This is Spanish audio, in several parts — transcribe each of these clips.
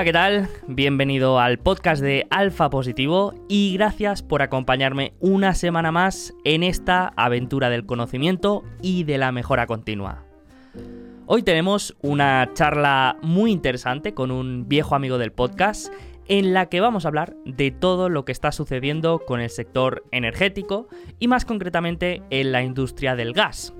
Hola, ¿qué tal? Bienvenido al podcast de Alfa Positivo y gracias por acompañarme una semana más en esta aventura del conocimiento y de la mejora continua. Hoy tenemos una charla muy interesante con un viejo amigo del podcast en la que vamos a hablar de todo lo que está sucediendo con el sector energético y más concretamente en la industria del gas.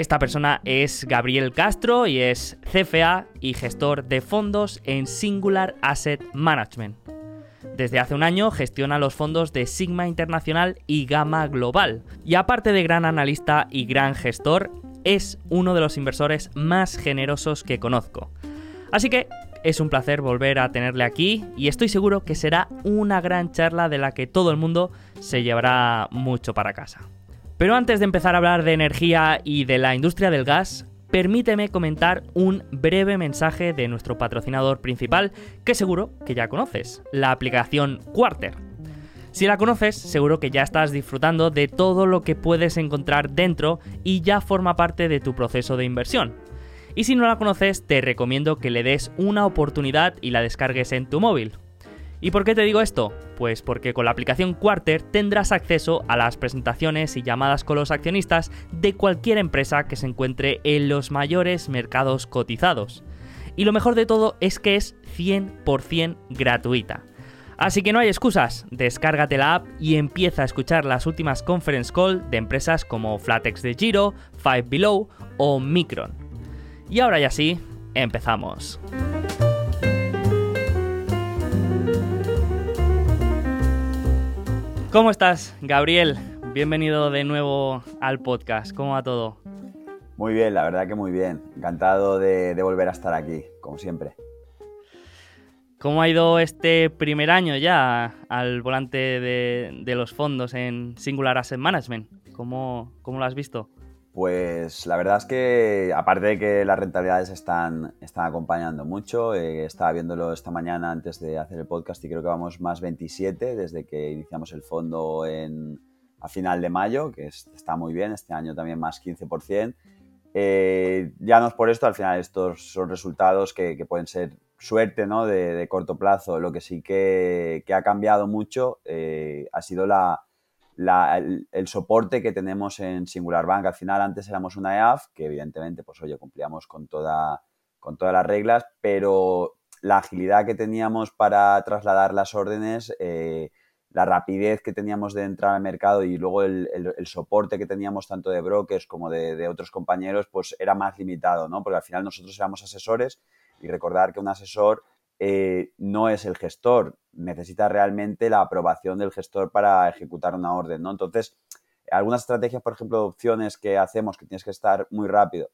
Esta persona es Gabriel Castro y es CFA y gestor de fondos en Singular Asset Management. Desde hace un año gestiona los fondos de Sigma Internacional y Gamma Global. Y aparte de gran analista y gran gestor, es uno de los inversores más generosos que conozco. Así que es un placer volver a tenerle aquí y estoy seguro que será una gran charla de la que todo el mundo se llevará mucho para casa. Pero antes de empezar a hablar de energía y de la industria del gas, permíteme comentar un breve mensaje de nuestro patrocinador principal, que seguro que ya conoces, la aplicación Quarter. Si la conoces, seguro que ya estás disfrutando de todo lo que puedes encontrar dentro y ya forma parte de tu proceso de inversión. Y si no la conoces, te recomiendo que le des una oportunidad y la descargues en tu móvil. ¿Y por qué te digo esto? Pues porque con la aplicación Quarter tendrás acceso a las presentaciones y llamadas con los accionistas de cualquier empresa que se encuentre en los mayores mercados cotizados. Y lo mejor de todo es que es 100% gratuita. Así que no hay excusas, descárgate la app y empieza a escuchar las últimas conference call de empresas como Flatex de Giro, Five Below o Micron. Y ahora ya sí, empezamos. ¿Cómo estás, Gabriel? Bienvenido de nuevo al podcast. ¿Cómo va todo? Muy bien, la verdad que muy bien. Encantado de, volver a estar aquí, como siempre. ¿Cómo ha ido este primer año ya al volante de, los fondos en Singular Asset Management? ¿Cómo, ¿Cómo, lo has visto? Pues la verdad es que, aparte de que las rentabilidades están, están acompañando mucho, eh, estaba viéndolo esta mañana antes de hacer el podcast y creo que vamos más 27 desde que iniciamos el fondo en, a final de mayo, que está muy bien, este año también más 15%. Eh, ya no es por esto, al final estos son resultados que, pueden ser suerte ¿no? de, corto plazo. Lo que sí que, ha cambiado mucho eh, ha sido la el, soporte que tenemos en Singular Bank. Al final, antes éramos una EAF, que evidentemente, pues oye, cumplíamos con, toda, con todas las reglas, pero la agilidad que teníamos para trasladar las órdenes, eh, la rapidez que teníamos de entrar al mercado y luego el, soporte que teníamos tanto de brokers como de, otros compañeros, pues era más limitado, ¿no? Porque al final nosotros éramos asesores y recordar que un asesor eh, no es el gestor, necesita realmente la aprobación del gestor para ejecutar una orden, ¿no? Entonces, algunas estrategias, por ejemplo, opciones que hacemos que tienes que estar muy rápido,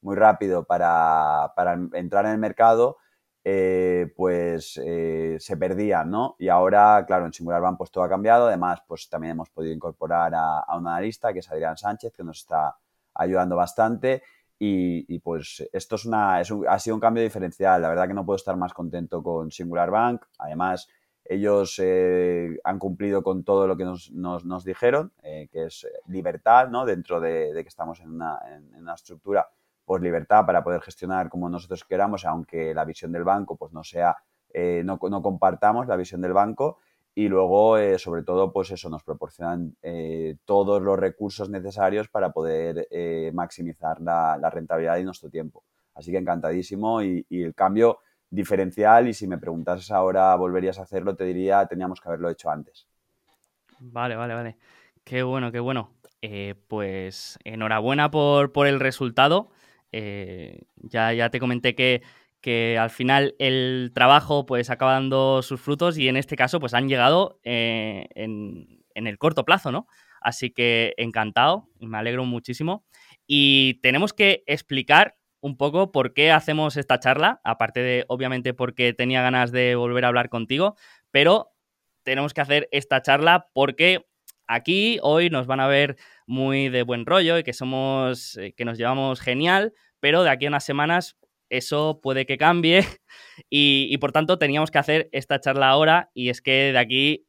muy rápido para, entrar en el mercado, eh, pues eh, se perdían, ¿no? Y ahora, claro, en Singular Bank pues todo ha cambiado, además pues también hemos podido incorporar a, a un analista que es Adrián Sánchez, que nos está ayudando bastante y, pues esto es una, es ha sido un cambio diferencial. La verdad que no puedo estar más contento con Singular Bank. Además, ellos eh, han cumplido con todo lo que nos, nos, dijeron, eh, que es libertad, ¿no? Dentro de, que estamos en una, en, una, estructura, pues libertad para poder gestionar como nosotros queramos, aunque la visión del banco pues no sea, eh, no, no compartamos la visión del banco y luego, eh, sobre todo, pues eso, nos proporcionan eh, todos los recursos necesarios para poder eh, maximizar la, rentabilidad de nuestro tiempo. Así que encantadísimo y, el cambio diferencial y si me preguntases ahora, ¿volverías a hacerlo? Te diría, teníamos que haberlo hecho antes. Vale, vale, vale. Qué bueno, qué bueno. pues enhorabuena por, por el resultado. ya, ya te comenté que que al final el trabajo pues acaba dando sus frutos y en este caso pues han llegado eh, en, el corto plazo, ¿no? Así que encantado, me alegro muchísimo. Y tenemos que explicar un poco por qué hacemos esta charla, aparte de obviamente porque tenía ganas de volver a hablar contigo, pero tenemos que hacer esta charla porque aquí hoy nos van a ver muy de buen rollo y que somos, eh, que nos llevamos genial, pero de aquí a unas semanas eso puede que cambie y, por tanto teníamos que hacer esta charla ahora y es que de aquí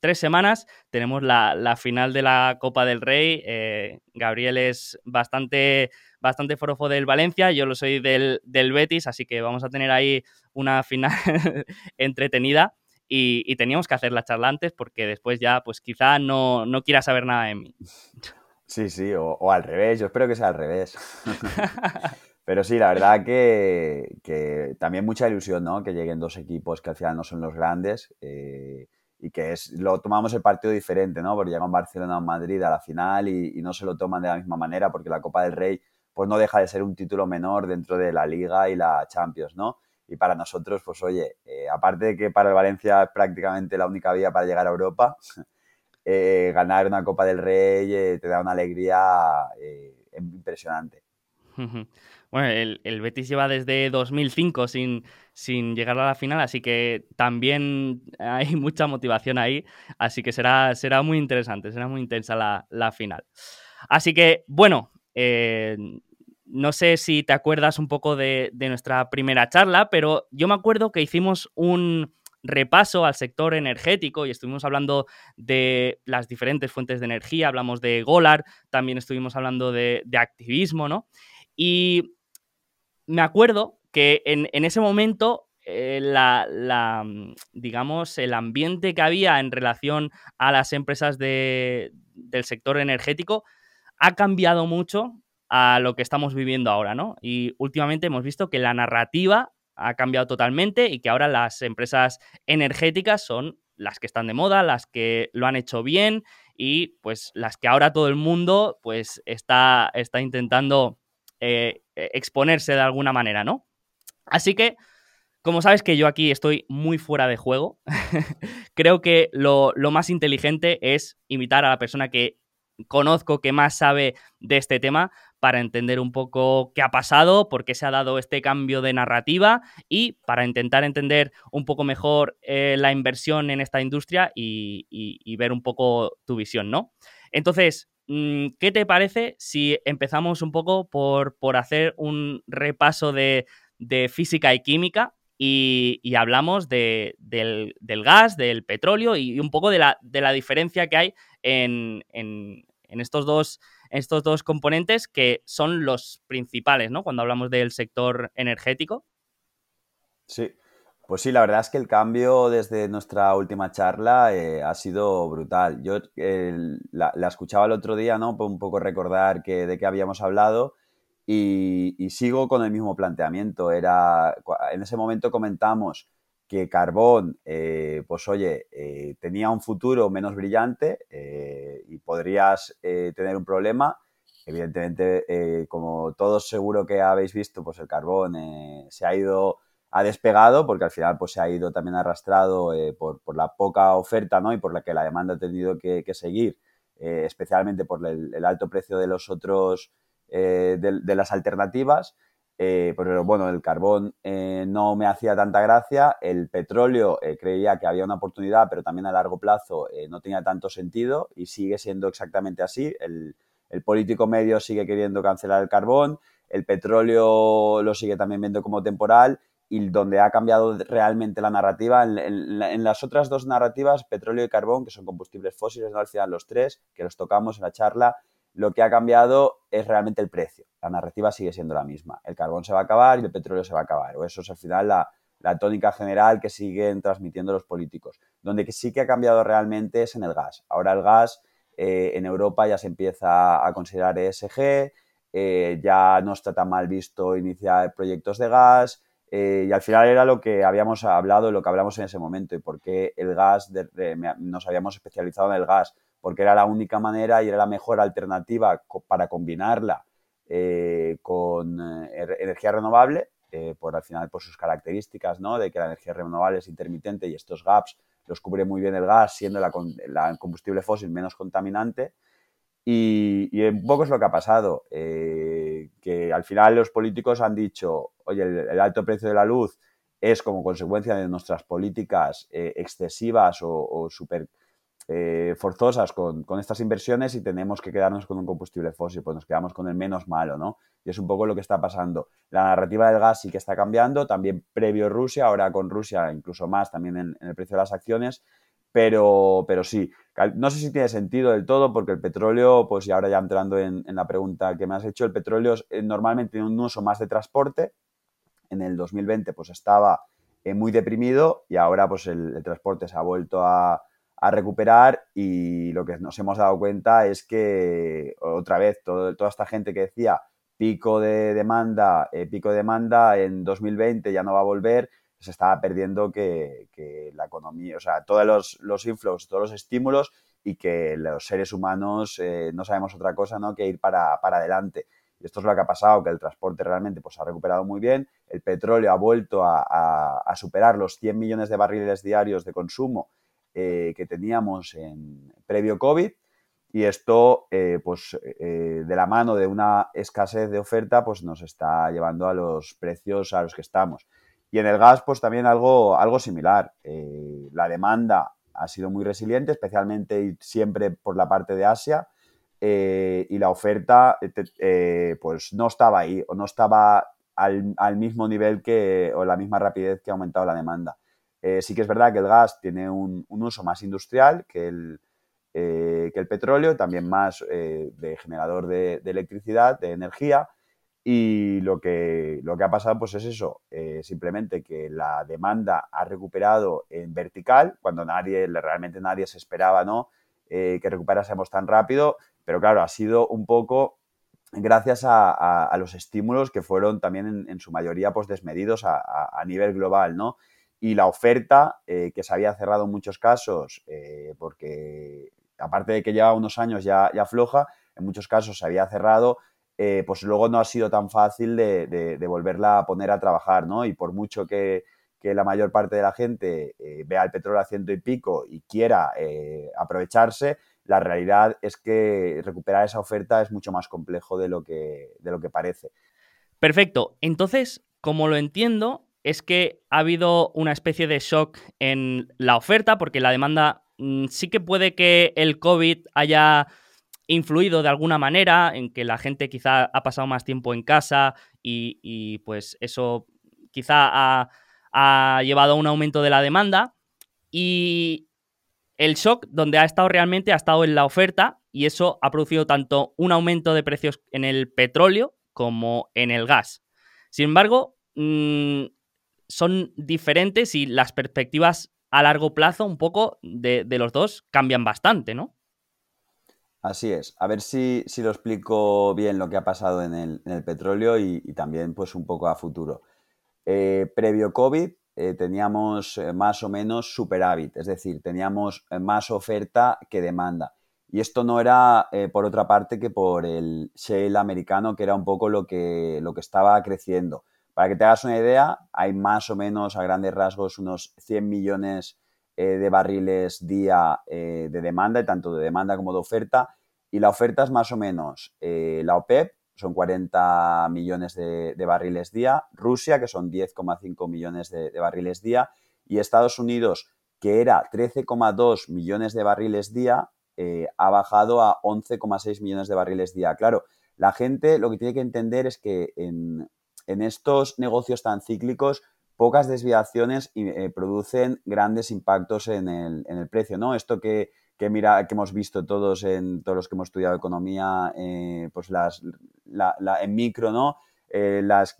tres semanas tenemos la, final de la Copa del Rey. Eh, Gabriel es bastante, bastante forofo del Valencia, yo lo soy del, del Betis, así que vamos a tener ahí una final entretenida. Y, teníamos que hacer la charla antes porque después ya, pues quizá no, no quiera saber nada de mí. Sí, sí, o, al revés, yo espero que sea al revés. Pero sí, la verdad que, también mucha ilusión, ¿no? Que lleguen dos equipos que al final no son los grandes eh, y que es, lo tomamos el partido diferente, ¿no? Porque llegan Barcelona o Madrid a la final y, no se lo toman de la misma manera porque la Copa del Rey pues no deja de ser un título menor dentro de la Liga y la Champions, ¿no? Y para nosotros, pues oye, eh, aparte de que para el Valencia es prácticamente la única vía para llegar a Europa, eh, ganar una Copa del Rey te da una alegría impresionante. Bueno, el, Betis lleva desde 2005 sin, sin llegar a la final, así que también hay mucha motivación ahí, así que será, será muy interesante, será muy intensa la, la final. Así que, bueno, no sé si te acuerdas un poco de, nuestra primera charla, pero yo me acuerdo que hicimos un repaso al sector energético y estuvimos hablando de las diferentes fuentes de energía, hablamos de Golar, también estuvimos hablando de, activismo, ¿no? Y me acuerdo que en, ese momento eh, la, digamos, el ambiente que había en relación a las empresas del sector energético ha cambiado mucho a lo que estamos viviendo ahora, ¿no? Y últimamente hemos visto que la narrativa ha cambiado totalmente y que ahora las empresas energéticas son las que están de moda, las que lo han hecho bien y pues las que ahora todo el mundo pues está, está intentando eh, exponerse de alguna manera, ¿no? Así que, como sabes que yo aquí estoy muy fuera de juego, creo que lo, más inteligente es invitar a la persona que conozco que más sabe de este tema para entender un poco qué ha pasado, por qué se ha dado este cambio de narrativa y para intentar entender un poco mejor eh, la inversión en esta industria y, ver un poco tu visión, ¿no? Entonces, ¿qué te parece si empezamos un poco por, por hacer un repaso de, física y química y, hablamos del, gas, del petróleo y un poco de la, de la diferencia que hay en, en, estos dos estos dos componentes que son los principales, ¿no? Cuando hablamos del sector energético. Sí, pues sí, la verdad es que el cambio desde nuestra última charla eh, ha sido brutal. Yo la, escuchaba el otro día, ¿no? un poco recordar que, de qué habíamos hablado y, sigo con el mismo planteamiento. Era, en ese momento comentamos que carbón, eh, pues oye, eh, tenía un futuro menos brillante y podrías tener un problema. Evidentemente, como todos seguro que habéis visto, pues el carbón se ha ido, ha despegado porque al final pues se ha ido también arrastrado por, la poca oferta ¿no? y por la que la demanda ha tenido que, seguir, especialmente por el, alto precio de los otros, de las alternativas. Eh, pero bueno, el carbón eh, no me hacía tanta gracia, el petróleo eh, creía que había una oportunidad, pero también a largo plazo no tenía tanto sentido y sigue siendo exactamente así. El, político medio sigue queriendo cancelar el carbón, el petróleo lo sigue también viendo como temporal y donde ha cambiado realmente la narrativa, en, las otras dos narrativas, petróleo y carbón, que son combustibles fósiles, ¿no? al final los tres, que los tocamos en la charla, lo que ha cambiado es realmente el precio. La narrativa sigue siendo la misma. El carbón se va a acabar y el petróleo se va a acabar. O eso es al final la, tónica general que siguen transmitiendo los políticos. Donde sí que ha cambiado realmente es en el gas. Ahora el gas eh, en Europa ya se empieza a considerar ESG, eh, ya no está tan mal visto iniciar proyectos de gas. Eh, y al final era lo que habíamos hablado, lo que hablamos en ese momento y por qué el gas, nos habíamos especializado en el gas porque era la única manera y era la mejor alternativa para combinarla eh, con eh, energía renovable, por al final por sus características, ¿no? De que la energía renovable es intermitente y estos gaps los cubre muy bien el gas, siendo la, combustible fósil menos contaminante. Y, un poco es lo que ha pasado, que al final los políticos han dicho, oye, el, alto precio de la luz es como consecuencia de nuestras políticas excesivas o, o eh, forzosas con, estas inversiones y tenemos que quedarnos con un combustible fósil, pues nos quedamos con el menos malo, ¿no? Y es un poco lo que está pasando. La narrativa del gas sí que está cambiando, también previo Rusia, ahora con Rusia incluso más también en, el precio de las acciones, pero, pero sí, no sé si tiene sentido del todo porque el petróleo, pues y ahora ya entrando en, la pregunta que me has hecho, el petróleo eh, normalmente tiene un uso más de transporte, en el 2020 pues estaba eh, muy deprimido y ahora pues el transporte se ha vuelto a recuperar y lo que nos hemos dado cuenta es que otra vez toda esta gente que decía pico de demanda, eh, pico de demanda en 2020 ya no va a volver, se estaba perdiendo que, la economía, o sea, todos los, inflows, todos los estímulos y que los seres humanos eh, no sabemos otra cosa ¿no? que ir para, adelante. Y esto es lo que ha pasado, que el transporte realmente pues, ha recuperado muy bien, el petróleo ha vuelto a, a superar los 100 millones de barriles diarios de consumo eh, que teníamos en previo COVID y esto, eh, pues eh, de la mano de una escasez de oferta, pues nos está llevando a los precios a los que estamos. Y en el gas, pues también algo, algo similar. la demanda ha sido muy resiliente, especialmente y siempre por la parte de Asia, y la oferta, pues no estaba ahí, o no estaba al, al, mismo nivel que, o la misma rapidez que ha aumentado la demanda. Eh, sí que es verdad que el gas tiene un, uso más industrial que el, eh, que el petróleo, también más eh, de generador de, electricidad, de energía. Y lo que, lo que ha pasado pues es eso, simplemente que la demanda ha recuperado en vertical, cuando nadie, realmente nadie se esperaba ¿no? que recuperásemos tan rápido, pero claro, ha sido un poco gracias a, los estímulos que fueron también en, su mayoría pues desmedidos a, nivel global, ¿no? y la oferta, eh, que se había cerrado en muchos casos, eh, porque aparte de que lleva unos años ya, ya floja, en muchos casos se había cerrado, eh, pues luego no ha sido tan fácil de, volverla a poner a trabajar, ¿no? Y por mucho que, la mayor parte de la gente vea el petróleo a ciento y pico y quiera aprovecharse, la realidad es que recuperar esa oferta es mucho más complejo de lo que, de lo que parece. Perfecto. Entonces, como lo entiendo, es que ha habido una especie de shock en la oferta, porque la demanda mm, sí que puede que el COVID haya influido de alguna manera en que la gente quizá ha pasado más tiempo en casa y, pues eso quizá ha, llevado a un aumento de la demanda y el shock donde ha estado realmente ha estado en la oferta y eso ha producido tanto un aumento de precios en el petróleo como en el gas. Sin embargo, mm, son diferentes y las perspectivas a largo plazo un poco de, los dos cambian bastante, ¿no? Así es. A ver si, lo explico bien lo que ha pasado en el, petróleo y, también pues un poco a futuro. Eh, previo COVID eh, teníamos eh, más o menos superávit, es decir, teníamos más oferta que demanda. Y esto no era por otra parte que por el shale americano, que era un poco lo que, lo que estaba creciendo. Para que te hagas una idea, hay más o menos a grandes rasgos unos 100 millones eh, de barriles día eh, de demanda, tanto de demanda como de oferta. Y la oferta es más o menos eh, la OPEP, son 40 millones de, barriles día, Rusia, que son 10,5 millones de, barriles día, y Estados Unidos, que era 13,2 millones de barriles día, ha bajado a 11,6 millones de barriles día. Claro, la gente lo que tiene que entender es que en, en estos negocios tan cíclicos, pocas desviaciones eh, producen grandes impactos en el, precio, ¿no? Esto que, mira, que hemos visto todos en todos los que hemos estudiado economía, eh, pues las, en micro, ¿no? Eh, las,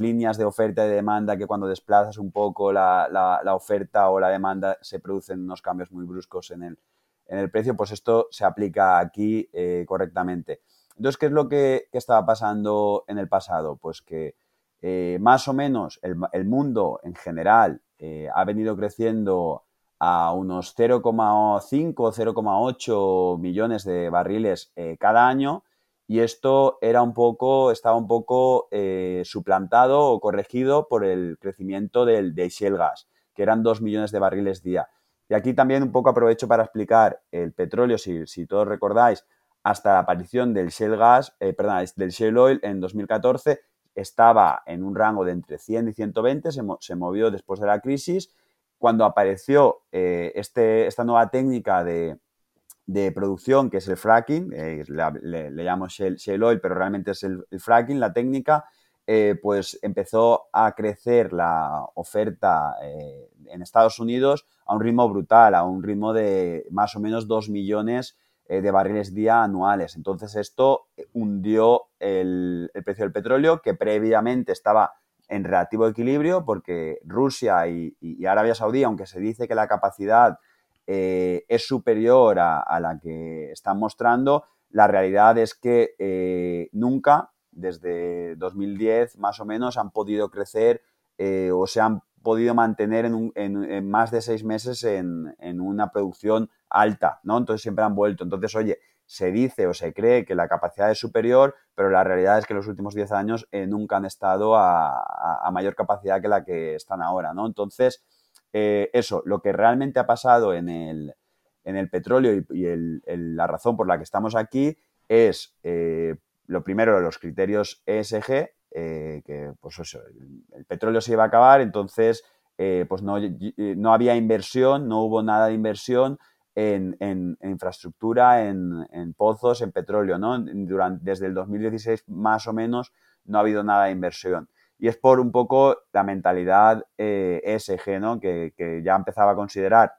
líneas de oferta y de demanda que cuando desplazas un poco la, oferta o la demanda se producen unos cambios muy bruscos en el, en el precio, pues esto se aplica aquí correctamente. Entonces, ¿qué es lo que, estaba pasando en el pasado? Pues que eh, más o menos el, mundo en general eh, ha venido creciendo a unos 0,5 o 0,8 millones de barriles eh, cada año y esto era un poco, estaba un poco suplantado o corregido por el crecimiento del, de shale gas, que eran 2 millones de barriles día. Y aquí también un poco aprovecho para explicar el petróleo, si, si todos recordáis, hasta la aparición del shale gas, perdón, del shale oil en 2014 estaba en un rango de entre 100 y 120, se, movió después de la crisis. Cuando apareció eh, este, esta nueva técnica de, producción, que es el fracking, eh, le, le, llamamos shale, oil, pero realmente es el, fracking, la técnica, eh, pues empezó a crecer la oferta en Estados Unidos a un ritmo brutal, a un ritmo de más o menos 2 millones de barriles día anuales. Entonces esto hundió el, precio del petróleo, que previamente estaba en relativo equilibrio porque Rusia y, Arabia Saudí, aunque se dice que la capacidad eh, es superior a, la que están mostrando, la realidad es que eh, nunca, desde 2010 más o menos, han podido crecer eh, o se han podido mantener en, más de seis meses en, en, una producción alta, ¿no? Entonces siempre han vuelto. Entonces, oye, se dice o se cree que la capacidad es superior, pero la realidad es que los últimos 10 años eh, nunca han estado a, mayor capacidad que la que están ahora, ¿no? Entonces, eh, eso, lo que realmente ha pasado en el, en el petróleo y, la razón por la que estamos aquí es, eh, lo primero, los criterios ESG, que pues el, petróleo se iba a acabar, entonces pues no, no había inversión, no hubo nada de inversión, en, infraestructura, en, pozos, en petróleo, ¿no? Durante, desde el 2016 más o menos no ha habido nada de inversión. Y es por un poco la mentalidad ESG, eh, ¿no? Que, ya empezaba a considerar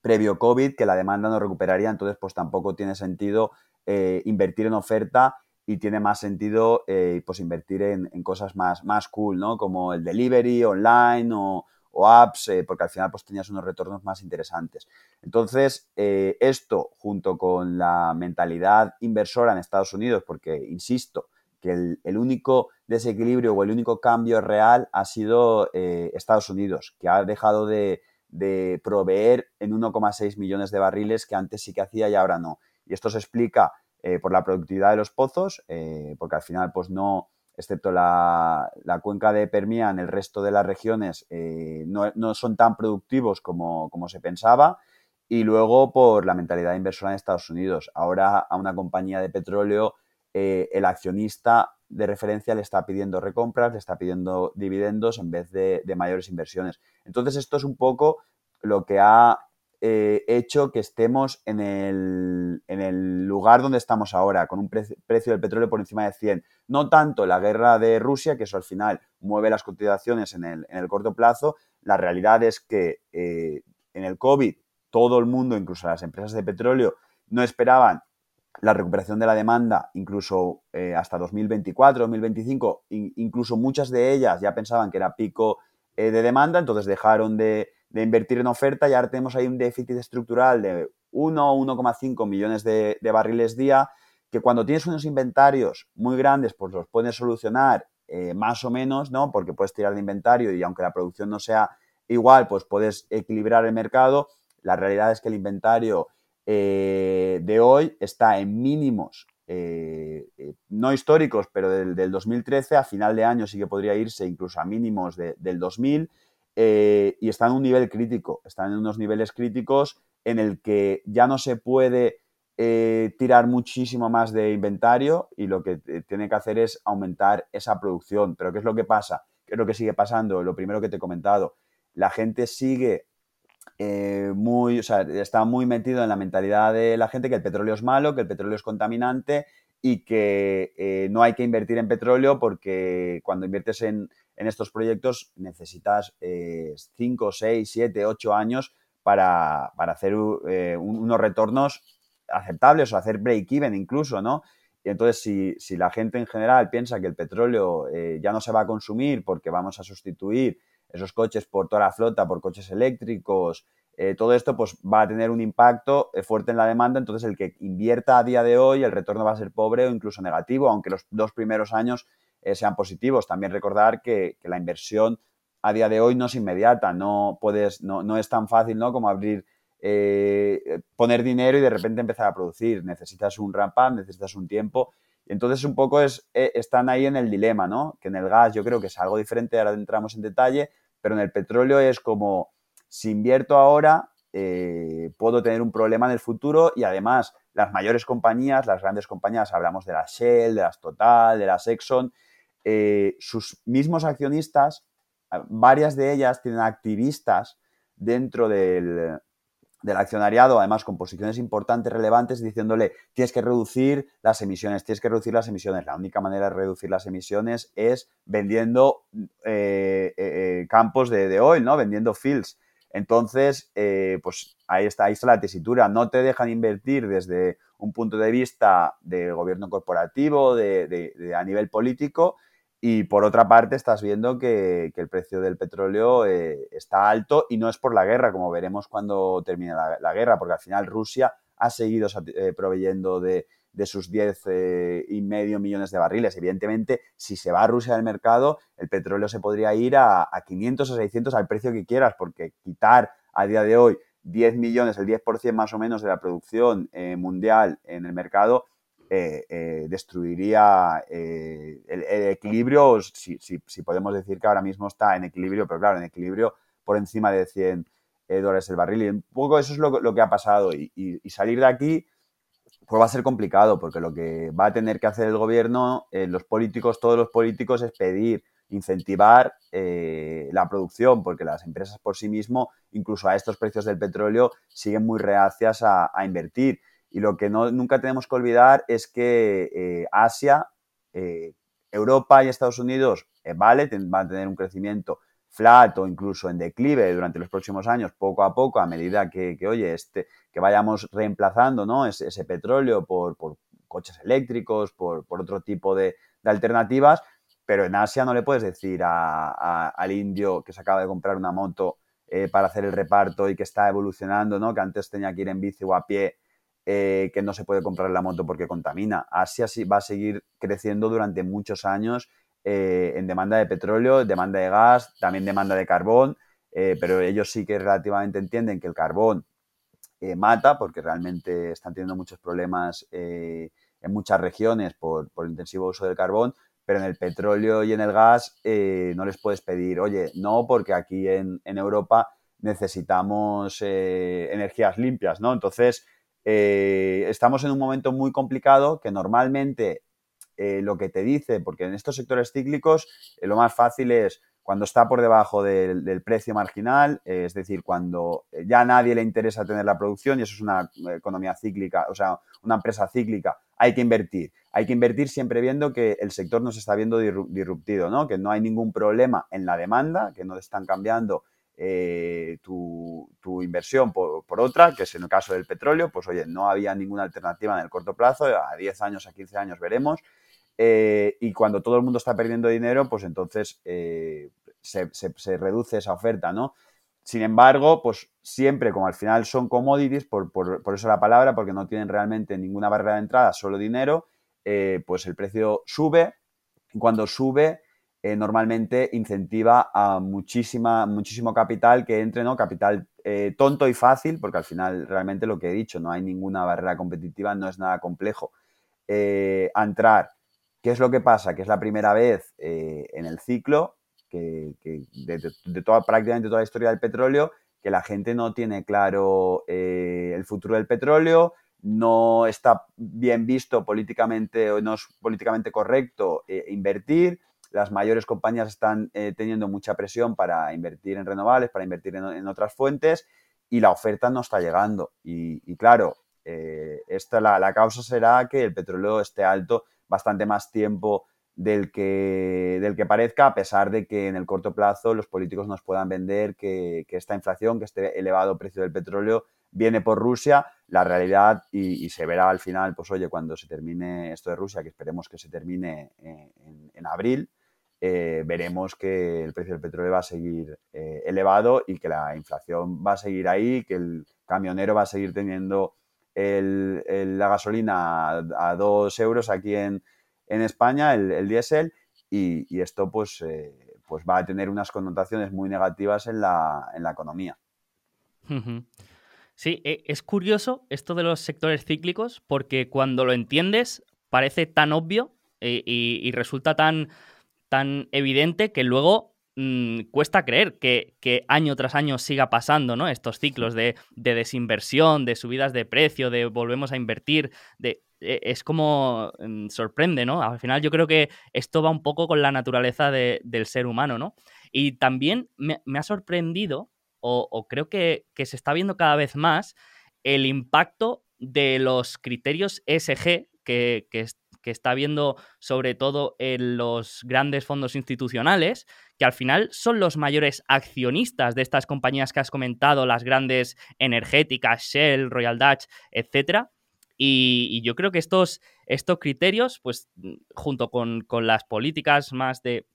previo COVID que la demanda no recuperaría, entonces pues tampoco tiene sentido eh, invertir en oferta y tiene más sentido eh, pues invertir en, cosas más, más cool, ¿no? Como el delivery online o, apps, eh, porque al final pues tenías unos retornos más interesantes. Entonces, eh, esto junto con la mentalidad inversora en Estados Unidos, porque, insisto, que el, único desequilibrio o el único cambio real ha sido Estados Unidos, que ha dejado de, proveer en 1,6 millones de barriles que antes sí que hacía y ahora no. Y esto se explica por la productividad de los pozos, porque al final pues no, excepto la, cuenca de Permian, el resto de las regiones eh, no, son tan productivos como, se pensaba. Y luego por la mentalidad inversora en Estados Unidos. Ahora a una compañía de petróleo, eh, el accionista de referencia le está pidiendo recompras, le está pidiendo dividendos en vez de, de mayores inversiones. Entonces esto es un poco lo que ha eh, hecho que estemos en el, en el, lugar donde estamos ahora, con un precio del petróleo por encima de 100. No tanto la guerra de Rusia, que eso al final mueve las cotizaciones en el, en el corto plazo. La realidad es que eh, en el COVID todo el mundo, incluso las empresas de petróleo, no esperaban la recuperación de la demanda incluso eh, hasta 2024, 2025, incluso muchas de ellas ya pensaban que era pico de demanda, entonces dejaron de, de invertir en oferta y ahora tenemos ahí un déficit estructural de 1 o 1,5 millones de, barriles día, que cuando tienes unos inventarios muy grandes, pues los puedes solucionar eh, más o menos, ¿no? Porque puedes tirar de inventario y aunque la producción no sea igual, pues puedes equilibrar el mercado. La realidad es que el inventario eh, de hoy está en mínimos, eh, no históricos, pero del, 2013, a final de año sí que podría irse incluso a mínimos del 2000 eh, y están en un nivel crítico, están en unos niveles críticos en el que ya no se puede eh, tirar muchísimo más de inventario y lo que tiene que hacer es aumentar esa producción. Pero ¿qué es lo que pasa? ¿Qué es lo que sigue pasando? Lo primero que te he comentado, la gente sigue eh, muy, o está muy metido en la mentalidad de la gente que el petróleo es malo, que el petróleo es contaminante y que no hay que invertir en petróleo porque cuando inviertes en, en estos proyectos necesitas 5, 6, 7, 8 años para, hacer eh, unos retornos aceptables o hacer break-even incluso, ¿no? Y entonces, si, la gente en general piensa que el petróleo eh, ya no se va a consumir porque vamos a sustituir esos coches por toda la flota, por coches eléctricos, eh, todo esto pues va a tener un impacto fuerte en la demanda, entonces el que invierta a día de hoy, el retorno va a ser pobre o incluso negativo, aunque los dos primeros años eh, sean positivos. También recordar que, la inversión a día de hoy no es inmediata, no puedes, no, no es tan fácil ¿no? como abrir, eh, poner dinero y de repente empezar a producir. Necesitas un ramp up, necesitas un tiempo. Y entonces un poco es, eh, están ahí en el dilema, ¿no? Que en el gas yo creo que es algo diferente, ahora entramos en detalle, pero en el petróleo es como, si invierto ahora, puedo tener un problema en el futuro y además las mayores compañías, las grandes compañías, hablamos de la Shell, de las Total, de las Exxon, eh, sus mismos accionistas, varias de ellas tienen activistas dentro del, accionariado, además con posiciones importantes, relevantes, diciéndole, tienes que reducir las emisiones, tienes que reducir las emisiones. La única manera de reducir las emisiones es vendiendo eh, eh, campos de, de, oil, ¿no? Vendiendo fields. Entonces, pues ahí está, ahí está la tesitura. No te dejan invertir desde un punto de vista de gobierno corporativo, de, a nivel político, y por otra parte, estás viendo que, el precio del petróleo eh, está alto y no es por la guerra, como veremos cuando termine la, guerra, porque al final Rusia ha seguido eh, proveyendo de, sus 10 eh, y medio millones de barriles. Evidentemente, si se va a Rusia del mercado, el petróleo se podría ir a, a 500 o 600 al precio que quieras, porque quitar a día de hoy 10 millones, el 10% más o menos de la producción mundial en el mercado, eh, eh, destruiría eh, el, equilibrio, si, podemos decir que ahora mismo está en equilibrio, pero claro, en equilibrio por encima de 100 dólares el barril. Y un poco eso es lo, que ha pasado. Y, salir de aquí pues va a ser complicado, porque lo que va a tener que hacer el gobierno, los políticos, todos los políticos, es pedir, incentivar la producción, porque las empresas por sí mismo, incluso a estos precios del petróleo, siguen muy reacias a invertir. Y lo que no, nunca tenemos que olvidar es que eh, Asia, eh, Europa y Estados Unidos, eh, vale, van a tener un crecimiento flat o incluso en declive durante los próximos años, poco a poco, a medida que, oye, este, que vayamos reemplazando ¿no? ese, petróleo por, coches eléctricos, por, otro tipo de, alternativas, pero en Asia no le puedes decir al indio que se acaba de comprar una moto para hacer el reparto y que está evolucionando, ¿no? que antes tenía que ir en bici o a pie eh, que no se puede comprar la moto porque contamina. Asia va a seguir creciendo durante muchos años eh, en demanda de petróleo, demanda de gas, también demanda de carbón, eh, pero ellos sí que relativamente entienden que el carbón mata porque realmente están teniendo muchos problemas en muchas regiones por, el intensivo uso del carbón, pero en el petróleo y en el gas no les puedes pedir, oye, no, porque aquí en Europa necesitamos energías limpias, ¿no? Entonces, eh, estamos en un momento muy complicado que normalmente eh, lo que te dice, porque en estos sectores cíclicos eh, lo más fácil es cuando está por debajo del, precio marginal, es decir, cuando ya a nadie le interesa tener la producción y eso es una economía cíclica, o sea, una empresa cíclica, hay que invertir. Hay que invertir siempre viendo que el sector no se está viendo disruptido, ¿no? que no hay ningún problema en la demanda, que no están cambiando eh, tu, inversión por, otra, que es en el caso del petróleo, pues oye, no había ninguna alternativa en el corto plazo, a 10 años, a 15 años veremos, eh, y cuando todo el mundo está perdiendo dinero, pues entonces eh, se, reduce esa oferta, ¿no? Sin embargo, pues siempre, como al final son commodities, por, por, eso la palabra, porque no tienen realmente ninguna barrera de entrada, solo dinero, pues el precio sube, cuando sube, eh, normalmente incentiva a muchísima, muchísimo capital que entre, ¿no? Capital eh, tonto y fácil, porque al final realmente lo que he dicho, no hay ninguna barrera competitiva, no es nada complejo. Eh, entrar, ¿qué es lo que pasa? Que es la primera vez en el ciclo que, de, toda, prácticamente toda la historia del petróleo, que la gente no tiene claro el futuro del petróleo, no está bien visto políticamente o no es políticamente correcto invertir, las mayores compañías están eh, teniendo mucha presión para invertir en renovables, para invertir en, otras fuentes y la oferta no está llegando. Y, claro, eh, esta, la, causa será que el petróleo esté alto bastante más tiempo del que, del que parezca, a pesar de que en el corto plazo los políticos nos puedan vender que, esta inflación, que este elevado precio del petróleo viene por Rusia, la realidad, y, se verá al final, pues oye, cuando se termine esto de Rusia, que esperemos que se termine eh, en abril, eh, veremos que el precio del petróleo va a seguir eh, elevado y que la inflación va a seguir ahí, que el camionero va a seguir teniendo la gasolina a, dos euros aquí en, España, el, diésel, y, esto pues, eh, pues va a tener unas connotaciones muy negativas en la, economía. Sí, e, es curioso esto de los sectores cíclicos porque cuando lo entiendes parece tan obvio y resulta tan tan evidente que luego mm, cuesta creer que, año tras año siga pasando, ¿no? Estos ciclos de, desinversión, de subidas de precio, de volvemos a invertir, de, e, es como mm, sorprende, ¿no? Al final yo creo que esto va un poco con la naturaleza del ser humano, ¿no? Y también me, ha sorprendido o, creo que, se está viendo cada vez más el impacto de los criterios ESG que, que, que está viendo sobre todo en los grandes fondos institucionales, que al final son los mayores accionistas de estas compañías que has comentado, las grandes energéticas, Shell, Royal Dutch, etcétera. Y, yo creo que estos, estos criterios, pues junto con, las políticas más de,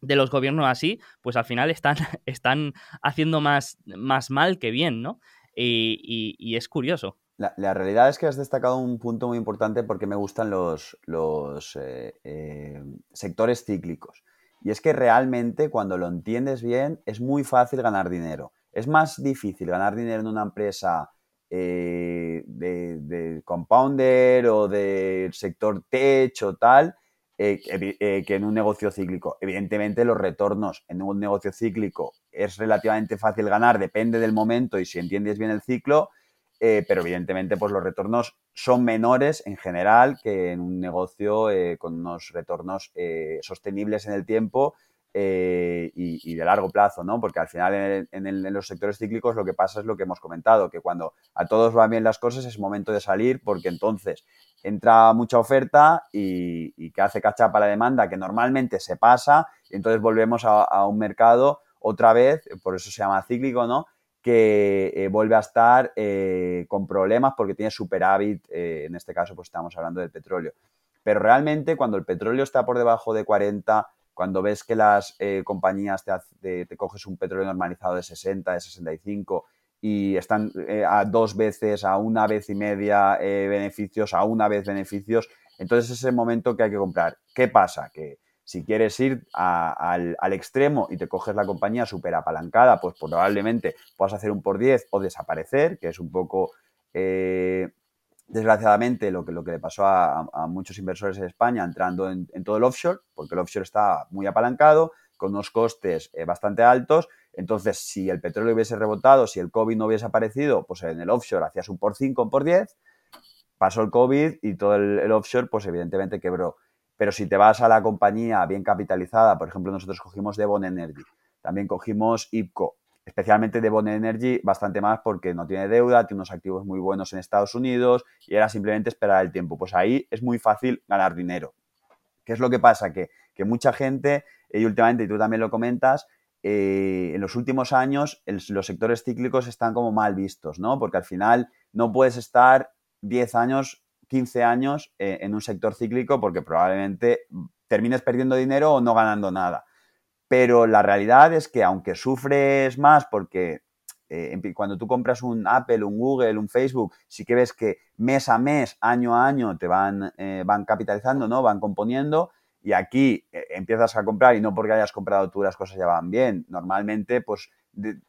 los gobiernos así, pues al final están, están haciendo más, más mal que bien, ¿no? y es curioso. La, realidad es que has destacado un punto muy importante porque me gustan los, los eh, eh, sectores cíclicos. Y es que realmente cuando lo entiendes bien es muy fácil ganar dinero. Es más difícil ganar dinero en una empresa eh, de, compounder o del sector tech o tal que en un negocio cíclico. Evidentemente los retornos en un negocio cíclico es relativamente fácil ganar, depende del momento y si entiendes bien el ciclo eh, pero evidentemente pues los retornos son menores en general que en un negocio eh, con unos retornos eh, sostenibles en el tiempo y, de largo plazo, ¿no? Porque al final en, los sectores cíclicos lo que pasa es lo que hemos comentado, que cuando a todos van bien las cosas es momento de salir porque entonces entra mucha oferta y, que hace cachapa la demanda que normalmente se pasa y entonces volvemos a un mercado otra vez, por eso se llama cíclico, ¿no? Que eh, vuelve a estar eh, con problemas porque tiene superávit, eh, en este caso pues estamos hablando del petróleo. Pero realmente cuando el petróleo está por debajo de 40, cuando ves que las compañías te, te, coges un petróleo normalizado de 60, de 65 y están a dos veces, a una vez y media beneficios, a una vez beneficios, entonces es el momento que hay que comprar. ¿Qué pasa? Que si quieres ir al, extremo y te coges la compañía súper apalancada, pues probablemente puedas hacer un por 10 o desaparecer, que es un poco, eh, desgraciadamente, lo que, lo que le pasó a, muchos inversores en España entrando en, todo el offshore, porque el offshore está muy apalancado, con unos costes eh, bastante altos. Entonces, si el petróleo hubiese rebotado, si el COVID no hubiese aparecido, pues en el offshore hacías un por 5, un por 10, pasó el COVID y todo el offshore, pues evidentemente quebró. Pero si te vas a la compañía bien capitalizada, por ejemplo, nosotros cogimos Devon Energy, también cogimos IPCO, especialmente Devon Energy, bastante más porque no tiene deuda, tiene unos activos muy buenos en Estados Unidos y era simplemente esperar el tiempo. Pues ahí es muy fácil ganar dinero. ¿Qué es lo que pasa? Que, mucha gente, y últimamente, y tú también lo comentas, eh, en los últimos años los sectores cíclicos están como mal vistos, ¿no? Porque al final no puedes estar 10 años 15 años eh, en un sector cíclico porque probablemente termines perdiendo dinero o no ganando nada. Pero la realidad es que aunque sufres más porque eh, cuando tú compras un Apple, un Google, un Facebook, sí que ves que mes a mes, año a año te van, eh, van capitalizando, ¿no? Van componiendo y aquí empiezas a comprar y no porque hayas comprado tú las cosas ya van bien. Normalmente, pues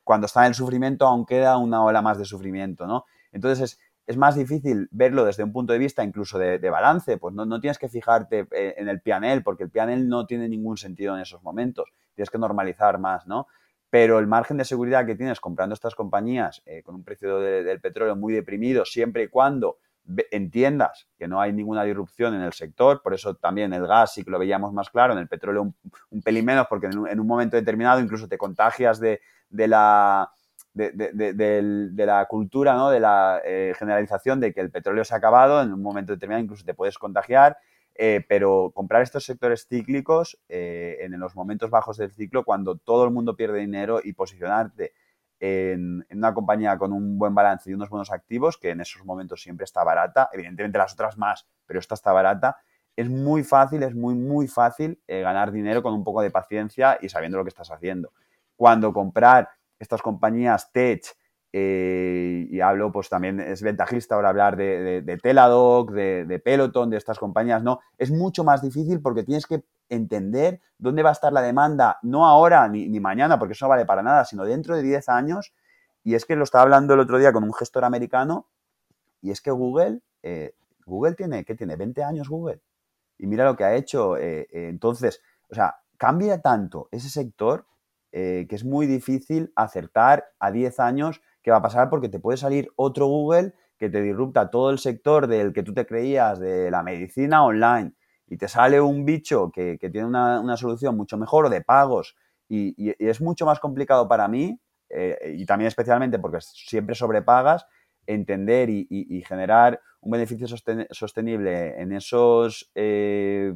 cuando está en el sufrimiento aún queda una ola más de sufrimiento, ¿no? Entonces es, más difícil verlo desde un punto de vista incluso de, balance, pues no, tienes que fijarte eh, en el PNL, porque el PNL no tiene ningún sentido en esos momentos, tienes que normalizar más, ¿no? Pero el margen de seguridad que tienes comprando estas compañías eh, con un precio del petróleo muy deprimido, siempre y cuando entiendas que no hay ninguna disrupción en el sector, por eso también el gas sí que lo veíamos más claro, en el petróleo un, pelín menos, porque en un, momento determinado incluso te contagias de la de, la cultura, ¿no? de la eh, generalización de que el petróleo se ha acabado, en un momento determinado incluso te puedes contagiar, eh, pero comprar estos sectores cíclicos eh, en los momentos bajos del ciclo, cuando todo el mundo pierde dinero y posicionarte en, una compañía con un buen balance y unos buenos activos, que en esos momentos siempre está barata, evidentemente las otras más, pero esta está barata, es muy fácil, es muy, muy fácil ganar dinero con un poco de paciencia y sabiendo lo que estás haciendo. Cuando comprar estas compañías tech, eh, y hablo, pues también es ventajista ahora hablar de, de, Teladoc, de, Peloton, de estas compañías, ¿no? Es mucho más difícil porque tienes que entender dónde va a estar la demanda, no ahora ni, mañana, porque eso no vale para nada, sino dentro de 10 años. Y es que lo estaba hablando el otro día con un gestor americano, y es que Google, eh, Google tiene, ¿qué tiene? 20 años Google. Y mira lo que ha hecho. Eh, entonces, o sea, cambia tanto ese sector eh, que es muy difícil acertar a 10 años qué va a pasar porque te puede salir otro Google que te disrupta todo el sector del que tú te creías de la medicina online y te sale un bicho que, tiene una, solución mucho mejor de pagos y, es mucho más complicado para mí eh, y también especialmente porque siempre sobrepagas, entender y, generar un beneficio sostenible en esos eh,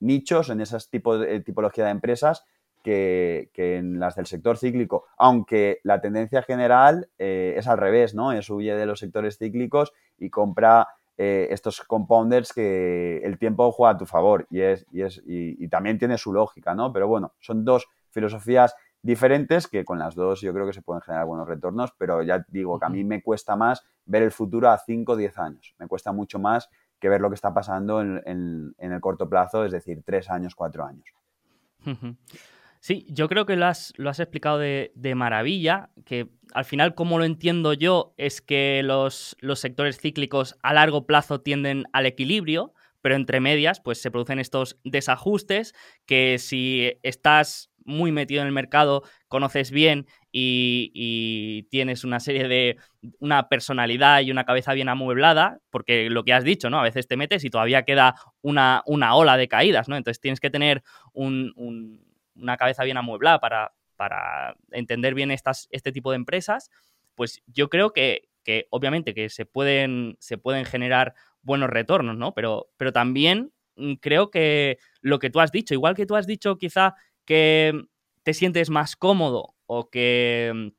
nichos, en esas tipo de, tipología de empresas que, en las del sector cíclico, aunque la tendencia general es al revés, ¿no? Es huye de los sectores cíclicos y compra eh, estos compounders que el tiempo juega a tu favor y, es, y, es, y, también tiene su lógica, ¿no? Pero bueno, son dos filosofías diferentes que con las dos yo creo que se pueden generar buenos retornos, pero ya digo que a mí me cuesta más ver el futuro a 5 o 10 años, me cuesta mucho más que ver lo que está pasando en, en el corto plazo, es decir, 3 años, 4 años. Sí, yo creo que lo has, lo has explicado de, maravilla, que al final, como lo entiendo yo, es que los, los, sectores cíclicos a largo plazo tienden al equilibrio, pero entre medias, pues se producen estos desajustes que si estás muy metido en el mercado, conoces bien y, tienes una serie de, una personalidad y una cabeza bien amueblada, porque lo que has dicho, ¿no? A veces te metes y todavía queda una, una ola de caídas, ¿no? Entonces tienes que tener un una cabeza bien amueblada para, para entender bien estas, este tipo de empresas, pues yo creo que, obviamente que se pueden, se pueden generar buenos retornos, ¿no? Pero, pero también mm, creo que lo que tú has dicho, igual que tú has dicho quizá que te sientes más cómodo o que,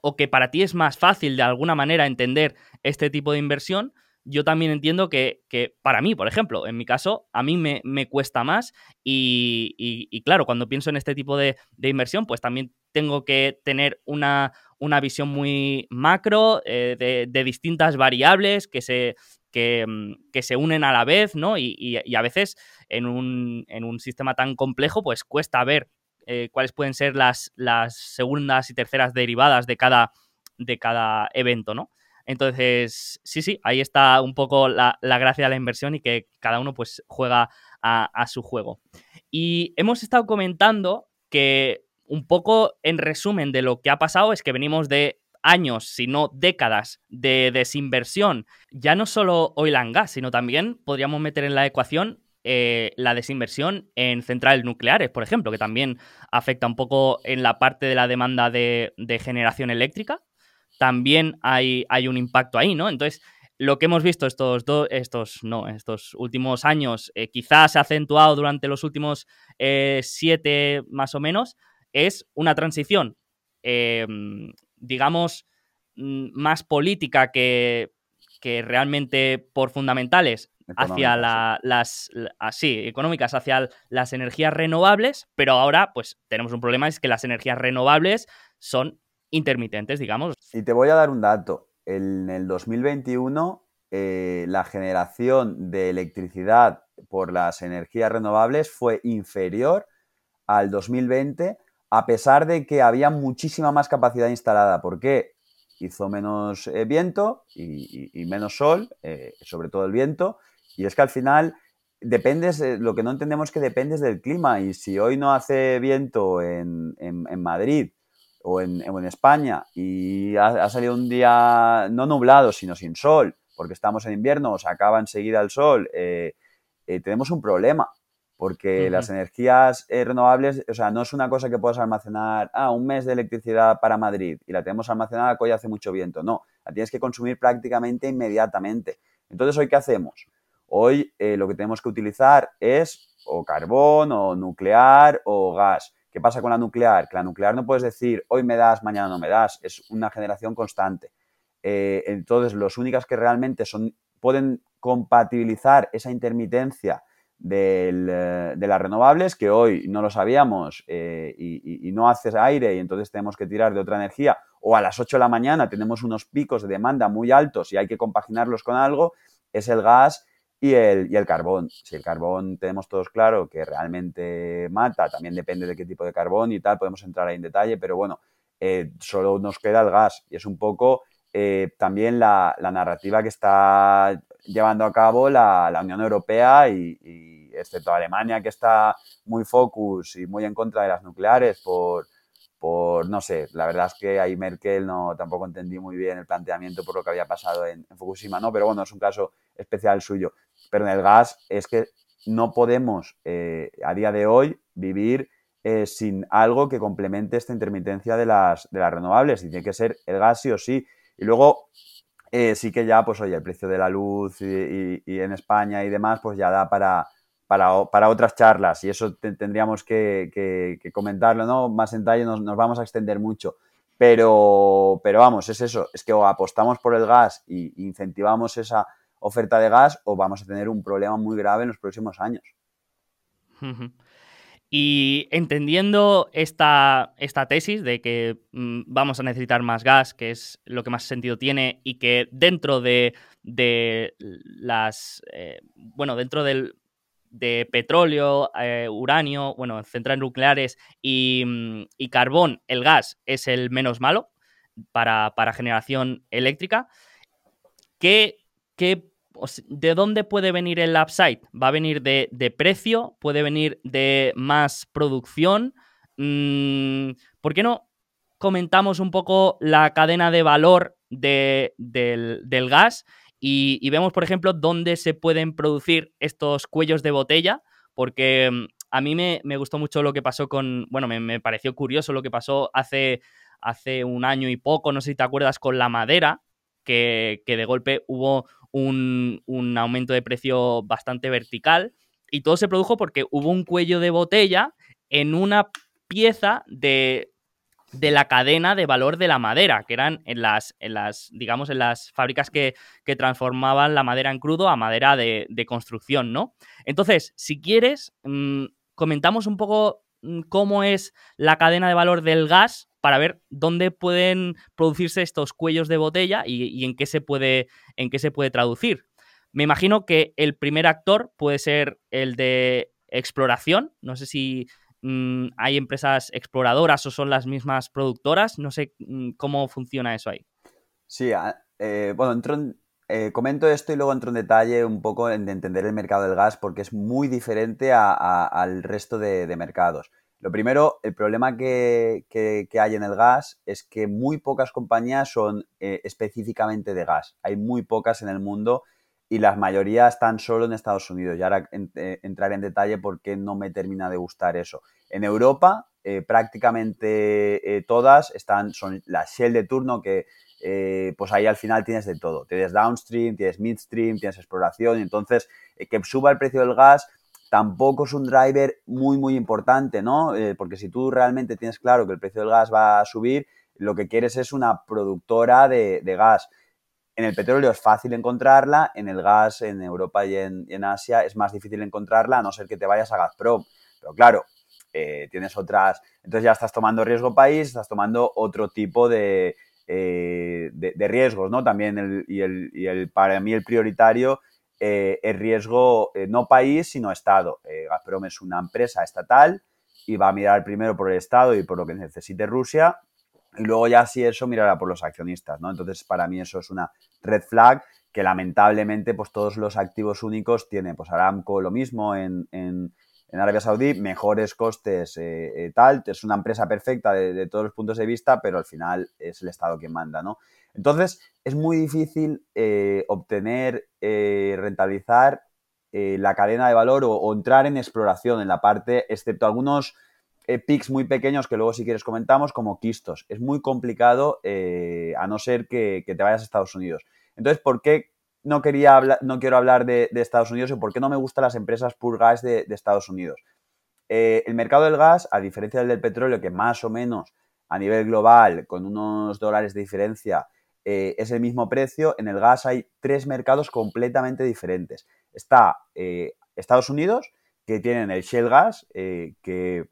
o que para ti es más fácil de alguna manera entender este tipo de inversión, yo también entiendo que, para mí, por ejemplo, en mi caso, a mí me, cuesta más y, claro, cuando pienso en este tipo de, inversión, pues también tengo que tener una, visión muy macro eh, de, distintas variables que se, mm, que, se unen a la vez, ¿no? Y, a veces en un, en un, sistema tan complejo, pues cuesta ver eh, cuáles pueden ser las, las segundas y terceras derivadas de cada, de cada evento, ¿no? Entonces, sí, sí, ahí está un poco la, gracia de la inversión y que cada uno pues juega a, su juego. Y hemos estado comentando que un poco en resumen de lo que ha pasado es que venimos de años, si no décadas, de desinversión, ya no solo oil and gas, sino también podríamos meter en la ecuación eh, la desinversión en centrales nucleares, por ejemplo, que también afecta un poco en la parte de la demanda de generación eléctrica también hay, hay un impacto ahí, ¿no? Entonces, lo que hemos visto estos, dos, estos, no, estos últimos años, eh, quizás se ha acentuado durante los últimos eh, siete más o menos, es una transición, em, digamos, mm, más política que, que realmente por fundamentales hacia las así, económicas hacia las energías renovables, pero ahora pues tenemos un problema es que las energías renovables son intermitentes, digamos. Y te voy a dar un dato. En el 2021, eh, la generación de electricidad por las energías renovables fue inferior al 2020, a pesar de que había muchísima más capacidad instalada. ¿Por qué? Hizo menos eh, viento y, menos sol, eh, sobre todo el viento. Y es que al final dependes, lo que no entendemos es que dependes del clima. Y si hoy no hace viento en, en Madrid, o en, España y ha, salido un día no nublado, sino sin sol, porque estamos en invierno o se acaba enseguida el sol, eh, eh, tenemos un problema. Porque las energías eh, renovables, o sea, no es una cosa que puedas almacenar, ah, un mes de electricidad para Madrid y la tenemos almacenada que hoy hace mucho viento. No, la tienes que consumir prácticamente inmediatamente. Entonces, ¿hoy qué hacemos? Hoy lo que tenemos que utilizar es o carbón o nuclear o gas ¿Qué pasa con la nuclear? Que la nuclear no puedes decir hoy me das, mañana no me das, es una generación constante. Eh, entonces, los únicas que realmente son, pueden compatibilizar esa intermitencia eh, de las renovables, que hoy no lo sabíamos eh, y, y, no haces aire y entonces tenemos que tirar de otra energía, o a las 8 de la mañana tenemos unos picos de demanda muy altos y hay que compaginarlos con algo, es el gas y el, y el carbón. Si el carbón tenemos todos claro que realmente mata, también depende de qué tipo de carbón y tal, podemos entrar ahí en detalle, pero bueno, eh, solo nos queda el gas y es un poco eh, también la, narrativa que está llevando a cabo la, Unión Europea y, y, excepto Alemania que está muy focus y muy en contra de las nucleares por, por, no sé, la verdad es que ahí Merkel no, tampoco entendí muy bien el planteamiento por lo que había pasado en, Fukushima, ¿no? Pero bueno, es un caso especial suyo. Pero en el gas es que no podemos eh, a día de hoy vivir eh, sin algo que complemente esta intermitencia de las, de las renovables. Y tiene que ser el gas sí o sí. Y luego eh, sí que ya, pues oye, el precio de la luz y, en España y demás, pues ya da para, para, otras charlas. Y eso tendríamos que, comentarlo, ¿no? Más en detalle nos, nos vamos a extender mucho. Pero, pero vamos, es eso, es que o apostamos por el gas e incentivamos esa oferta de gas o vamos a tener un problema muy grave en los próximos años. Y entendiendo esta, esta tesis de que mm, vamos a necesitar más gas, que es lo que más sentido tiene, y que dentro de, las. Eh, bueno, dentro del, de petróleo, eh, uranio, bueno, centrales nucleares mm, y, carbón, el gas es el menos malo para, generación eléctrica. ¿Qué, ¿De dónde puede venir el upside? ¿Va a venir de, precio? ¿Puede venir de más producción? Mm, ¿Por qué no comentamos un poco la cadena de valor del, del gas y, vemos, por ejemplo, dónde se pueden producir estos cuellos de botella, porque mm, a mí me, gustó mucho lo que pasó con, bueno, me, pareció curioso lo que pasó hace, hace un año y poco, no sé si te acuerdas, con la madera, que, de golpe hubo un, un, aumento de precio bastante vertical y todo se produjo porque hubo un cuello de botella en una pieza de de la cadena de valor de la madera, que eran en las, en las digamos, en las fábricas que, transformaban la madera en crudo a madera de, construcción, ¿no? Entonces, si quieres, mm, comentamos un poco mm, cómo es la cadena de valor del gas para ver dónde pueden producirse estos cuellos de botella y, y en, qué se puede, en qué se puede traducir. Me imagino que el primer actor puede ser el de exploración. No sé si Mm, hay empresas exploradoras o son las mismas productoras. No sé mm, cómo funciona eso ahí. Sí, eh, bueno, eh, comento esto y luego entro en detalle un poco en entender el mercado del gas porque es muy diferente al resto de, mercados. Lo primero, el problema que, hay en el gas es que muy pocas compañías son eh, específicamente de gas. Hay muy pocas en el mundo y las mayorías están solo en Estados Unidos. Y ahora eh, entraré en detalle por qué no me termina de gustar eso. En Europa, eh, prácticamente eh, todas están, son la Shell de turno que pues ahí al final tienes de todo. Tienes downstream, tienes midstream, tienes exploración. Y entonces, que suba el precio del gas tampoco es un driver muy, muy importante, ¿no? porque si tú realmente tienes claro que el precio del gas va a subir, lo que quieres es una productora de, de gas. En el petróleo es fácil encontrarla, en el gas, en Europa y en, Asia es más difícil encontrarla, a no ser que te vayas a Gazprom. Pero claro, eh, tienes otras. Entonces ya estás tomando riesgo país, estás tomando otro tipo de, eh, de, riesgos, ¿no? También el, y, el, el, para mí el prioritario eh, es riesgo no país, sino Estado. Gazprom es una empresa estatal y va a mirar primero por el Estado y por lo que necesite Rusia y luego ya si eso mirará por los accionistas, ¿no? Entonces, para mí eso es una red flag que lamentablemente pues todos los activos únicos tienen. Pues Aramco lo mismo en, en, Arabia Saudí, mejores costes, eh, eh, tal. Es una empresa perfecta de, todos los puntos de vista, pero al final es el Estado quien manda, ¿no? Entonces, es muy difícil eh, obtener, rentabilizar la cadena de valor o, o entrar en exploración en la parte, excepto algunos eh, pics muy pequeños que luego si quieres comentamos como quistos. Es muy complicado eh, a no ser que, te vayas a Estados Unidos. Entonces, ¿por qué no, quería hablar, no quiero hablar de, Estados Unidos y por qué no me gustan las empresas pur gas de, Estados Unidos? Eh, el mercado del gas, a diferencia del petróleo, que más o menos a nivel global, con unos dólares de diferencia, es el mismo precio, en el gas hay tres mercados completamente diferentes. Está Estados Unidos, que tienen el shale gas, que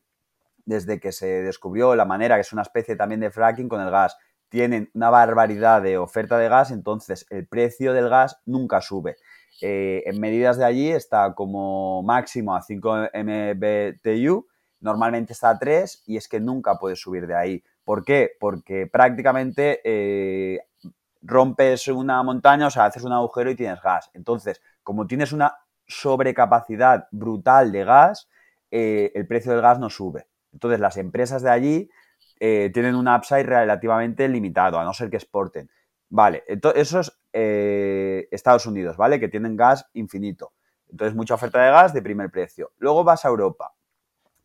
desde que se descubrió la manera, que es una especie también de fracking con el gas, tienen una barbaridad de oferta de gas, entonces el precio del gas nunca sube. Eh, en medidas de allí está como máximo a 5 MBTU, normalmente está a 3 y es que nunca puede subir de ahí. ¿Por qué? Porque prácticamente eh, rompes una montaña, o sea, haces un agujero y tienes gas. Entonces, como tienes una sobrecapacidad brutal de gas, eh, el precio del gas no sube. Entonces, las empresas de allí eh, tienen un upside relativamente limitado, a no ser que exporten. Vale, eso es eh, Estados Unidos, ¿vale? Que tienen gas infinito. Entonces, mucha oferta de gas de primer precio. Luego vas a Europa.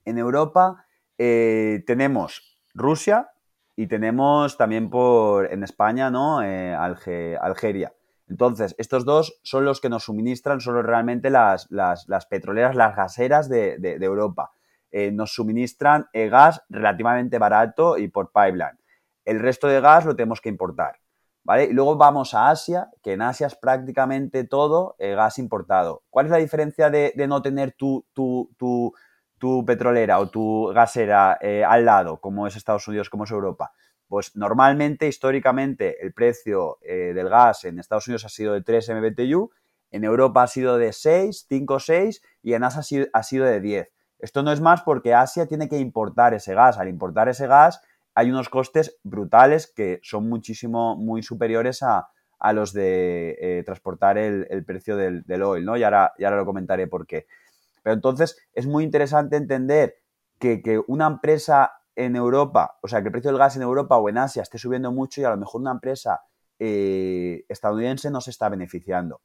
En Europa, tenemos Rusia y tenemos también por en España, ¿no? Algeria. Entonces, estos dos son los que nos suministran, son realmente las, petroleras, las gaseras de, Europa. Eh, nos suministran eh, gas relativamente barato y por pipeline. El resto de gas lo tenemos que importar. ¿Vale? Y luego vamos a Asia, que en Asia es prácticamente todo eh, gas importado. ¿Cuál es la diferencia de, no tener tu, tu, tu, petrolera o tu gasera al lado, como es Estados Unidos, como es Europa? Pues normalmente, históricamente, el precio eh, del gas en Estados Unidos ha sido de 3 MBTU, en Europa ha sido de 6, 5, 6 y en Asia ha sido, de 10. Esto no es más porque Asia tiene que importar ese gas. Al importar ese gas hay unos costes brutales que son muchísimo, muy superiores a, los de eh, transportar el, precio del, oil, ¿no? Y ahora, y ahora lo comentaré por qué. Pero entonces es muy interesante entender que, que una empresa en Europa, o sea, que el precio del gas en Europa o en Asia esté subiendo mucho y a lo mejor una empresa eh, estadounidense no se está beneficiando.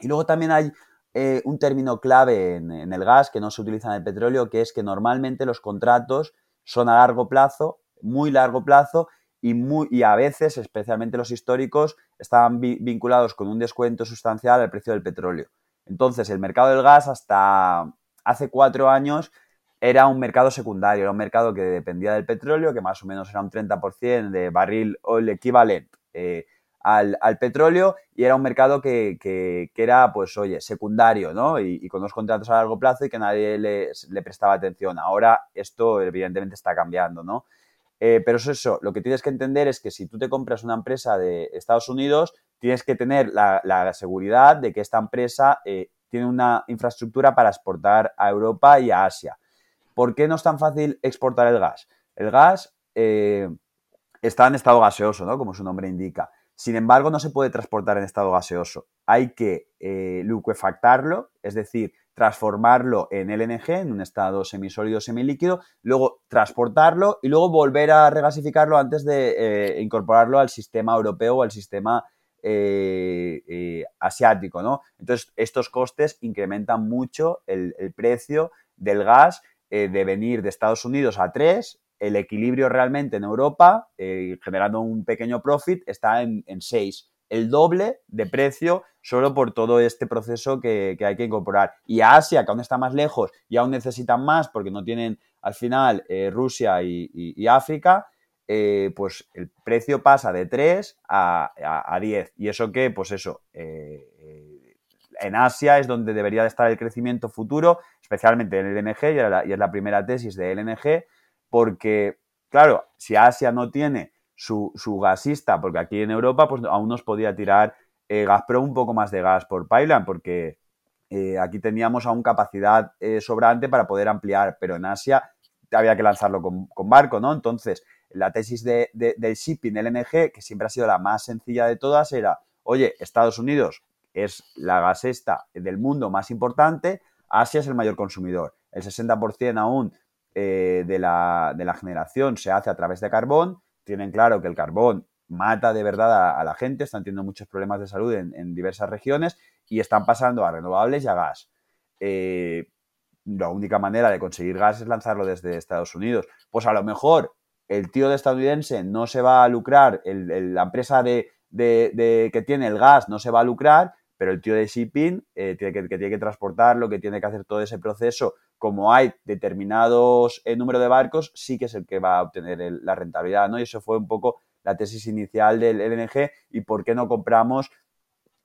Y luego también hay eh, un término clave en, el gas que no se utiliza en el petróleo, que es que normalmente los contratos son a largo plazo, muy largo plazo, y, muy, y a veces, especialmente los históricos, estaban vinculados con un descuento sustancial al precio del petróleo. Entonces, el mercado del gas hasta hace cuatro años era un mercado secundario, era un mercado que dependía del petróleo, que más o menos era un 30% de barril o el equivalente eh, al, petróleo, y era un mercado que, era, pues, oye, secundario, ¿no? Y, con los contratos a largo plazo y que nadie le, prestaba atención. Ahora esto, evidentemente, está cambiando, ¿no? Eh, pero eso, eso, lo que tienes que entender es que si tú te compras una empresa de Estados Unidos, tienes que tener la, seguridad de que esta empresa eh, tiene una infraestructura para exportar a Europa y a Asia. ¿Por qué no es tan fácil exportar el gas? El gas eh, está en estado gaseoso, ¿no? Como su nombre indica. Sin embargo, no se puede transportar en estado gaseoso. Hay que eh, liquefactarlo, es decir, transformarlo en LNG, en un estado semisólido semilíquido, luego transportarlo y luego volver a regasificarlo antes de eh, incorporarlo al sistema europeo o al sistema asiático, ¿no? Entonces, estos costes incrementan mucho el precio del gas eh, de venir de Estados Unidos a 3, el equilibrio realmente en Europa, eh, generando un pequeño profit, está en, 6. El doble de precio solo por todo este proceso que, hay que incorporar. Y a Asia, que aún está más lejos y aún necesitan más porque no tienen al final eh, Rusia y, África, pues el precio pasa de 3 a, 10. Y eso que, pues eso, en Asia es donde debería de estar el crecimiento futuro, especialmente en el LNG, y es la primera tesis de LNG, porque, claro, si Asia no tiene su, gasista, porque aquí en Europa pues aún nos podía tirar eh, Gazprom un poco más de gas por pipeline, porque eh, aquí teníamos aún capacidad eh, sobrante para poder ampliar, pero en Asia había que lanzarlo con, barco, ¿no? Entonces, la tesis de, del shipping LNG, que siempre ha sido la más sencilla de todas, era, oye, Estados Unidos es la gasesta del mundo más importante, Asia es el mayor consumidor. El 60% aún eh, de, la, generación se hace a través de carbón. Tienen claro que el carbón mata de verdad a, la gente, están teniendo muchos problemas de salud en, diversas regiones y están pasando a renovables y a gas. Eh, la única manera de conseguir gas es lanzarlo desde Estados Unidos. Pues a lo mejor el tío de estadounidense no se va a lucrar, la empresa de, que tiene el gas no se va a lucrar, pero el tío de shipping eh, tiene que, tiene que transportarlo, que tiene que hacer todo ese proceso, como hay determinados eh, número de barcos, sí que es el que va a obtener la rentabilidad, ¿no? Y eso fue un poco la tesis inicial del LNG y por qué no compramos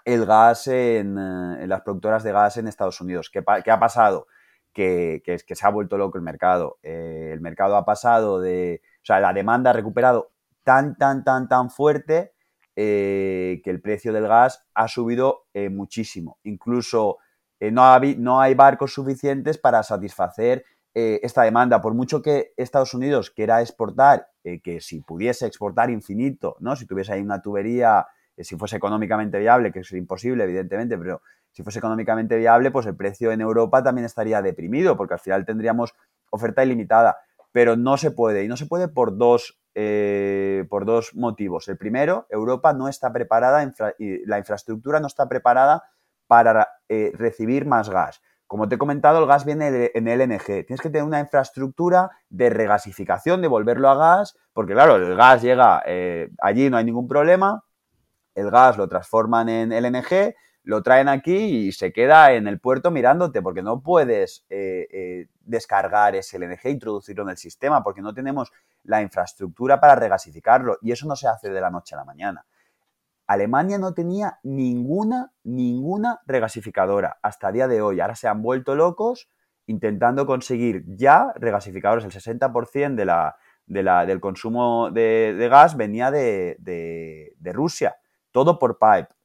el gas en, eh, las productoras de gas en Estados Unidos. ¿Qué, ha pasado? Que, que, que, se ha vuelto loco el mercado. el mercado ha pasado de, o sea, la demanda ha recuperado tan, tan, tan, tan fuerte eh, que el precio del gas ha subido eh, muchísimo. Incluso eh, no, no, hay barcos suficientes para satisfacer esta demanda. Por mucho que Estados Unidos quiera exportar, que si pudiese exportar infinito, ¿no? Si tuviese ahí una tubería, si fuese económicamente viable, que es imposible, evidentemente, pero si fuese económicamente viable, pues el precio en Europa también estaría deprimido, porque al final tendríamos oferta ilimitada. Pero no se puede, y no se puede por dos eh, por dos motivos. El primero, Europa no está preparada, y la infraestructura no está preparada para eh, recibir más gas. como te he comentado, el gas viene en LNG. Tienes que tener una infraestructura de regasificación, de volverlo a gas, porque claro, el gas llega eh, allí, no hay ningún problema, el gas lo transforman en LNG, lo traen aquí y se queda en el puerto mirándote, porque no puedes eh, eh, descargar ese LNG introducirlo en el sistema, porque no tenemos la infraestructura para regasificarlo. Y eso no se hace de la noche a la mañana. Alemania no tenía ninguna, ninguna regasificadora hasta el día de hoy. Ahora se han vuelto locos intentando conseguir ya regasificadores. El 60% de la, del consumo de, gas venía de, Rusia. Todo por pipe.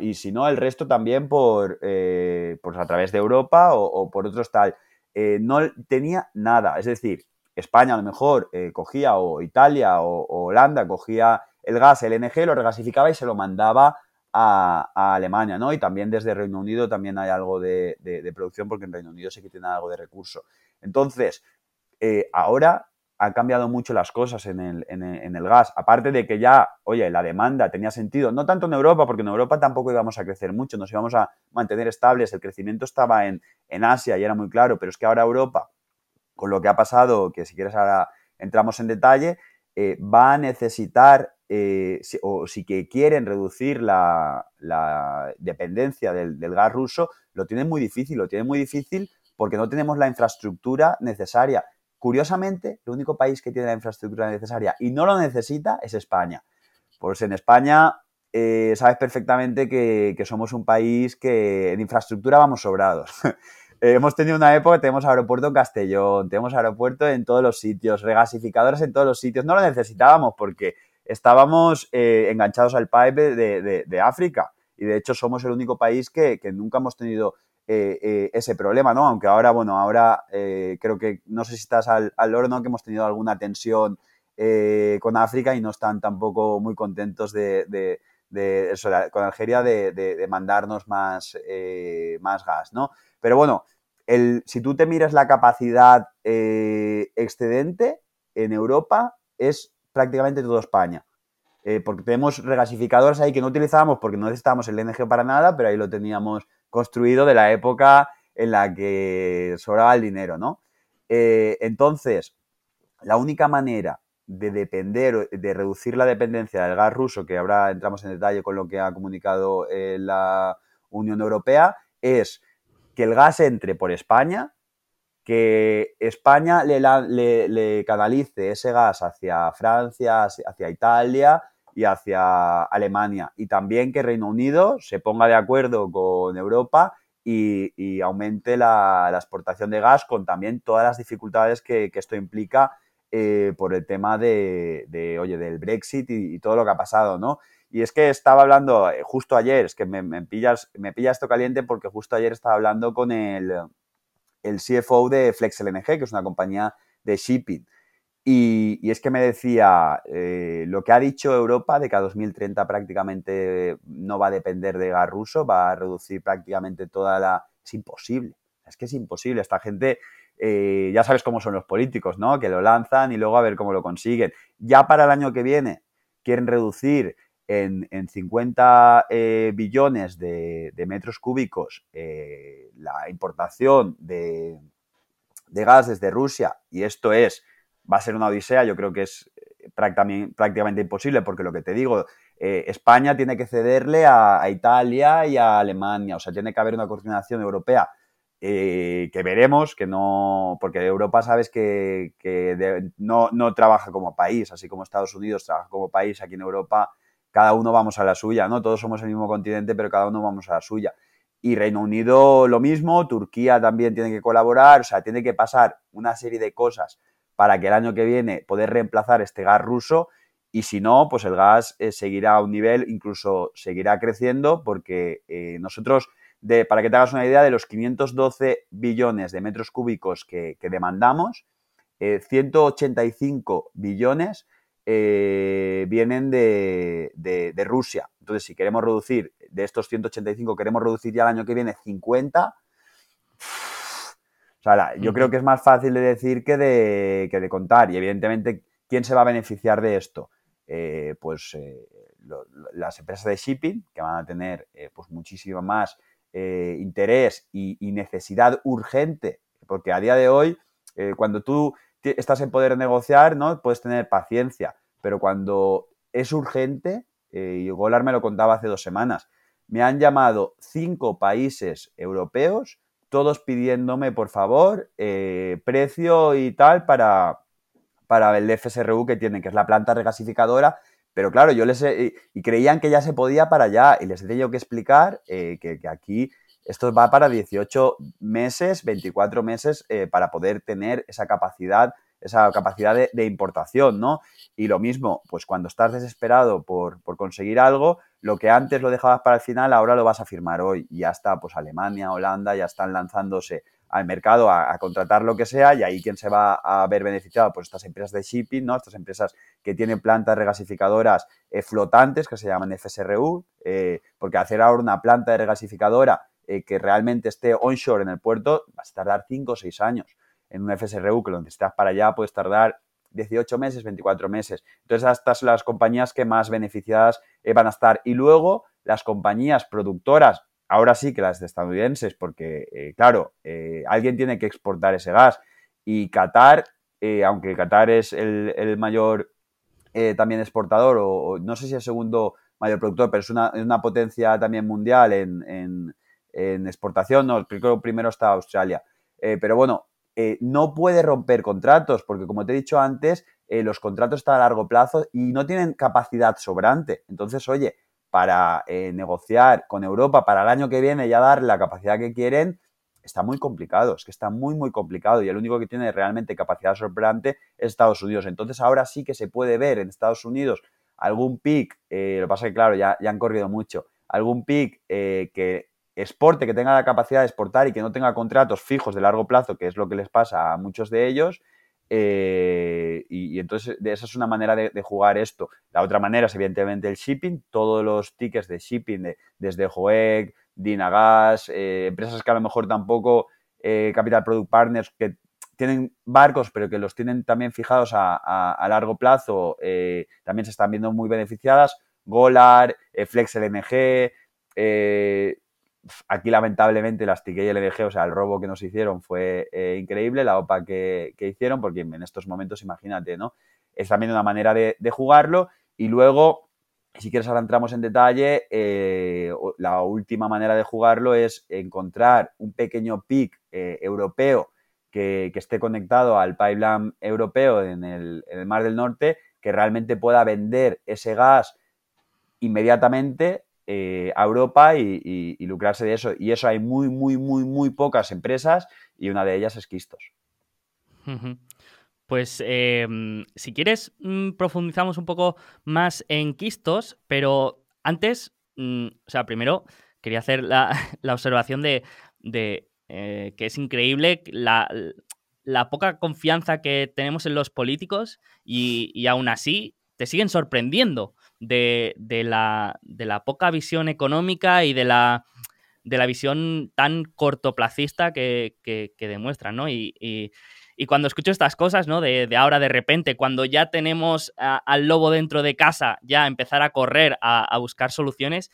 Y si no, el resto también por, eh, pues a través de Europa o, por otros tal. Eh, no tenía nada. Es decir, España a lo mejor eh, cogía, o Italia o, Holanda cogía el gas, el LNG, lo regasificaba y se lo mandaba a, Alemania, ¿no? Y también desde Reino Unido también hay algo de, producción porque en Reino Unido sí que tiene algo de recurso. Entonces, ahora han cambiado mucho las cosas en el, en, el, gas. Aparte de que ya, oye, la demanda tenía sentido, no tanto en Europa, porque en Europa tampoco íbamos a crecer mucho, nos íbamos a mantener estables, el crecimiento estaba en, en Asia y era muy claro, pero es que ahora Europa con lo que ha pasado, que si quieres ahora entramos en detalle, eh, va a necesitar, eh, o si quieren reducir la, dependencia del, gas ruso, lo tienen muy difícil, lo tienen muy difícil porque no tenemos la infraestructura necesaria. Curiosamente, el único país que tiene la infraestructura necesaria y no lo necesita es España. Pues en España eh, sabes perfectamente que, somos un país que en infraestructura vamos sobrados. Eh, hemos tenido una época, tenemos aeropuerto en Castellón, tenemos aeropuerto en todos los sitios, regasificadores en todos los sitios. No lo necesitábamos porque estábamos eh, enganchados al pipe de, África y de hecho somos el único país que, nunca hemos tenido eh, ese problema, ¿no? Aunque ahora, bueno, ahora creo que, no sé si estás al, al horno, que hemos tenido alguna tensión con África y no están tampoco muy contentos de, eso, con Algeria de, mandarnos más, más gas, ¿no? Pero bueno, el, si tú te miras la capacidad eh, excedente en Europa, es prácticamente toda España. Eh, porque tenemos regasificadores ahí que no utilizábamos porque no necesitábamos el LNG para nada, pero ahí lo teníamos construido de la época en la que sobraba el dinero, ¿no? Eh, entonces, la única manera de depender, de reducir la dependencia del gas ruso, que ahora entramos en detalle con lo que ha comunicado la Unión Europea, es que el gas entre por España, que España le, canalice ese gas hacia Francia, hacia Italia y hacia Alemania. Y también que Reino Unido se ponga de acuerdo con Europa y, aumente la, exportación de gas con también todas las dificultades que, esto implica eh, por el tema de, oye, del Brexit y, todo lo que ha pasado, ¿no? Y es que estaba hablando eh, justo ayer, es que me, pillas, me pilla esto caliente porque justo ayer estaba hablando con el, el CFO de FlexLNG, que es una compañía de shipping. Y, es que me decía, eh, lo que ha dicho Europa de que a 2030 prácticamente no va a depender de gas ruso, va a reducir prácticamente toda la... Es imposible, es que es imposible. Esta gente, eh, ya sabes cómo son los políticos, ¿no? Que lo lanzan y luego a ver cómo lo consiguen. Ya para el año que viene quieren reducir en, 50 eh, billones de, metros cúbicos la importación de, gas desde Rusia, y esto es, va a ser una odisea, yo creo que es eh, prácticamente, imposible, porque lo que te digo, España tiene que cederle a, Italia y a Alemania, o sea, tiene que haber una coordinación europea. que veremos, que no, porque Europa sabes que, no, no, trabaja como país, así como Estados Unidos trabaja como país, aquí en Europa cada uno vamos a la suya, ¿no? Todos somos el mismo continente, pero cada uno vamos a la suya. Y Reino Unido lo mismo, Turquía también tiene que colaborar, o sea, tiene que pasar una serie de cosas para que el año que viene poder reemplazar este gas ruso y si no, pues el gas eh, seguirá a un nivel, incluso seguirá creciendo porque eh, nosotros, de, para que te hagas una idea, de los 512 billones de metros cúbicos que, demandamos, 185 eh, billones vienen de, Rusia. Entonces, si queremos reducir de estos 185, queremos reducir ya el año que viene 50. O sea, yo creo que es más fácil de decir que de, que de contar. Y evidentemente, ¿quién se va a beneficiar de esto? Eh, pues eh, las empresas de shipping, que van a tener pues muchísimo más interés y, necesidad urgente, porque a día de hoy, cuando tú estás en poder negociar, ¿no? Puedes tener paciencia, pero cuando es urgente, y Golar me lo contaba hace dos semanas, me han llamado cinco países europeos, todos pidiéndome, por favor, precio y tal para, para el FSRU que tienen, que es la planta regasificadora. Pero claro, yo les y creían que ya se podía para allá y les he tenido que explicar eh, que, aquí esto va para 18 meses, 24 meses eh, para poder tener esa capacidad, esa capacidad de, importación, ¿no? Y lo mismo, pues cuando estás desesperado por, conseguir algo, lo que antes lo dejabas para el final, ahora lo vas a firmar hoy. Y ya está, pues Alemania, Holanda, ya están lanzándose al mercado a, contratar lo que sea y ahí quien se va a ver beneficiado, pues estas empresas de shipping, ¿no? Estas empresas que tienen plantas regasificadoras eh, flotantes que se llaman FSRU, eh, porque hacer ahora una planta de regasificadora eh, que realmente esté onshore en el puerto va a tardar 5 o 6 años. En un FSRU que lo necesitas para allá puedes tardar 18 meses, 24 meses. Entonces, estas son las compañías que más beneficiadas van a estar. Y luego, las compañías productoras ahora sí que las estadounidenses, porque, eh, claro, eh, alguien tiene que exportar ese gas. Y Qatar, eh, aunque Qatar es el, mayor también exportador, o, no sé si el segundo mayor productor, pero es una, potencia también mundial en, exportación, no, primero está Australia. pero bueno, no puede romper contratos, porque como te he dicho antes, los contratos están a largo plazo y no tienen capacidad sobrante. Entonces, oye, para eh, negociar con Europa para el año que viene ya dar la capacidad que quieren, está muy complicado, es que está muy, muy complicado y el único que tiene realmente capacidad sorprendente es Estados Unidos. Entonces ahora sí que se puede ver en Estados Unidos algún pic, eh, lo que pasa es que claro, ya, ya han corrido mucho, algún pic eh, que exporte, que tenga la capacidad de exportar y que no tenga contratos fijos de largo plazo, que es lo que les pasa a muchos de ellos, eh, y, entonces esa es una manera de, jugar esto. La otra manera es evidentemente el shipping, todos los tickets de shipping desde Joeg, Dinagas, eh, empresas que a lo mejor tampoco eh, Capital Product Partners que tienen barcos pero que los tienen también fijados a, largo plazo, también se están viendo muy beneficiadas. Golar, Flex LNG, Aquí, lamentablemente, las TK y el EDG, o sea, el robo que nos hicieron fue eh, increíble, la OPA que, hicieron, porque en estos momentos, imagínate, ¿no? Es también una manera de, jugarlo. Y luego, si quieres, ahora entramos en detalle, eh, la última manera de jugarlo es encontrar un pequeño pic eh, europeo que, esté conectado al pipeline europeo en el Mar del Norte, que realmente pueda vender ese gas inmediatamente eh, a Europa y, lucrarse de eso. Y eso hay muy, muy, muy, muy pocas empresas y una de ellas es Quistos. Pues em, si quieres, mm, profundizamos un poco más en Quistos, pero antes, mm, o sea, primero quería hacer la, observación de, eh, que es increíble la, poca confianza que tenemos en los políticos y, y aún así te siguen sorprendiendo de, la, poca visión económica y de la, de la visión tan cortoplacista que, demuestran, ¿no? Y, cuando escucho estas cosas, ¿no? De, ahora de repente, cuando ya tenemos al lobo dentro de casa, ya empezar a correr, a, buscar soluciones,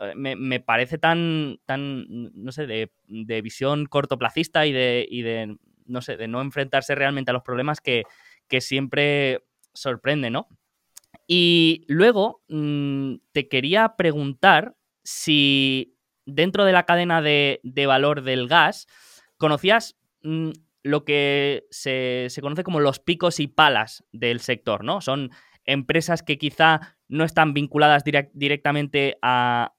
eh, me, parece tan, tan, no sé, de, visión cortoplacista y de, de, no sé, de no enfrentarse realmente a los problemas que, que siempre sorprende, ¿no? Y luego mm, te quería preguntar si dentro de la cadena de, valor del gas conocías mm, lo que se, conoce como los picos y palas del sector, ¿no? Son empresas que quizá no están vinculadas directamente a,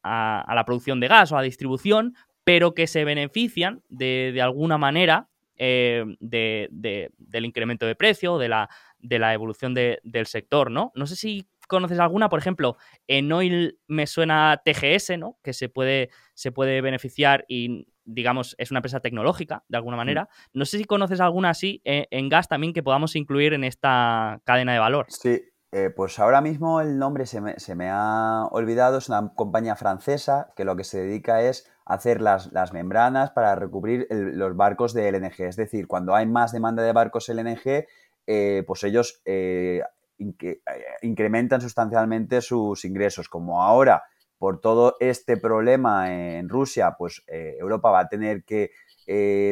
la producción de gas o a distribución, pero que se benefician de, alguna manera eh, del incremento de precio, de la, de la evolución del sector, ¿no? No sé si conoces alguna, por ejemplo, en Oil me suena TGS, ¿no? Que se puede, se puede beneficiar y, digamos, es una empresa tecnológica, de alguna manera. No sé si conoces alguna así eh, en gas también que podamos incluir en esta cadena de valor. Sí, eh, pues ahora mismo el nombre se me, se me, ha olvidado, es una compañía francesa que lo que se dedica es hacer las, las membranas para recubrir los barcos de LNG. Es decir, cuando hay más demanda de barcos LNG, eh, pues ellos eh, eh, incrementan sustancialmente sus ingresos. Como ahora por todo este problema en Rusia, pues eh, Europa va a tener que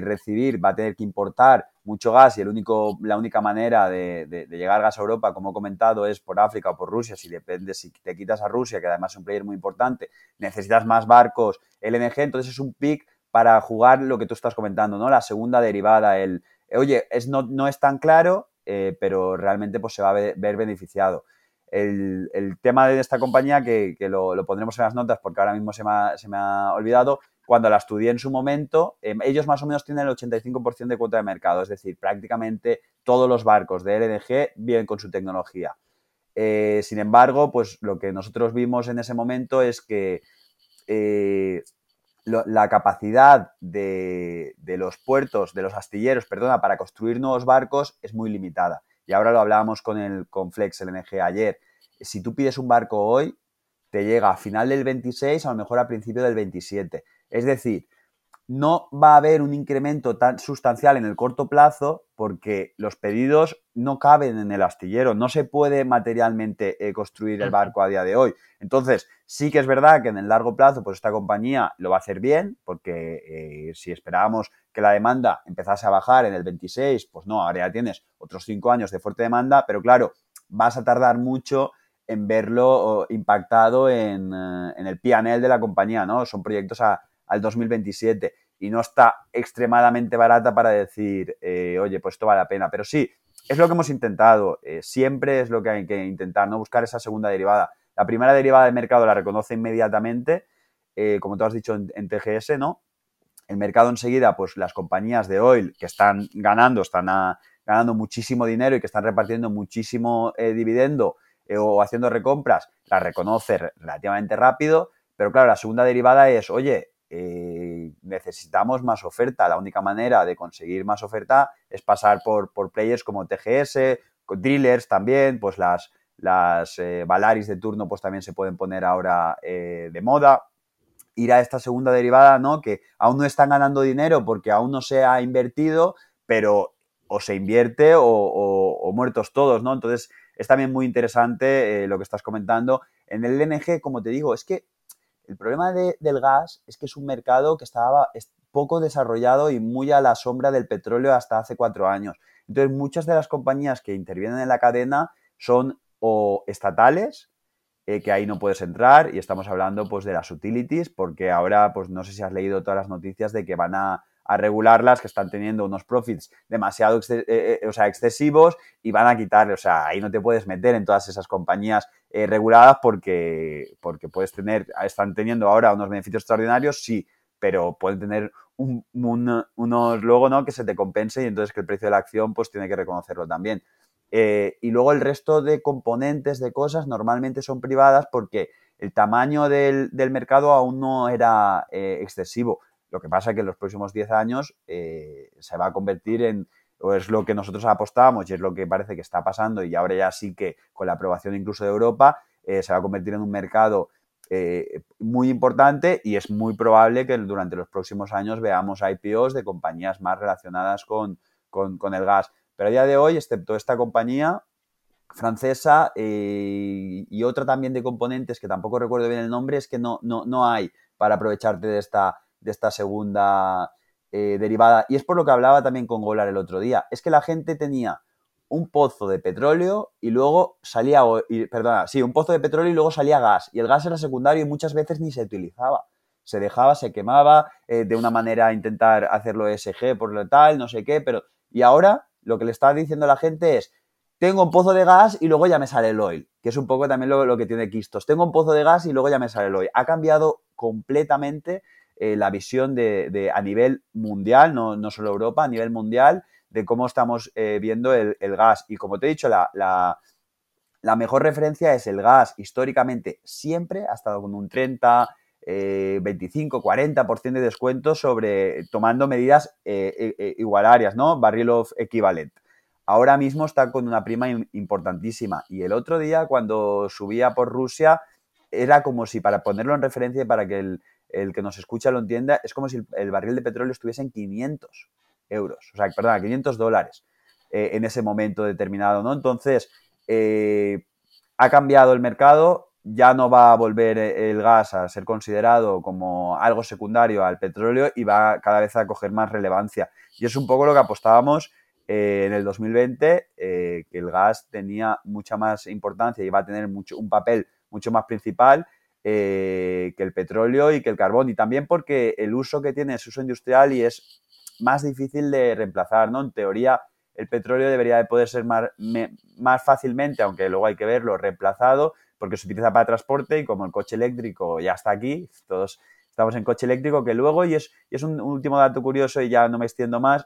recibir, va a tener que importar mucho gas y el único, la única manera de, llegar gas a Europa, como he comentado, es por África o por Rusia. Si depende, si te quitas a Rusia, que además es un player muy importante, necesitas más barcos LNG, entonces es un pick para jugar lo que tú estás comentando, ¿no? La segunda derivada, el, oye, es, no, no es tan claro, eh, pero realmente pues, se va a ver, beneficiado. El, tema de esta compañía, que, lo, pondremos en las notas porque ahora mismo se me ha, se me ha olvidado, cuando la estudié en su momento, em, ellos más o menos tienen el 85% de cuota de mercado, es decir, prácticamente todos los barcos de LNG vienen con su tecnología. Eh, sin embargo, pues lo que nosotros vimos en ese momento es que eh, la capacidad de, los puertos, de los astilleros, perdona, para construir nuevos barcos es muy limitada. Y ahora lo hablábamos con el con Flex LNG ayer. Si tú pides un barco hoy, te llega a final del 26, a lo mejor a principio del 27. Es decir, no va a haber un incremento tan sustancial en el corto plazo porque los pedidos no caben en el astillero, no se puede materialmente eh, construir el barco a día de hoy. Entonces, sí que es verdad que en el largo plazo, pues esta compañía lo va a hacer bien, porque eh, si esperábamos que la demanda empezase a bajar en el 26, pues no, ahora ya tienes otros cinco años de fuerte demanda, pero claro, vas a tardar mucho en verlo impactado en, eh, en el PNL de la compañía, ¿no? Son proyectos a al 2027 y no está extremadamente barata para decir, eh, oye, pues esto vale la pena. Pero sí, es lo que hemos intentado, eh, siempre es lo que hay que intentar, no buscar esa segunda derivada. La primera derivada del mercado la reconoce inmediatamente, eh, como tú has dicho en, TGS, ¿no? El mercado enseguida, pues las compañías de oil que están ganando, están ganando muchísimo dinero y que están repartiendo muchísimo dividendo o haciendo recompras, la reconoce relativamente rápido, pero claro, la segunda derivada es, oye, eh, necesitamos más oferta. La única manera de conseguir más oferta es pasar por, por players como TGS, drillers también, pues las, las eh, Valaris de turno pues también se pueden poner ahora eh, de moda. Ir a esta segunda derivada, ¿no? Que aún no están ganando dinero porque aún no se ha invertido, pero o se invierte o, muertos todos, ¿no? Entonces es también muy interesante lo que estás comentando. En el LNG, como te digo, es que el problema del gas es que es un mercado que estaba poco desarrollado y muy a la sombra del petróleo hasta hace cuatro años. Entonces, muchas de las compañías que intervienen en la cadena son o estatales, eh, que ahí no puedes entrar, y estamos hablando pues de las utilities, porque ahora, pues no sé si has leído todas las noticias de que van a a regularlas, que están teniendo unos profits demasiado eh, eh, o sea, excesivos y van a quitarle, o sea, ahí no te puedes meter en todas esas compañías eh, reguladas porque, porque puedes tener, están teniendo ahora unos beneficios extraordinarios, sí, pero pueden tener un, unos luego, ¿no? Que se te compense y entonces que el precio de la acción pues tiene que reconocerlo también. y luego el resto de componentes de cosas normalmente son privadas porque el tamaño del, del mercado aún no era excesivo. Lo que pasa es que en los próximos 10 años eh, se va a convertir en, o es lo que nosotros apostábamos y es lo que parece que está pasando y ahora ya sí que con la aprobación incluso de Europa eh, se va a convertir en un mercado eh, muy importante y es muy probable que durante los próximos años veamos IPOs de compañías más relacionadas con, el gas. Pero a día de hoy, excepto esta compañía francesa y otra también de componentes que tampoco recuerdo bien el nombre, es que no, no, no hay para aprovecharte de esta de esta segunda eh, derivada. Y es por lo que hablaba también con Golar el otro día. Es que la gente tenía un pozo de petróleo y luego salía, perdona, sí, un pozo de petróleo y luego salía gas. Y el gas era secundario y muchas veces ni se utilizaba. Se dejaba, se quemaba, eh, de una manera intentar hacerlo ESG por lo tal, no sé qué, pero... Y ahora lo que le está diciendo la gente es, tengo un pozo de gas y luego ya me sale el oil, que es un poco también lo, lo que tiene Quistos. Tengo un pozo de gas y luego ya me sale el oil. Ha cambiado completamente eh, la visión de, a nivel mundial, no, no, solo Europa, a nivel mundial, de cómo estamos eh, viendo el, gas. Y como te he dicho, la, la, mejor referencia es el gas. Históricamente siempre ha estado con un 30, 25, 40% de descuento sobre tomando medidas eh, igualarias, ¿no? Barril of equivalent. Ahora mismo está con una prima importantísima. Y el otro día, cuando subía por Rusia, era como si para ponerlo en referencia y para que el, el que nos escucha lo entienda, es como si el, barril de petróleo estuviese en 500 euros, o sea, perdón, 500 dólares eh, en ese momento determinado, ¿no? Entonces, eh, ha cambiado el mercado, ya no va a volver el gas a ser considerado como algo secundario al petróleo y va cada vez a coger más relevancia. Y es un poco lo que apostábamos eh, en el 2020, eh, que el gas tenía mucha más importancia y va a tener mucho, un papel mucho más principal eh, que el petróleo y que el carbón. Y también porque el uso que tiene es uso industrial y es más difícil de reemplazar, ¿no? En teoría, el petróleo debería de poder ser más, más fácilmente, aunque luego hay que verlo, reemplazado, porque se utiliza para transporte y como el coche eléctrico ya está aquí, todos estamos en coche eléctrico, que luego, y es, es un, último dato curioso y ya no me extiendo más,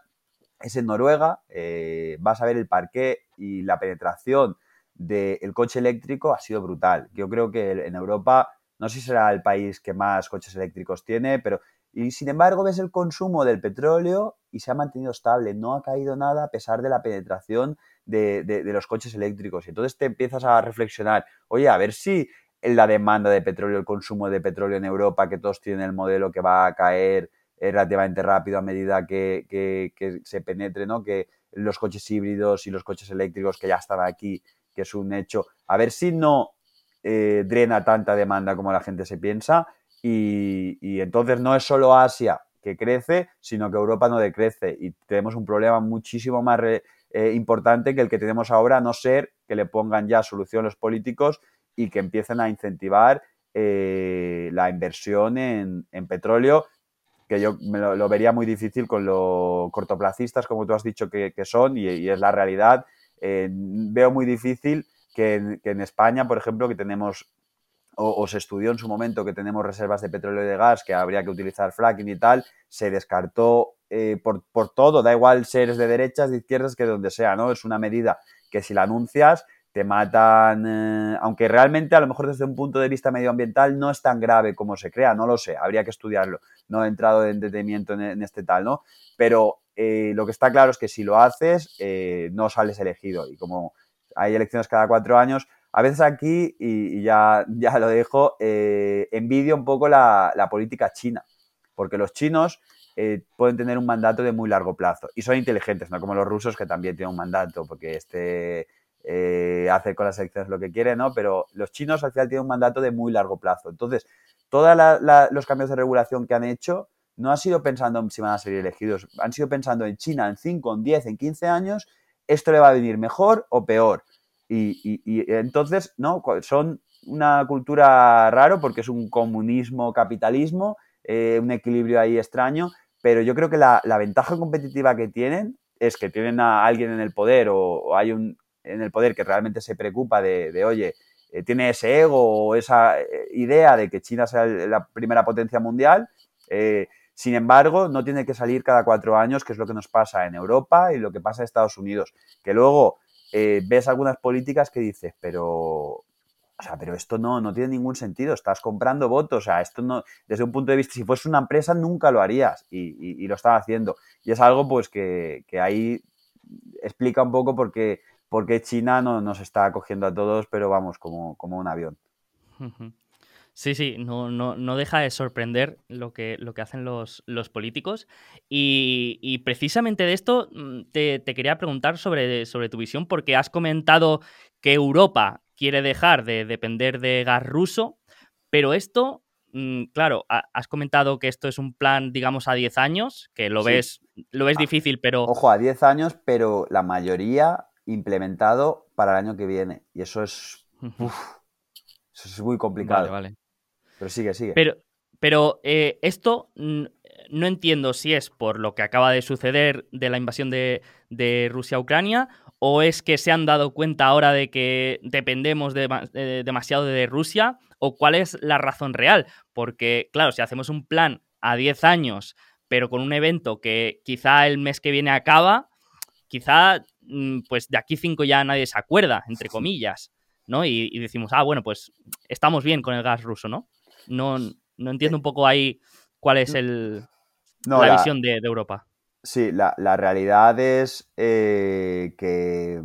es en Noruega, eh, vas a ver el parqué y la penetración del coche eléctrico ha sido brutal. Yo creo que en Europa, no sé si será el país que más coches eléctricos tiene, pero y sin embargo, ves el consumo del petróleo y se ha mantenido estable, no ha caído nada a pesar de la penetración de, los coches eléctricos. Y entonces te empiezas a reflexionar, oye, a ver si la demanda de petróleo, el consumo de petróleo en Europa, que todos tienen el modelo que va a caer eh, relativamente rápido a medida que, se penetre, ¿no? Que los coches híbridos y los coches eléctricos que ya están aquí, que es un hecho, a ver si no eh, drena tanta demanda como la gente se piensa y, entonces no es solo Asia que crece, sino que Europa no decrece y tenemos un problema muchísimo más eh, importante que el que tenemos ahora, a no ser que le pongan ya solución los políticos y que empiecen a incentivar eh, la inversión en, petróleo, que yo me lo, vería muy difícil con los cortoplacistas, como tú has dicho que, son, y, es la realidad. Veo muy difícil que que en España, por ejemplo, que tenemos o, se estudió en su momento que tenemos reservas de petróleo y de gas, que habría que utilizar fracking y tal, se descartó eh, por, todo, da igual si eres de derechas, de izquierdas, que de donde sea, ¿no? Es una medida que si la anuncias te matan, eh, aunque realmente a lo mejor desde un punto de vista medioambiental no es tan grave como se crea, no lo sé, habría que estudiarlo, no he entrado en detenimiento en, este tal, ¿no? Pero eh, lo que está claro es que si lo haces, no sales elegido y como hay elecciones cada cuatro años, a veces aquí, y, ya, ya lo dejo, eh, envidio un poco la, política china, porque los chinos eh, pueden tener un mandato de muy largo plazo y son inteligentes, no como los rusos que también tienen un mandato, porque este eh, hace con las elecciones lo que quiere, ¿no? Pero los chinos al final tienen un mandato de muy largo plazo. Entonces, todos los cambios de regulación que han hecho no han sido pensando en si van a ser elegidos, han sido pensando en China en 5, en 10, en 15 años, esto le va a venir mejor o peor. Y, entonces, ¿no? Son una cultura raro porque es un comunismo, capitalismo, eh, un equilibrio ahí extraño, pero yo creo que la, ventaja competitiva que tienen es que tienen a alguien en el poder o, hay un en el poder que realmente se preocupa de, oye, eh, tiene ese ego o esa eh, idea de que China sea la primera potencia mundial. Sin embargo, no tiene que salir cada cuatro años, que es lo que nos pasa en Europa y lo que pasa en Estados Unidos. Que luego eh, ves algunas políticas que dices, pero, o sea, pero esto no, no tiene ningún sentido, estás comprando votos, o sea, esto no, desde un punto de vista, si fuese una empresa nunca lo harías y, lo están haciendo. Y es algo pues que, ahí explica un poco por qué, por qué China no nos está acogiendo a todos, pero vamos, como, como un avión. Sí, sí, no, no, no, deja de sorprender lo que, lo que hacen los, los políticos. Y, precisamente de esto mm, te, quería preguntar sobre, sobre, tu visión, porque has comentado que Europa quiere dejar de depender de gas ruso, pero esto, mm, claro, has comentado que esto es un plan, digamos, a 10 años, que lo ves, lo ves ah, difícil, pero... Ojo, a 10 años, pero la mayoría implementado para el año que viene. Y eso es... eso es muy complicado. Vale, vale. Pero sigue, sigue. Pero, pero eh, esto no entiendo si es por lo que acaba de suceder de la invasión de, Rusia a Ucrania o es que se han dado cuenta ahora de que dependemos demasiado de Rusia o cuál es la razón real. Porque, claro, si hacemos un plan a 10 años, pero con un evento que quizá el mes que viene acaba, quizá mm, pues de aquí cinco ya nadie se acuerda, entre comillas, ¿no? Y, y decimos, ah, bueno, pues estamos bien con el gas ruso, ¿no? No, no entiendo un poco ahí cuál es el, la, visión de, Europa. Sí, la, realidad es eh, que,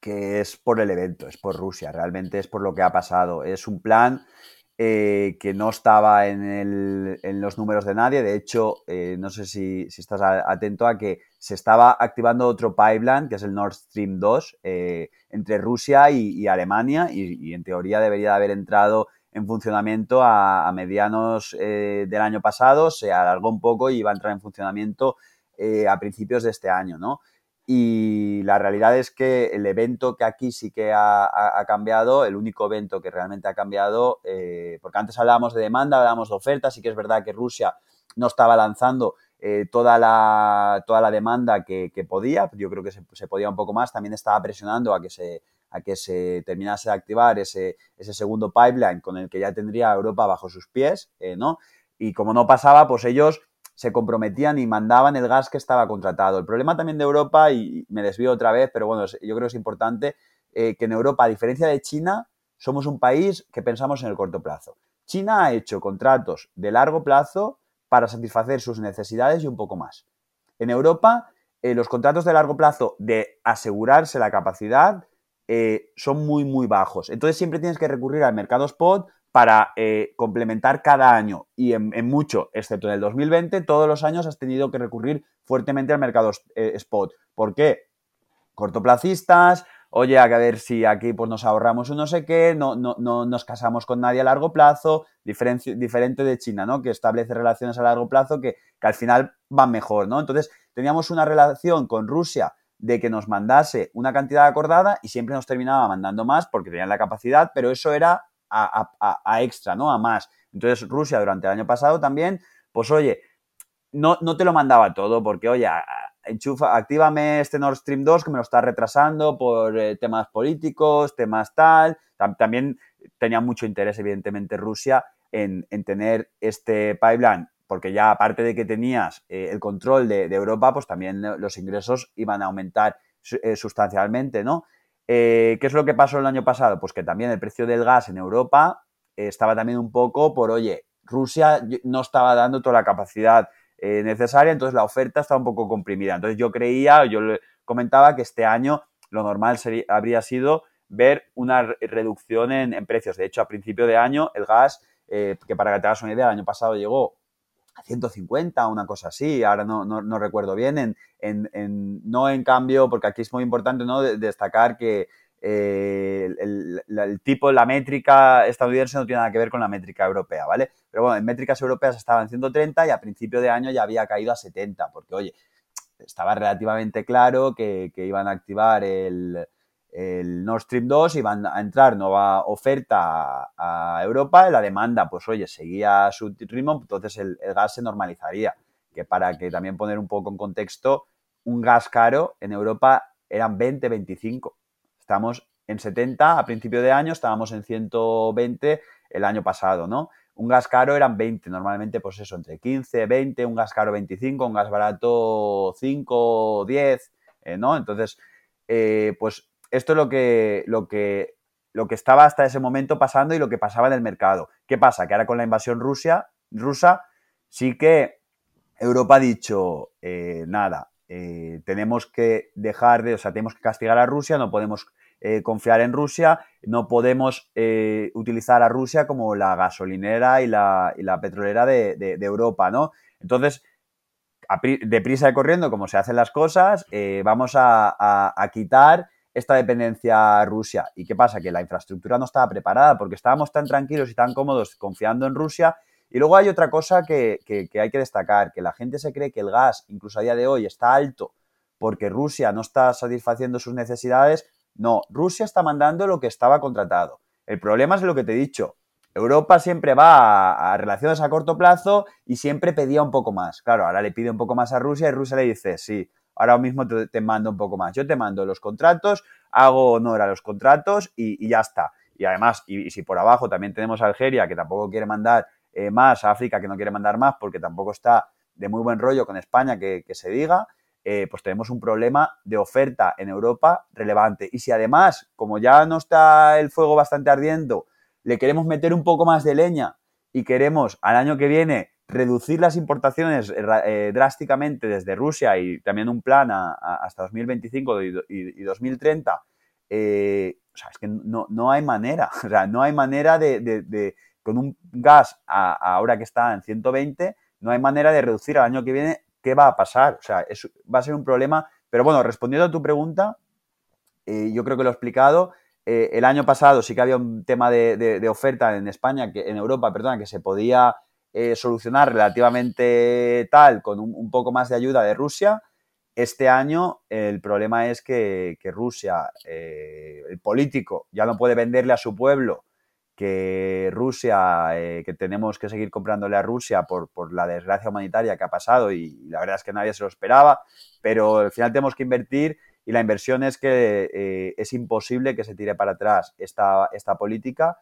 que, es por el evento, es por Rusia, realmente es por lo que ha pasado. Es un plan eh, que no estaba en, los números de nadie. De hecho, eh, no sé si, estás atento a que se estaba activando otro pipeline, que es el Nord Stream 2, eh, entre Rusia y, Alemania, y, en teoría debería haber entrado en funcionamiento a, medianos del año pasado, se alargó un poco y va a entrar en funcionamiento a principios de este año, ¿no? Y la realidad es que el evento que aquí sí que ha, cambiado, el único evento que realmente ha cambiado, eh, porque antes hablábamos de demanda, hablábamos de oferta, sí que es verdad que Rusia no estaba lanzando eh, toda, la, toda la demanda que, podía, yo creo que se, podía un poco más, también estaba presionando a que se, a que se terminase de activar ese, ese segundo pipeline con el que ya tendría Europa bajo sus pies, eh, ¿no? Y como no pasaba, pues ellos se comprometían y mandaban el gas que estaba contratado. El problema también de Europa, y me desvío otra vez, pero bueno, yo creo que es importante eh, que en Europa, a diferencia de China, somos un país que pensamos en el corto plazo. China ha hecho contratos de largo plazo para satisfacer sus necesidades y un poco más. En Europa, eh, los contratos de largo plazo de asegurarse la capacidad eh, son muy, muy bajos. Entonces siempre tienes que recurrir al mercado spot para eh, complementar cada año y en, mucho, excepto en el 2020, todos los años has tenido que recurrir fuertemente al mercado eh, spot. ¿Por qué? Cortoplacistas, oye, a ver si aquí pues, nos ahorramos un no sé qué, no, no, no nos casamos con nadie a largo plazo, diferente de China, ¿no? Que establece relaciones a largo plazo que, que al final van mejor, ¿no? Entonces, teníamos una relación con Rusia de que nos mandase una cantidad acordada y siempre nos terminaba mandando más porque tenían la capacidad, pero eso era a, extra, ¿no? A más. Entonces Rusia durante el año pasado también, pues oye, no, no te lo mandaba todo porque, oye, enchufa, actívame este Nord Stream 2 que me lo está retrasando por eh, temas políticos, temas tal. también tenía mucho interés, evidentemente, Rusia en, tener este pipeline, porque ya aparte de que tenías eh, el control de, Europa, pues también los ingresos iban a aumentar eh, sustancialmente, ¿no? Eh, ¿Qué es lo que pasó el año pasado? Pues que también el precio del gas en Europa estaba también un poco por, oye, Rusia no estaba dando toda la capacidad necesaria, entonces la oferta estaba un poco comprimida. Entonces yo creía, yo comentaba que este año lo normal habría sido ver una reducción en, precios. De hecho, a principio de año el gas, que para que te hagas una idea, el año pasado llegó a 150, una cosa así, ahora no, no, recuerdo bien, en, en, no en cambio, porque aquí es muy importante ¿no? destacar que eh, el, tipo, la métrica estadounidense no tiene nada que ver con la métrica europea, ¿vale? Pero bueno, en métricas europeas estaba en 130 y a principio de año ya había caído a 70, porque oye, estaba relativamente claro que iban a activar el, el Nord Stream 2 iban a entrar nueva oferta a, Europa y la demanda, pues oye, seguía su ritmo, entonces el, gas se normalizaría. Que para que también poner un poco en contexto, un gas caro en Europa eran 20, 25. Estamos en 70 a principio de año, estábamos en 120 el año pasado, ¿no? Un gas caro eran 20, normalmente pues eso, entre 15, 20, un gas caro 25, un gas barato 5, 10, eh, ¿no? Entonces, eh, pues esto es lo que, lo que, lo que estaba hasta ese momento pasando y lo que pasaba en el mercado. ¿Qué pasa? Que ahora con la invasión Rusia, rusa sí que Europa ha dicho, eh, nada, eh, tenemos que dejar de, o sea, tenemos que castigar a Rusia, no podemos eh, confiar en Rusia, no podemos utilizar a Rusia como la gasolinera y la, y la petrolera de, de, Europa, ¿no? Entonces, deprisa y corriendo, como se hacen las cosas, vamos a, a quitar esta dependencia a Rusia. ¿Y qué pasa? Que la infraestructura no estaba preparada porque estábamos tan tranquilos y tan cómodos confiando en Rusia. Y luego hay otra cosa que, hay que destacar, que la gente se cree que el gas, incluso a día de hoy, está alto porque Rusia no está satisfaciendo sus necesidades. No, Rusia está mandando lo que estaba contratado. El problema es lo que te he dicho. Europa siempre va a, a, relaciones a corto plazo y siempre pedía un poco más. Claro, ahora le pide un poco más a Rusia y Rusia le dice, sí, ahora mismo te, mando un poco más. Yo te mando los contratos, hago honor a los contratos y, ya está. Y además, y, si por abajo también tenemos a Algeria, que tampoco quiere mandar eh, más, a África, que no quiere mandar más, porque tampoco está de muy buen rollo con España, que, se diga, eh, pues tenemos un problema de oferta en Europa relevante. Y si además, como ya no está el fuego bastante ardiendo, le queremos meter un poco más de leña y queremos al año que viene reducir las importaciones eh, eh, drásticamente desde Rusia y también un plan hasta 2025 y, 2030, eh, o sea, es que no, hay manera, o sea, no hay manera de, con un gas ahora que está en 120, no hay manera de reducir al año que viene qué va a pasar. O sea, va a ser un problema. Pero bueno, respondiendo a tu pregunta, eh, yo creo que lo he explicado. El año pasado sí que había un tema de, oferta en España, que, en Europa, perdona, que se podía eh, solucionar relativamente tal, con un, poco más de ayuda de Rusia. Este año el problema es que, Rusia, el político, ya no puede venderle a su pueblo que Rusia, que tenemos que seguir comprándole a Rusia por, por, la desgracia humanitaria que ha pasado y, la verdad es que nadie se lo esperaba, pero al final tenemos que invertir y la inversión es que eh, es imposible que se tire para atrás esta, esta política.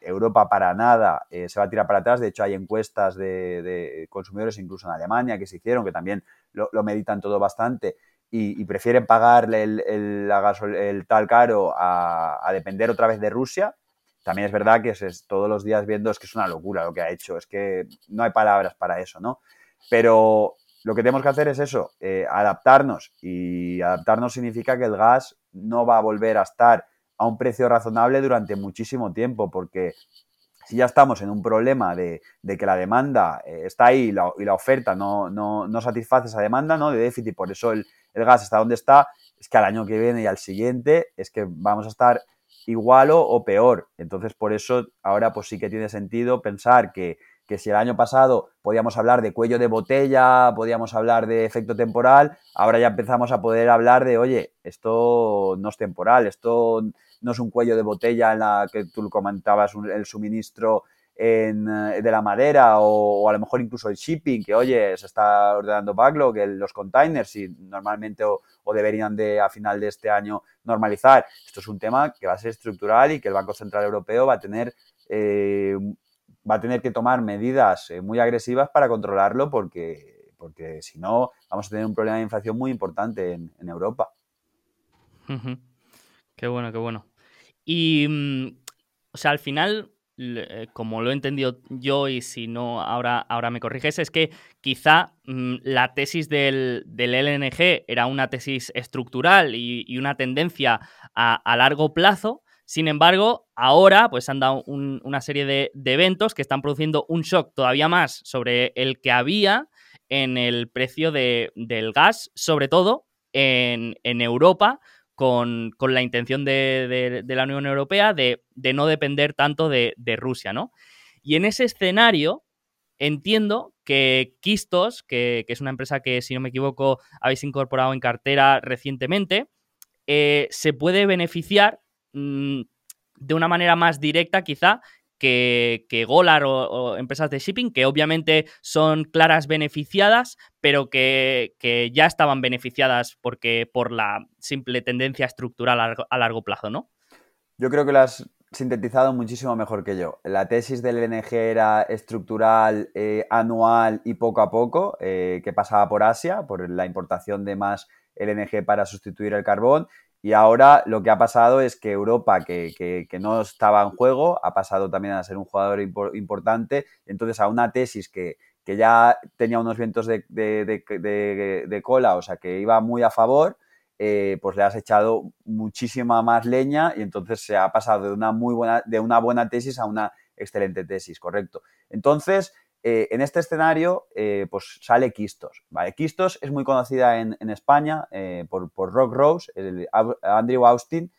Europa para nada eh, se va a tirar para atrás. De hecho, hay encuestas de, consumidores, incluso en Alemania, que se hicieron, que también lo, meditan todo bastante y, prefieren pagarle el, tal caro a, depender otra vez de Rusia. También es verdad que todos los días viendo es que es una locura lo que ha hecho. Es que no hay palabras para eso, ¿no? Pero lo que tenemos que hacer es eso, eh, adaptarnos. Y adaptarnos significa que el gas no va a volver a estar a un precio razonable durante muchísimo tiempo, porque si ya estamos en un problema de, que la demanda eh, está ahí y la, oferta no, no, satisface esa demanda ¿no? de déficit, por eso el, gas está donde está, es que al año que viene y al siguiente es que vamos a estar igual o peor. Entonces, por eso ahora pues sí que tiene sentido pensar que que si el año pasado podíamos hablar de cuello de botella, podíamos hablar de efecto temporal, ahora ya empezamos a poder hablar de, oye, esto no es temporal, esto no es un cuello de botella en la que tú comentabas el suministro eh, de la madera o, a lo mejor incluso el shipping, que oye, se está ordenando backlog, los containers y normalmente o, deberían de a final de este año normalizar. Esto es un tema que va a ser estructural y que el Banco Central Europeo va a tener eh, va a tener que tomar medidas eh, muy agresivas para controlarlo porque, porque si no vamos a tener un problema de inflación muy importante en, Europa. Qué bueno, qué bueno. Y, mm, o sea, al final, eh, como lo he entendido yo y si no, ahora, ahora me corriges, es que quizá mm, la tesis del, del, LNG era una tesis estructural y, una tendencia a, a largo plazo, sin embargo, ahora pues han dado una serie de, eventos que están produciendo un shock todavía más sobre el que había en el precio del gas, sobre todo en, Europa, con, la intención de, la Unión Europea de, no depender tanto de, Rusia, ¿no? Y en ese escenario, entiendo que Kistos, que, es una empresa que, si no me equivoco, habéis incorporado en cartera recientemente, eh, se puede beneficiar Mm, de una manera más directa quizá que, que Golar o, empresas de shipping, que obviamente son claras beneficiadas, pero que, ya estaban beneficiadas porque, por la simple tendencia estructural a largo, plazo, ¿no? Yo creo que lo has sintetizado muchísimo mejor que yo. La tesis del LNG era estructural, eh, anual y poco a poco, eh, que pasaba por Asia, por la importación de más LNG para sustituir el carbón y ahora lo que ha pasado es que Europa, que, no estaba en juego, ha pasado también a ser un jugador importante. Entonces, a una tesis que, ya tenía unos vientos de, cola, o sea, que iba muy a favor, eh, pues le has echado muchísima más leña y entonces se ha pasado de una muy buena, de una buena tesis a una excelente tesis, correcto. Entonces, eh, en este escenario, eh, pues sale Quistos. Quistos es muy conocida en, España eh, por, Rock Rose. Andrew Austin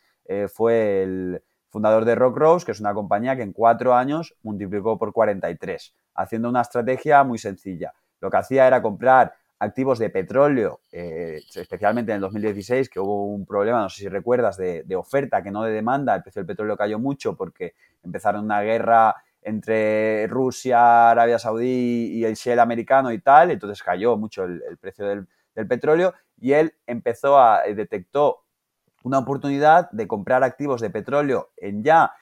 fue el fundador de Rock Rose, que es una compañía que en cuatro años multiplicó por 43, haciendo una estrategia muy sencilla. Lo que hacía era comprar activos de petróleo, especialmente en el 2016, que hubo un problema, no sé si recuerdas, de, de, oferta que no de demanda, el precio del petróleo cayó mucho porque empezaron una guerra entre Rusia, Arabia Saudí y el Shell americano y tal, entonces cayó mucho el, precio del, petróleo y él empezó a, eh, detectó una oportunidad de comprar activos de petróleo en ya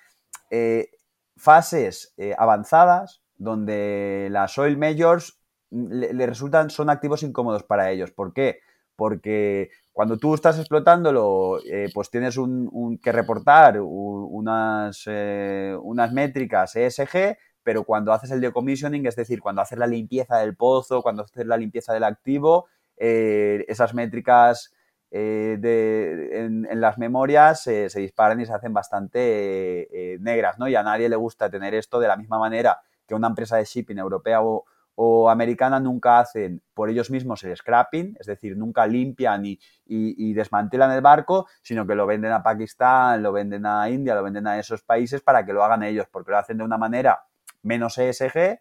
eh, fases eh, avanzadas donde las oil majors le, le, resultan, son activos incómodos para ellos. ¿Por qué? Porque cuando tú estás explotándolo, eh, pues tienes un, que reportar unas, eh, unas métricas ESG, pero cuando haces el decommissioning, es decir, cuando haces la limpieza del pozo, cuando haces la limpieza del activo, eh, esas métricas en, las memorias se disparan y se hacen bastante negras, ¿no? Y a nadie le gusta tener esto de la misma manera que una empresa de shipping europea o, o americana nunca hacen por ellos mismos el scrapping, es decir, nunca limpian y, desmantelan el barco, sino que lo venden a Pakistán, lo venden a India, lo venden a esos países para que lo hagan ellos, porque lo hacen de una manera menos ESG,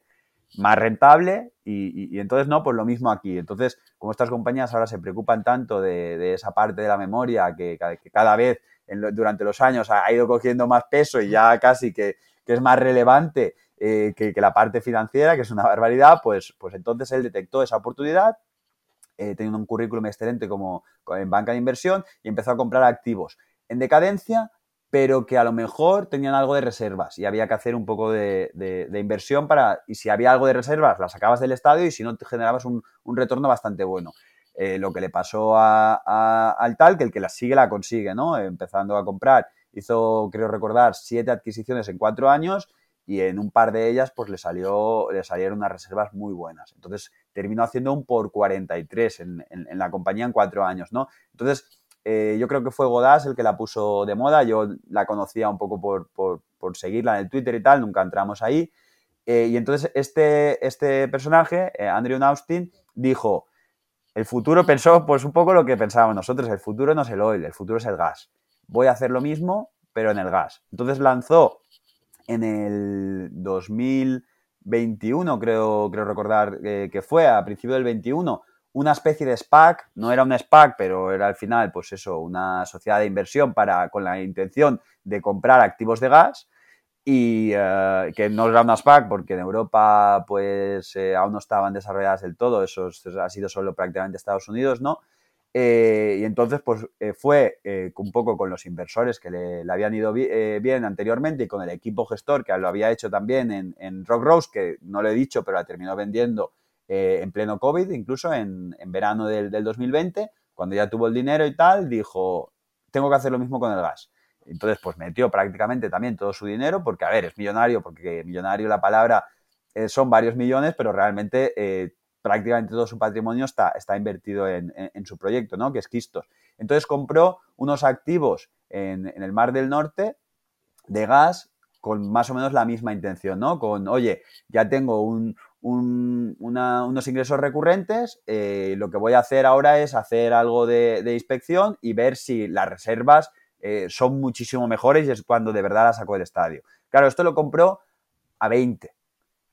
más rentable y, entonces no, pues lo mismo aquí. Entonces, como estas compañías ahora se preocupan tanto de, esa parte de la memoria que, cada vez durante los años ha, ido cogiendo más peso y ya casi que, que es más relevante eh, que, la parte financiera, que es una barbaridad, pues, pues entonces él detectó esa oportunidad, eh, teniendo un currículum excelente como en banca de inversión y empezó a comprar activos en decadencia, pero que a lo mejor tenían algo de reservas y había que hacer un poco de, inversión para, y si había algo de reservas, las sacabas del estadio y si no, te generabas un, retorno bastante bueno. Eh, lo que le pasó al tal, que el que la sigue la consigue, ¿no? Empezando a comprar, hizo, creo recordar, siete adquisiciones en cuatro años y en un par de ellas pues le, salió, le salieron unas reservas muy buenas. Entonces terminó haciendo un por 43 en, en, la compañía en cuatro años, ¿no? Entonces eh, yo creo que fue Godás el que la puso de moda, yo la conocía un poco por, por, por seguirla en el Twitter y tal, nunca entramos ahí. Eh, y entonces este, este personaje, eh, Andrew Austin, dijo, el futuro pensó pues un poco lo que pensábamos nosotros, el futuro no es el oil, el futuro es el gas. Voy a hacer lo mismo, pero en el gas. Entonces lanzó en el 2021, creo, creo recordar eh, que fue, a principio del 21, una especie de SPAC, no era un SPAC, pero era al final, pues eso, una sociedad de inversión para, con la intención de comprar activos de gas y eh, que no era una SPAC porque en Europa pues eh, aún no estaban desarrolladas del todo, eso ha sido solo prácticamente Estados Unidos, ¿no? Eh, y entonces, pues eh, fue eh, un poco con los inversores que le, habían ido bien anteriormente y con el equipo gestor que lo había hecho también en, en Rock Rose, que no lo he dicho, pero la terminó vendiendo en pleno COVID, incluso en, verano del, 2020, cuando ya tuvo el dinero y tal, dijo, tengo que hacer lo mismo con el gas. Entonces, pues metió prácticamente también todo su dinero, porque, a ver, es millonario, porque millonario la palabra son varios millones, pero realmente prácticamente todo su patrimonio está, está invertido en, su proyecto, ¿no? Que es Quistos. Entonces compró unos activos en, el Mar del Norte de gas con más o menos la misma intención, ¿no? Con, oye, ya tengo unos ingresos recurrentes, eh, lo que voy a hacer ahora es hacer algo de, inspección y ver si las reservas eh, son muchísimo mejores y es cuando de verdad la sacó del estadio. Claro, esto lo compró a 20.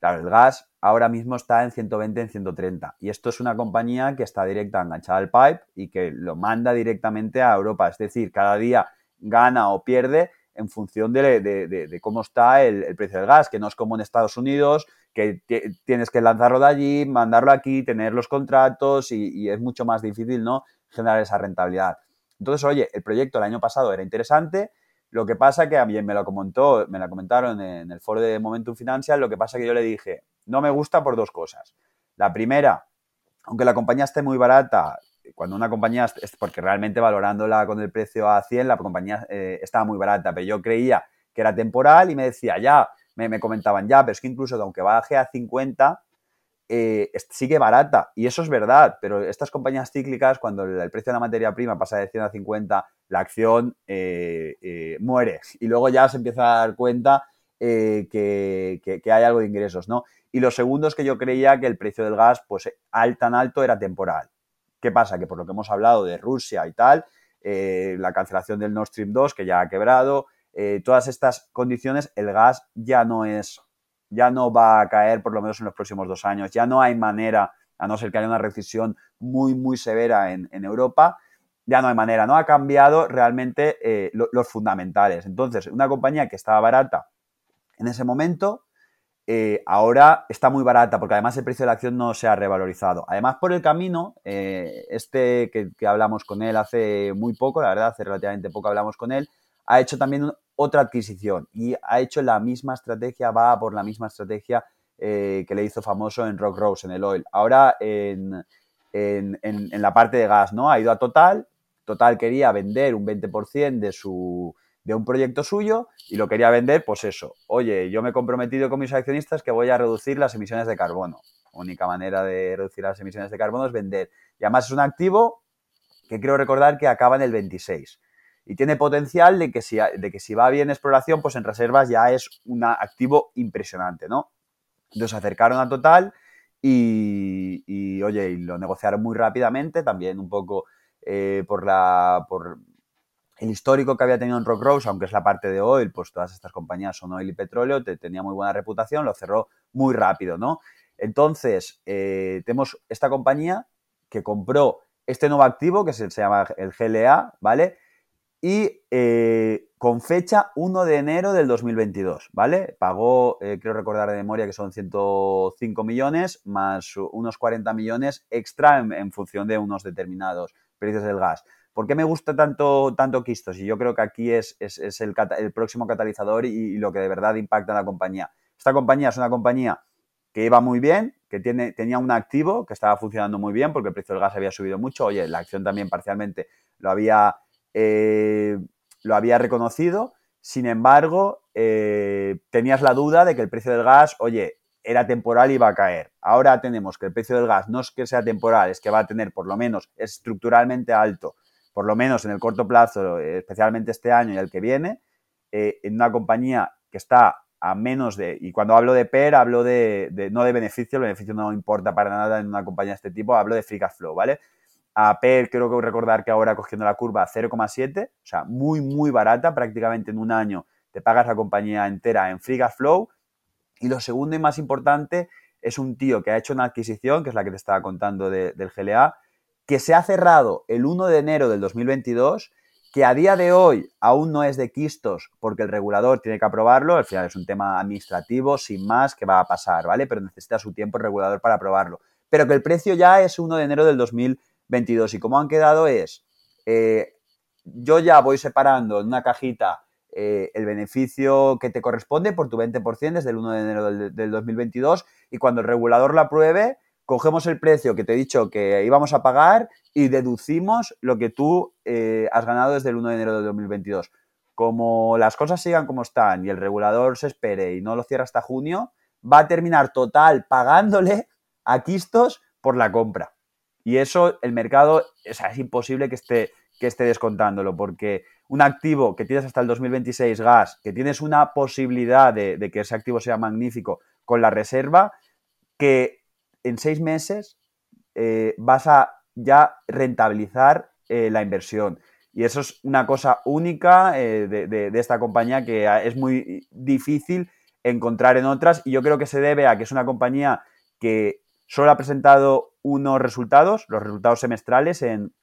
Claro, el gas ahora mismo está en 120, en 130. Y esto es una compañía que está directa enganchada al pipe y que lo manda directamente a Europa. Es decir, cada día gana o pierde en función de, cómo está el, precio del gas, que no es como en Estados Unidos, que tienes que lanzarlo de allí, mandarlo aquí, tener los contratos y, y, es mucho más difícil ¿no? generar esa rentabilidad. Entonces, oye, el proyecto el año pasado era interesante, lo que pasa que a mí me lo comentó, me la comentaron en el foro de Momentum Financial, lo que pasa que yo le dije, no me gusta por dos cosas. La primera, aunque la compañía esté muy barata, cuando una compañía, es porque realmente valorándola con el precio a 100, la compañía eh, estaba muy barata, pero yo creía que era temporal y me decía, ya, me, me comentaban, ya, pero es que incluso aunque baje a 50, eh, sigue barata. Y eso es verdad, pero estas compañías cíclicas, cuando el, precio de la materia prima pasa de 100 a 50, la acción eh, eh, muere. Y luego ya se empieza a dar cuenta que, hay algo de ingresos, ¿no? Y lo segundo es que yo creía que el precio del gas, pues al, tan alto era temporal. ¿Qué pasa? Que por lo que hemos hablado de Rusia y tal, la cancelación del Nord Stream 2, que ya ha quebrado, todas estas condiciones, el gas ya no es ya no va a caer por lo menos en los próximos dos años. Ya no hay manera, a no ser que haya una recesión muy, muy severa en, Europa, ya no hay manera, no ha cambiado realmente eh, los fundamentales. Entonces, una compañía que estaba barata en ese momento, eh, ahora está muy barata porque además el precio de la acción no se ha revalorizado. Además, por el camino, eh, este que, que, hablamos con él hace muy poco, la verdad, hace relativamente poco hablamos con él, ha hecho también otra adquisición y ha hecho la misma estrategia, va por la misma estrategia eh, que le hizo famoso en Rock Rose, en el oil. Ahora en, la parte de gas, ¿no? Ha ido a Total, Total quería vender un 20% de su de un proyecto suyo y lo quería vender, pues eso. Oye, yo me he comprometido con mis accionistas que voy a reducir las emisiones de carbono. Única manera de reducir las emisiones de carbono es vender. Y además es un activo que creo recordar que acaba en el 26. Y tiene potencial de que si, de que si va bien exploración, pues en reservas ya es un activo impresionante, ¿no? Entonces acercaron a Total y, oye, y lo negociaron muy rápidamente, también un poco eh, por, la, por el histórico que había tenido en Rock Rose, aunque es la parte de oil, pues todas estas compañías son oil y petróleo, te, tenía muy buena reputación, lo cerró muy rápido, ¿no? Entonces, eh, tenemos esta compañía que compró este nuevo activo, que se llama el GLA, ¿vale? Y eh, con fecha 1 de enero del 2022, ¿vale? Pagó, eh, creo recordar de memoria que son 105 millones más unos 40 millones extra en, función de unos determinados precios del gas. ¿Por qué me gusta tanto, tanto Quistos? Y yo creo que aquí es, el, próximo catalizador y, lo que de verdad impacta en la compañía. Esta compañía es una compañía que iba muy bien, que tiene, tenía un activo que estaba funcionando muy bien porque el precio del gas había subido mucho. Oye, la acción también parcialmente lo había eh, lo había reconocido, sin embargo, eh, tenías la duda de que el precio del gas, oye, era temporal y iba a caer. Ahora tenemos que el precio del gas no es que sea temporal, es que va a tener por lo menos estructuralmente alto, por lo menos en el corto plazo, especialmente este año y el que viene, eh, en una compañía que está a menos de, y cuando hablo de PER, hablo de, de, no de beneficio, el beneficio no importa para nada en una compañía de este tipo, hablo de free cash flow, ¿vale? A PER creo que recordar que ahora cogiendo la curva 0,7, o sea, muy, muy barata, prácticamente en un año te pagas la compañía entera en free flow. Y lo segundo y más importante es un tío que ha hecho una adquisición, que es la que te estaba contando del GLA, que se ha cerrado el 1 de enero del 2022, que a día de hoy aún no es de quistos porque el regulador tiene que aprobarlo, al final es un tema administrativo, sin más, que va a pasar, ¿vale? Pero necesita su tiempo el regulador para aprobarlo. Pero que el precio ya es 1 de enero del 2022 22. Y como han quedado es, eh, yo ya voy separando en una cajita eh, el beneficio que te corresponde por tu 20% desde el 1 de enero del, 2022 y cuando el regulador lo apruebe, cogemos el precio que te he dicho que íbamos a pagar y deducimos lo que tú eh, has ganado desde el 1 de enero del 2022. Como las cosas sigan como están y el regulador se espere y no lo cierra hasta junio, va a terminar total pagándole a Quistos por la compra. Y eso el mercado, o sea, es imposible que esté, que esté descontándolo, porque un activo que tienes hasta el 2026 gas, que tienes una posibilidad de, que ese activo sea magnífico con la reserva, que en seis meses eh, vas a ya rentabilizar eh, la inversión. Y eso es una cosa única eh, de, de, esta compañía que es muy difícil encontrar en otras y yo creo que se debe a que es una compañía que solo ha presentado unos resultados, los resultados semestrales en,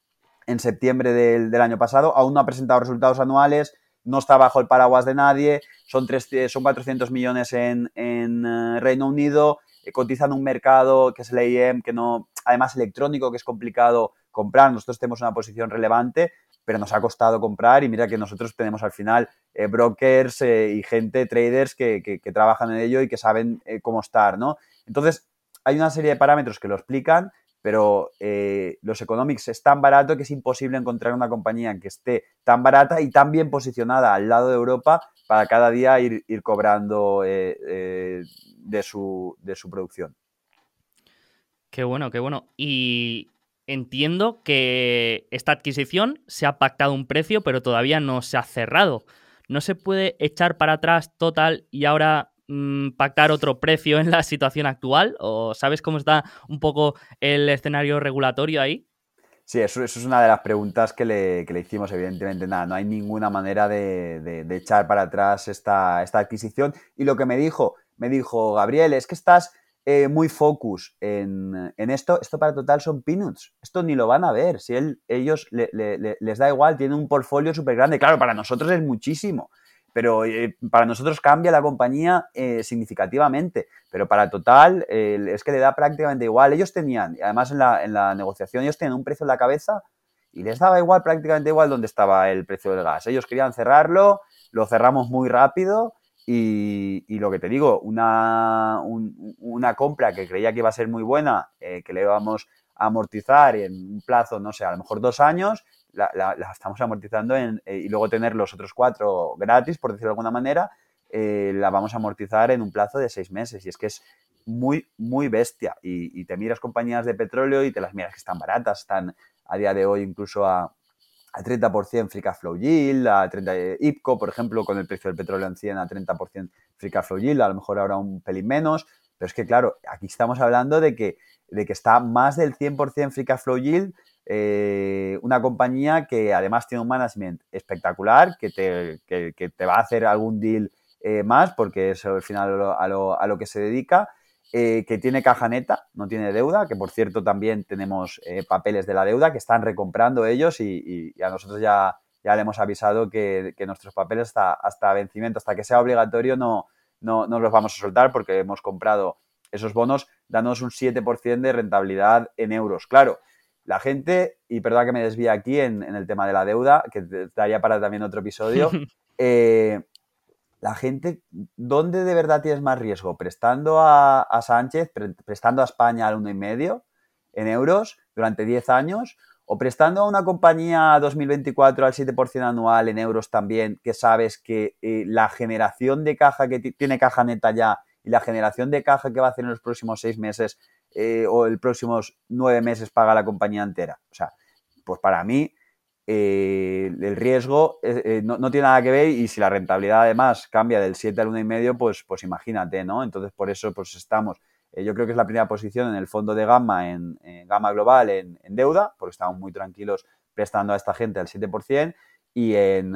septiembre del, año pasado. Aún no ha presentado resultados anuales, no está bajo el paraguas de nadie. Son, son 400 millones en, eh, Reino Unido, eh, cotizan un mercado que es el AIM, que no, además electrónico, que es complicado comprar. Nosotros tenemos una posición relevante, pero nos ha costado comprar y mira que nosotros tenemos al final eh, brokers y gente, traders que, que, trabajan en ello y que saben cómo estar, ¿no? Entonces, hay una serie de parámetros que lo explican, pero eh, los economics es tan barato que es imposible encontrar una compañía que esté tan barata y tan bien posicionada al lado de Europa para cada día ir, cobrando eh, eh, de, su, de su producción. Qué bueno, qué bueno. Y entiendo que esta adquisición se ha pactado un precio, pero todavía no se ha cerrado. ¿No se puede echar para atrás total y ahora Mm, pactar otro precio en la situación actual? ¿O sabes cómo está un poco el escenario regulatorio ahí? Sí, eso, es una de las preguntas que le, hicimos, evidentemente. Nada, no hay ninguna manera de, echar para atrás esta, esta, adquisición. Y lo que me dijo, me dijo, Gabriel, es que estás eh, muy focus en, esto. Esto para total son peanuts. Esto ni lo van a ver. Si él, ellos les da igual, tienen un portfolio súper grande. Claro, para nosotros es muchísimo pero eh, para nosotros cambia la compañía eh, significativamente, pero para Total es que le da prácticamente igual. Ellos tenían, además en la, en la, negociación, ellos tenían un precio en la cabeza y les daba igual, prácticamente igual dónde estaba el precio del gas. Ellos querían cerrarlo, lo cerramos muy rápido y, y lo que te digo, una, una compra que creía que iba a ser muy buena, eh, que le íbamos a amortizar en un plazo, no sé, a lo mejor dos años, la, estamos amortizando en, eh, y luego tener los otros cuatro gratis, por decirlo de alguna manera, eh, la vamos a amortizar en un plazo de seis meses. Y es que es muy, muy bestia. Y, te miras compañías de petróleo y te las miras que están baratas, están a día de hoy incluso a, a 30% free cash flow yield, a 30 IPCO, por ejemplo, con el precio del petróleo en 100 a 30% free cash flow yield, a lo mejor ahora un pelín menos, pero es que claro, aquí estamos hablando de que, de que está más del 100% free cash flow yield, eh, una compañía que además tiene un management espectacular, que te, que, te va a hacer algún deal eh, más, porque es al final a lo, que se dedica, eh, que tiene caja neta, no tiene deuda, que por cierto también tenemos papeles de la deuda que están recomprando ellos y, a nosotros ya, ya le hemos avisado que, nuestros papeles hasta, hasta, vencimiento, hasta que sea obligatorio, no, no, no, los vamos a soltar porque hemos comprado esos bonos dándonos un 7% de rentabilidad en euros. Claro, la gente, y perdón que me desvíe aquí en, el tema de la deuda, que daría para también otro episodio, eh, la gente, ¿dónde de verdad tienes más riesgo? ¿Prestando a, Sánchez, prestando a España al 1,5 en euros durante 10 años? ¿O prestando a una compañía 2024 al 7% anual en euros también, que sabes que eh, la generación de caja que tiene caja neta ya y la generación de caja que va a hacer en los próximos seis meses eh, o el próximos nueve meses paga la compañía entera? O sea, pues para mí eh, el riesgo eh, eh, no, tiene nada que ver y si la rentabilidad además cambia del 7 al 1,5, pues, pues imagínate, ¿no? Entonces, por eso pues estamos, yo creo que es la primera posición en el fondo de Gamma, en, Gamma Global, en, deuda, porque estamos muy tranquilos prestando a esta gente al 7%, y en,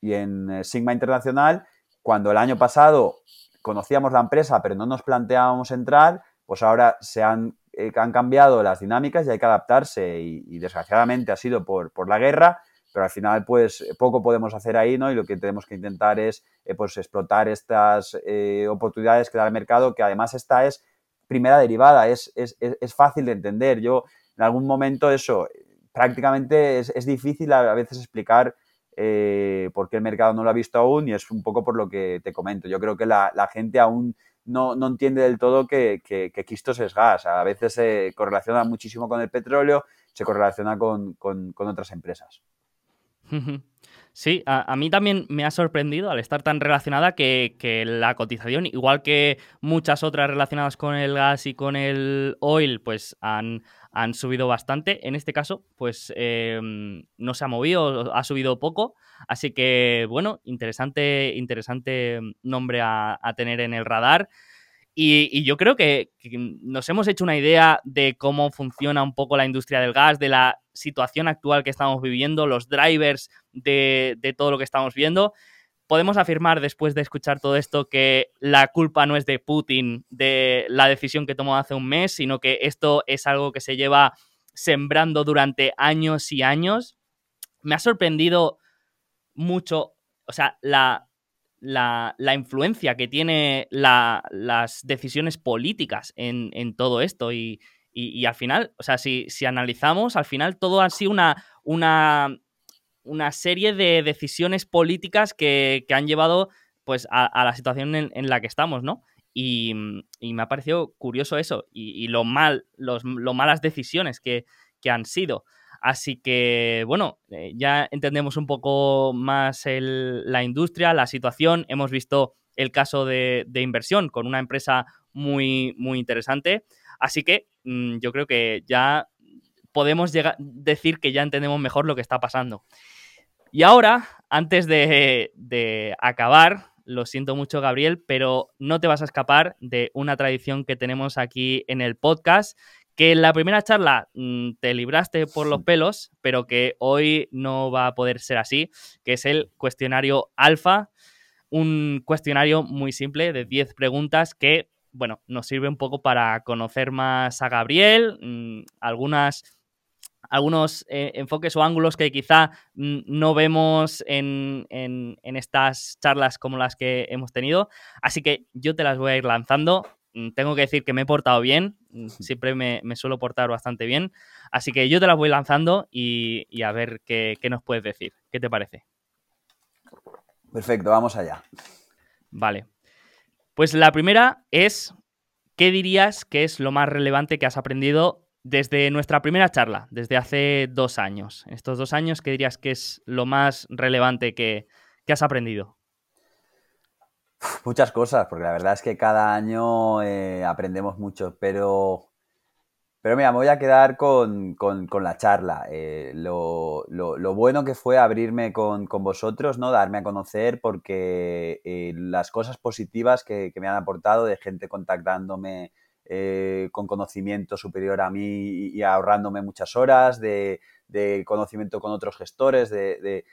y en Sigma Internacional, cuando el año pasado conocíamos la empresa, pero no nos planteábamos entrar, pues ahora se han eh, han cambiado las dinámicas y hay que adaptarse y, desgraciadamente ha sido por, por, la guerra, pero al final pues poco podemos hacer ahí, ¿no? Y lo que tenemos que intentar es eh, pues explotar estas eh, oportunidades que da el mercado, que además esta es primera derivada, es, es, es fácil de entender. Yo en algún momento eso, prácticamente es, es difícil a veces explicar por qué el mercado no lo ha visto aún y es un poco por lo que te comento. Yo creo que la, la gente aún no, no entiende del todo que, que, es gas. A veces se correlaciona muchísimo con el petróleo, se correlaciona con, otras empresas. Sí, a, mí también me ha sorprendido al estar tan relacionada que, la cotización, igual que muchas otras relacionadas con el gas y con el oil, pues han, han subido bastante. En este caso, pues em, no se ha movido, ha subido poco. Así que, bueno, interesante, interesante nombre a, tener en el radar. Y, yo creo que, nos hemos hecho una idea de cómo funciona un poco la industria del gas, de la situación actual que estamos viviendo, los drivers de, todo lo que estamos viendo podemos afirmar después de escuchar todo esto que la culpa no es de Putin, de la decisión que tomó hace un mes, sino que esto es algo que se lleva sembrando durante años y años. Me ha sorprendido mucho, o sea, la, la, influencia que tiene las decisiones políticas en, todo esto y, al final, o sea, si, si, analizamos, al final todo ha sido una, una una serie de decisiones políticas que, han llevado pues a, la situación en, la que estamos, ¿no? Y, me ha parecido curioso eso y, lo mal, los, lo malas decisiones que, han sido. Así que, bueno, eh, ya entendemos un poco más la industria, la situación. Hemos visto el caso de, inversión con una empresa muy, muy interesante. Así que mm, yo creo que ya podemos decir que ya entendemos mejor lo que está pasando. Y ahora, antes de, acabar, lo siento mucho, Gabriel, pero no te vas a escapar de una tradición que tenemos aquí en el podcast, que en la primera charla mm, te libraste por los pelos, pero que hoy no va a poder ser así, que es el cuestionario alfa, un cuestionario muy simple de 10 preguntas que, bueno, nos sirve un poco para conocer más a Gabriel, mm, algunas algunos eh, enfoques o ángulos que quizá mm, no vemos en, estas charlas como las que hemos tenido. Así que yo te las voy a ir lanzando. Mm, tengo que decir que me he portado bien, mm, siempre me, suelo portar bastante bien. Así que yo te las voy lanzando y, a ver qué, qué nos puedes decir. ¿Qué te parece? Perfecto, vamos allá. Vale. Pues la primera es, ¿qué dirías que es lo más relevante que has aprendido desde nuestra primera charla, desde hace dos años, estos dos años, ¿qué dirías que es lo más relevante que, has aprendido? Muchas cosas, porque la verdad es que cada año eh, aprendemos mucho, pero Pero mira, me voy a quedar con, la charla. Eh, lo, bueno que fue abrirme con, vosotros, ¿no? Darme a conocer porque eh, las cosas positivas que, me han aportado de gente contactándome con conocimiento superior a mí y, ahorrándome muchas horas, de, conocimiento con otros gestores, de, de,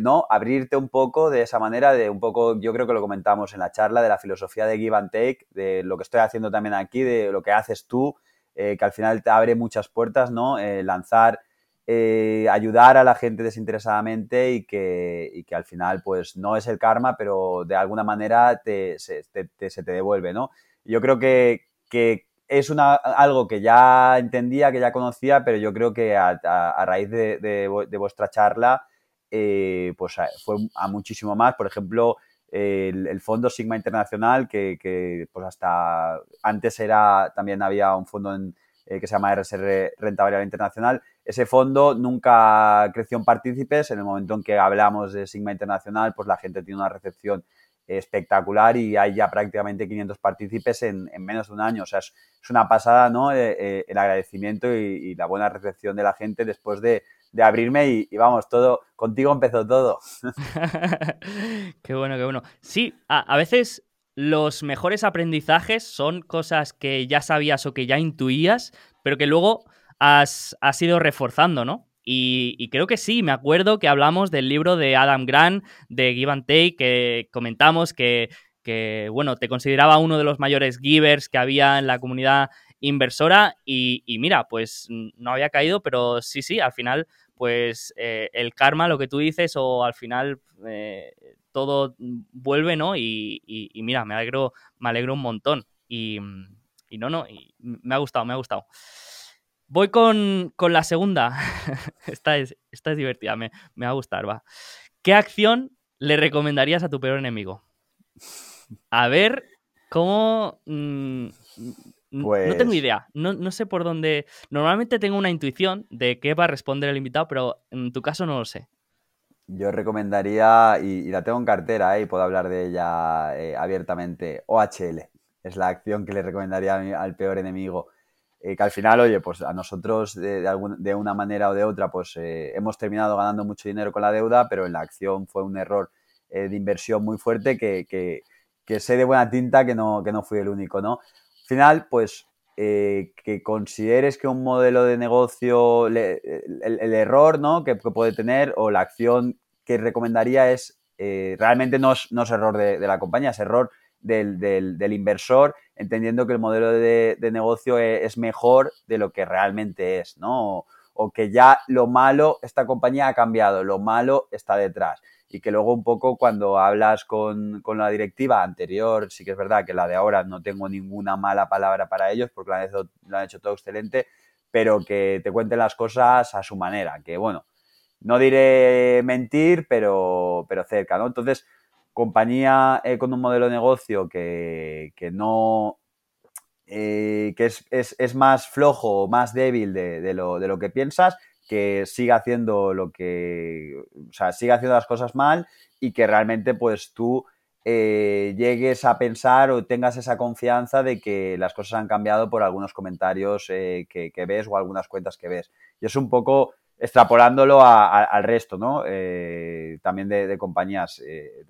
no abrirte un poco de esa manera, de un poco, yo creo que lo comentamos en la charla, de la filosofía de give and take, de lo que estoy haciendo también aquí, de lo que haces tú eh, que al final te abre muchas puertas, ¿no? Eh, lanzar, eh, ayudar a la gente desinteresadamente y que, que, al final, pues no es el karma, pero de alguna manera te, se, te, devuelve, ¿no? Yo creo que, es una, algo que ya entendía, que ya conocía, pero yo creo que a, raíz de, vuestra charla, pues fue a muchísimo más. Por ejemplo, el, fondo Sigma Internacional, que, pues hasta antes era, también había un fondo eh, que se llama RSR Renta Variable Internacional. Ese fondo nunca creció en partícipes. En el momento en que hablamos de Sigma Internacional, pues la gente tiene una recepción espectacular y hay ya prácticamente 500 partícipes en, menos de un año. O sea, es, una pasada, ¿no? Eh, eh, el agradecimiento y, la buena recepción de la gente después de, de abrirme y, vamos, todo, contigo empezó todo. qué bueno, qué bueno. Sí, a, veces los mejores aprendizajes son cosas que ya sabías o que ya intuías, pero que luego has, ido reforzando, ¿no? Y, creo que sí, me acuerdo que hablamos del libro de Adam Grant, de Give and Take, que comentamos que, que, bueno, te consideraba uno de los mayores givers que había en la comunidad inversora y, mira, pues no había caído, pero sí, sí, al final pues eh, el karma, lo que tú dices, o al final eh, todo vuelve, ¿no? Y, mira, me alegro, me alegro un montón. Y, no, no, me ha gustado, me ha gustado. Voy con, la segunda. esta, es, esta es divertida, me, va a gustar, va. ¿Qué acción le recomendarías a tu peor enemigo? A ver cómo... No tengo pues idea, no, sé por dónde. Normalmente tengo una intuición de qué va a responder el invitado, pero en tu caso no lo sé. Yo recomendaría, y, la tengo en cartera ¿eh? y puedo hablar de ella eh, abiertamente, OHL. Es la acción que le recomendaría al peor enemigo. Eh, que al final, oye, pues a nosotros de, una manera o de otra, pues hemos terminado ganando mucho dinero con la deuda, pero en la acción fue un error de inversión muy fuerte que, que, sé de buena tinta que no, que no fui el único, ¿no? Final, pues eh, que consideres que un modelo de negocio, el, error ¿no? que, puede tener o la acción que recomendaría es, eh, realmente no es, no es, error de, la compañía, es error del, inversor, entendiendo que el modelo de, negocio e, es, mejor de lo que realmente es, ¿no? o que ya lo malo, esta compañía ha cambiado, lo malo está detrás y que luego un poco cuando hablas con, la directiva anterior, sí que es verdad que la de ahora no tengo ninguna mala palabra para ellos porque lo han hecho, han hecho todo excelente, pero que te cuenten las cosas a su manera, que bueno, no diré mentir, pero, pero cerca, ¿no? Entonces, compañía eh, con un modelo de negocio que, no... Eh, que es, es, más flojo, más débil de, lo, de lo que piensas, que siga haciendo lo que, o sea, siga haciendo las cosas mal y que realmente pues tú eh, llegues a pensar o tengas esa confianza de que las cosas han cambiado por algunos comentarios eh, que, ves o algunas cuentas que ves. Y es un poco extrapolándolo al resto, ¿no? Eh, también de, compañías.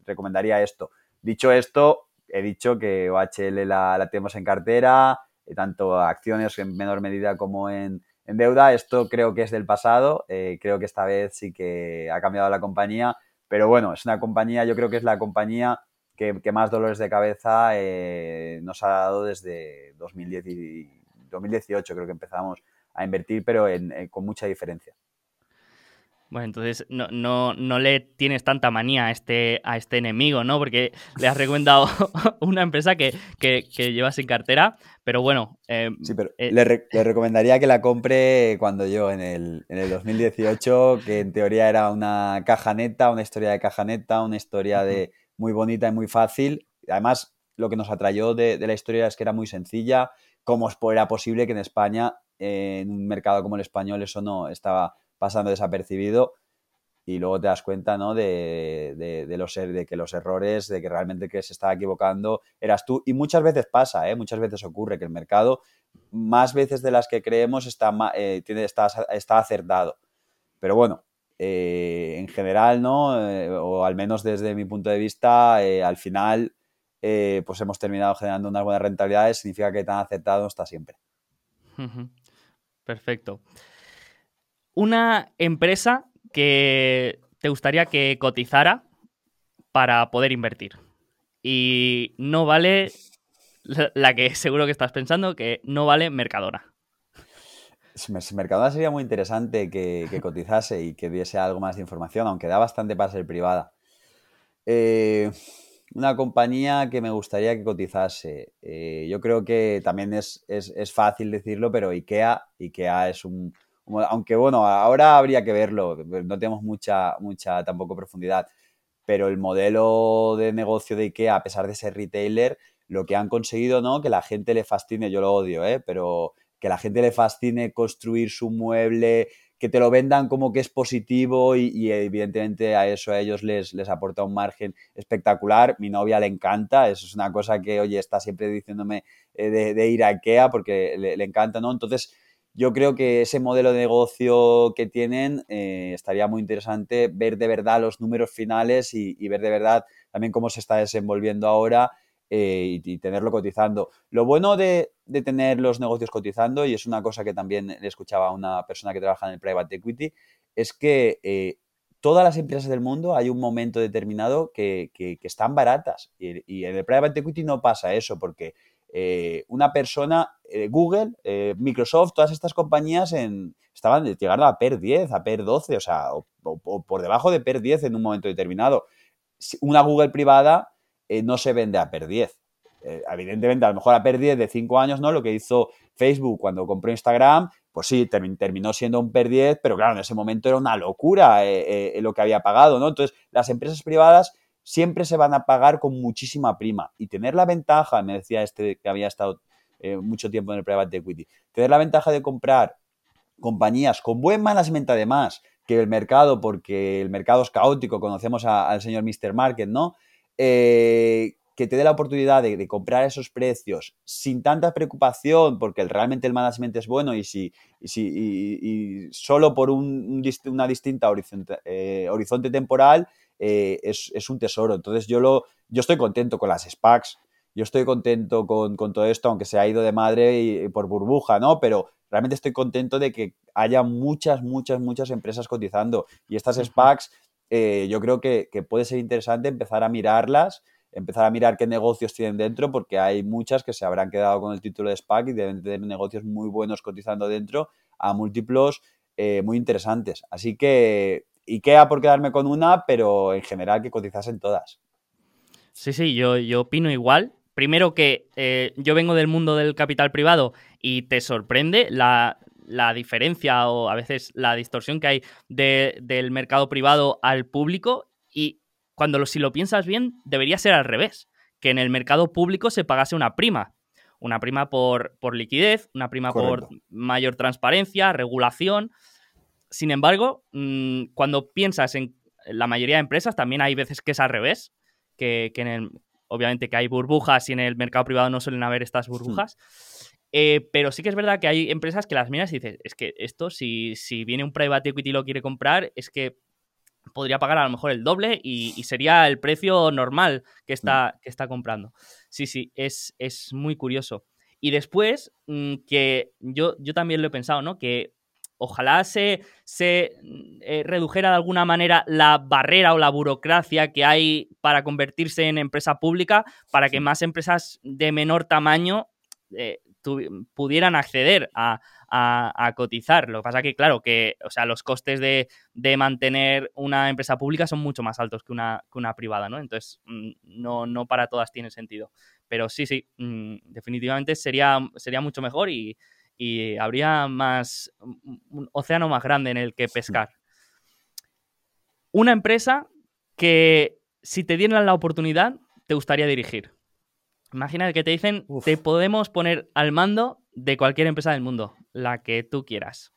recomendaría esto. Dicho esto, he dicho que OHL la, la tenemos en cartera, tanto acciones en menor medida como en, en deuda. Esto creo que es del pasado, eh, creo que esta vez sí que ha cambiado la compañía, pero bueno, es una compañía, yo creo que es la compañía que, más dolores de cabeza eh, nos ha dado desde 2018, creo que empezamos a invertir, pero eh, con mucha diferencia. Bueno, entonces no, no, no, le tienes tanta manía a este, a este enemigo, ¿no? Porque le has recomendado una empresa que, que, llevas en cartera, pero bueno. Eh, sí, pero eh, le, recomendaría que la compre cuando yo, en el, en el 2018, que en teoría era una caja neta, una historia de caja neta, una historia de muy bonita y muy fácil. Además, lo que nos atrayó de, de la historia es que era muy sencilla. ¿Cómo era posible que en España, en un mercado como el español, eso no estaba pasando desapercibido. y luego te das cuenta ¿no? de, los, er, de que los errores, de que realmente que se estaba equivocando eras tú. Y muchas veces pasa, ¿eh? muchas veces ocurre que el mercado, más veces de las que creemos, está, eh, tiene, está, está acertado. Pero bueno, eh, en general, ¿no? Eh, o al menos desde mi punto de vista, al final, pues hemos terminado generando unas buenas rentabilidades, significa que tan acertado está siempre. Perfecto. Una empresa que te gustaría que cotizara para poder invertir. Y no vale la que seguro que estás pensando, que no vale Mercadona. Mercadona sería muy interesante que, cotizase y que diese algo más de información, aunque da bastante para ser privada. Eh, una compañía que me gustaría que cotizase. Eh, yo creo que también es, es, fácil decirlo, pero IKEA, IKEA es un, aunque bueno, ahora habría que verlo, no tenemos mucha, mucha tampoco profundidad, pero el modelo de negocio de IKEA, a pesar de ser retailer, lo que han conseguido, ¿no? Que la gente le fascine, yo lo odio, ¿eh? Pero que la gente le fascine construir su mueble, que te lo vendan como que es positivo y, evidentemente a eso a ellos les, les, aporta un margen espectacular. Mi novia le encanta, eso es una cosa que, oye, está siempre diciéndome eh, de, ir a IKEA porque le, le encanta, ¿no? Entonces, yo creo que ese modelo de negocio que tienen eh, estaría muy interesante ver de verdad los números finales y, ver de verdad también cómo se está desenvolviendo ahora eh, y, tenerlo cotizando. Lo bueno de, tener los negocios cotizando, y es una cosa que también le escuchaba a una persona que trabaja en el private equity, es que eh, todas las empresas del mundo hay un momento determinado que, están baratas. y en el private equity no pasa eso, porque eh, una persona, eh, Google, eh, Microsoft, todas estas compañías estaban llegando a PER 10, a PER 12, o sea, o, por debajo de PER 10 en un momento determinado. Una Google privada no se vende a PER 10. evidentemente, a lo mejor a PER 10 de 5 años, ¿no? Lo que hizo Facebook cuando compró Instagram, pues sí, terminó siendo un PER 10, pero claro, en ese momento era una locura lo que había pagado, ¿no? Entonces, las empresas privadas siempre se van a pagar con muchísima prima. Y tener la ventaja, me decía este que había estado eh, mucho tiempo en el private equity, tener la ventaja de comprar compañías con buen management además, que el mercado, porque el mercado es caótico, conocemos al señor Mr. Market, ¿no? Eh, que te dé la oportunidad de, comprar esos precios sin tanta preocupación, porque realmente el management es bueno y si, y solo por un, una distinta horizonte, eh, horizonte temporal, eh, es, un tesoro. Entonces yo, lo, yo estoy contento con las SPACs, yo estoy contento con, todo esto, aunque se ha ido de madre y, por burbuja, ¿no? Pero realmente estoy contento de que haya muchas, muchas, muchas empresas cotizando. Y estas SPACs, eh, yo creo que, puede ser interesante empezar a mirarlas, empezar a mirar qué negocios tienen dentro, porque hay muchas que se habrán quedado con el título de SPAC y deben tener negocios muy buenos cotizando dentro a múltiplos eh, muy interesantes. Así que IKEA por quedarme con una, pero en general que cotizasen todas. Sí, sí, yo, yo opino igual. Primero que eh, yo vengo del mundo del capital privado y te sorprende la, diferencia o a veces la distorsión que hay del mercado privado al público cuando si lo piensas bien debería ser al revés, que en el mercado público se pagase una prima. Una prima por, por liquidez, una prima por mayor transparencia, regulación. Sin embargo, mm, cuando piensas en la mayoría de empresas, también hay veces que es al revés, que, obviamente que hay burbujas y en el mercado privado no suelen haber estas burbujas. Eh, pero sí que es verdad que hay empresas que las miras y dices, es que esto, si, si viene un private equity y lo quiere comprar, es que podría pagar a lo mejor el doble y, sería el precio normal que está, que está comprando. Sí, sí, es, es muy curioso. Y después, mm, que yo, yo también lo he pensado, ¿no? Que ojalá se, se eh, redujera de alguna manera la barrera o la burocracia que hay para convertirse en empresa pública, para que más empresas de menor tamaño eh, pudieran acceder a, cotizar. Lo que pasa que, claro, que o sea, los costes de, mantener una empresa pública son mucho más altos que una, que una privada, ¿no? Entonces, mm, no, no para todas tiene sentido. Pero sí, sí, mm, definitivamente sería, sería mucho mejor y, y habría más, un océano más grande en el que pescar. Una empresa que si te dieran la oportunidad, te gustaría dirigir. Imagina que te dicen, te podemos poner al mando de cualquier empresa del mundo, la que tú quieras.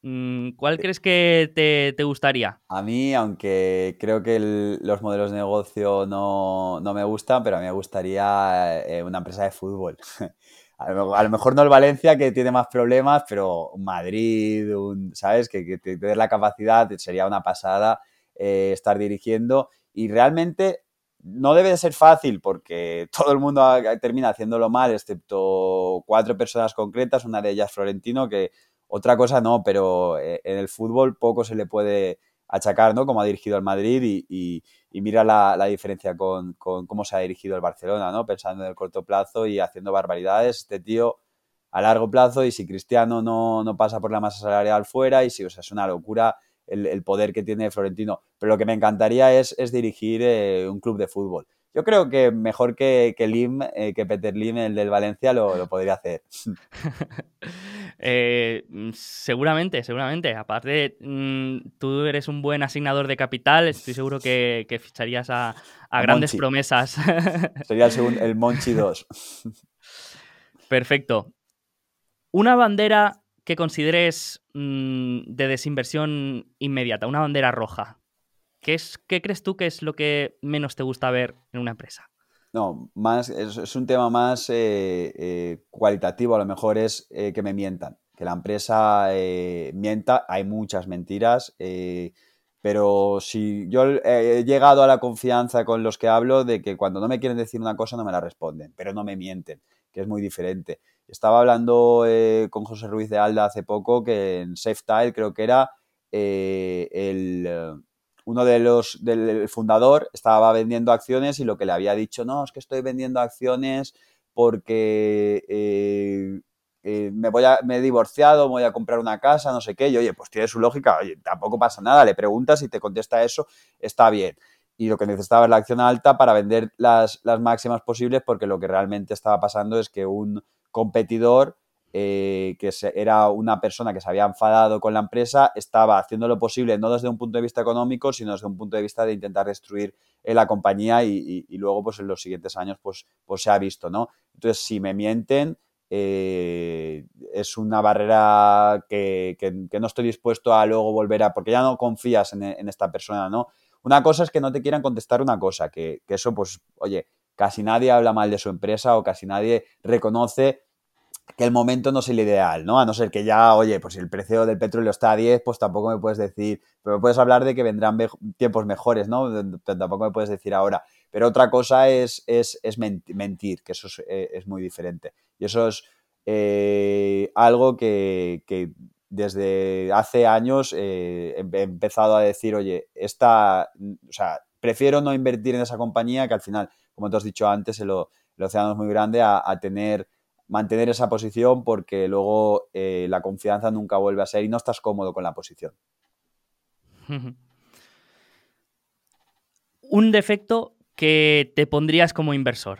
mm, ¿cuál crees que te, gustaría? A mí, aunque creo que los modelos de negocio no, me gustan, pero a mí me gustaría eh, una empresa de fútbol. a, lo, mejor no el Valencia, que tiene más problemas, pero Madrid, un, ¿sabes? Que, que te la capacidad, sería una pasada eh, estar dirigiendo. Y realmente no debe de ser fácil porque todo el mundo termina haciéndolo mal, excepto cuatro personas concretas, una de ellas Florentino, que otra cosa no, pero eh, en el fútbol poco se le puede achacar, ¿no? Como ha dirigido el Madrid y, mira la, diferencia con, cómo se ha dirigido el Barcelona, ¿no? Pensando en el corto plazo y haciendo barbaridades. Este tío a largo plazo y si Cristiano no, no pasa por la masa salarial fuera y si, o sea, es una locura el, poder que tiene Florentino. Pero lo que me encantaría es, dirigir eh, un club de fútbol. Yo creo que mejor que, que Lim, eh, que Peter Lim, el del Valencia, lo, podría hacer. Eh, seguramente, seguramente. Aparte, mm, tú eres un buen asignador de capital, estoy seguro que, ficharías a, grandes promesas. Sería el, segundo, el Monchi 2. Perfecto. Una bandera que consideres mm, de desinversión inmediata, una bandera roja. ¿Qué, es, ¿Qué crees tú que es lo que menos te gusta ver en una empresa? No, más, es, un tema más eh, eh, cualitativo, a lo mejor es eh, que me mientan, que la empresa mienta, hay muchas mentiras, pero si yo he llegado a la confianza con los que hablo de que cuando no me quieren decir una cosa no me la responden, pero no me mienten, que es muy diferente. Estaba hablando eh, con José Ruiz de Alda hace poco que en SafeTile creo que era eh, el, eh, uno de los del fundador estaba vendiendo acciones y lo que le había dicho, no, es que estoy vendiendo acciones porque me, voy a, me he divorciado, voy a comprar una casa, no sé qué, y oye, pues tiene su lógica, tampoco pasa nada, le preguntas y te contesta eso, está bien y lo que necesitaba es la acción alta para vender las, las, máximas posibles porque lo que realmente estaba pasando es que un competidor eh, que era una persona que se había enfadado con la empresa, estaba haciendo lo posible no desde un punto de vista económico, sino desde un punto de vista de intentar destruir eh, la compañía y, luego pues en los siguientes años pues, pues se ha visto, ¿no? Entonces, si me mienten, eh, es una barrera que, no estoy dispuesto a luego volver a, porque ya no confías en, esta persona, ¿no? Una cosa es que no te quieran contestar una cosa, que, que eso pues, oye, casi nadie habla mal de su empresa o casi nadie reconoce que el momento no es el ideal, ¿no? A no ser que ya, oye, pues si el precio del petróleo está a 10, pues tampoco me puedes decir, pero puedes hablar de que vendrán tiempos mejores, ¿no? Tampoco me puedes decir ahora. Pero otra cosa es, es, mentir, que eso eh, es, muy diferente. Y eso es eh, algo que, desde hace años eh, he empezado a decir, oye, esta, o sea, prefiero no invertir en esa compañía que al final como te has dicho antes, el, océano es muy grande, a, tener, mantener esa posición porque luego eh, la confianza nunca vuelve a ser y no estás cómodo con la posición. Un defecto que te pondrías como inversor.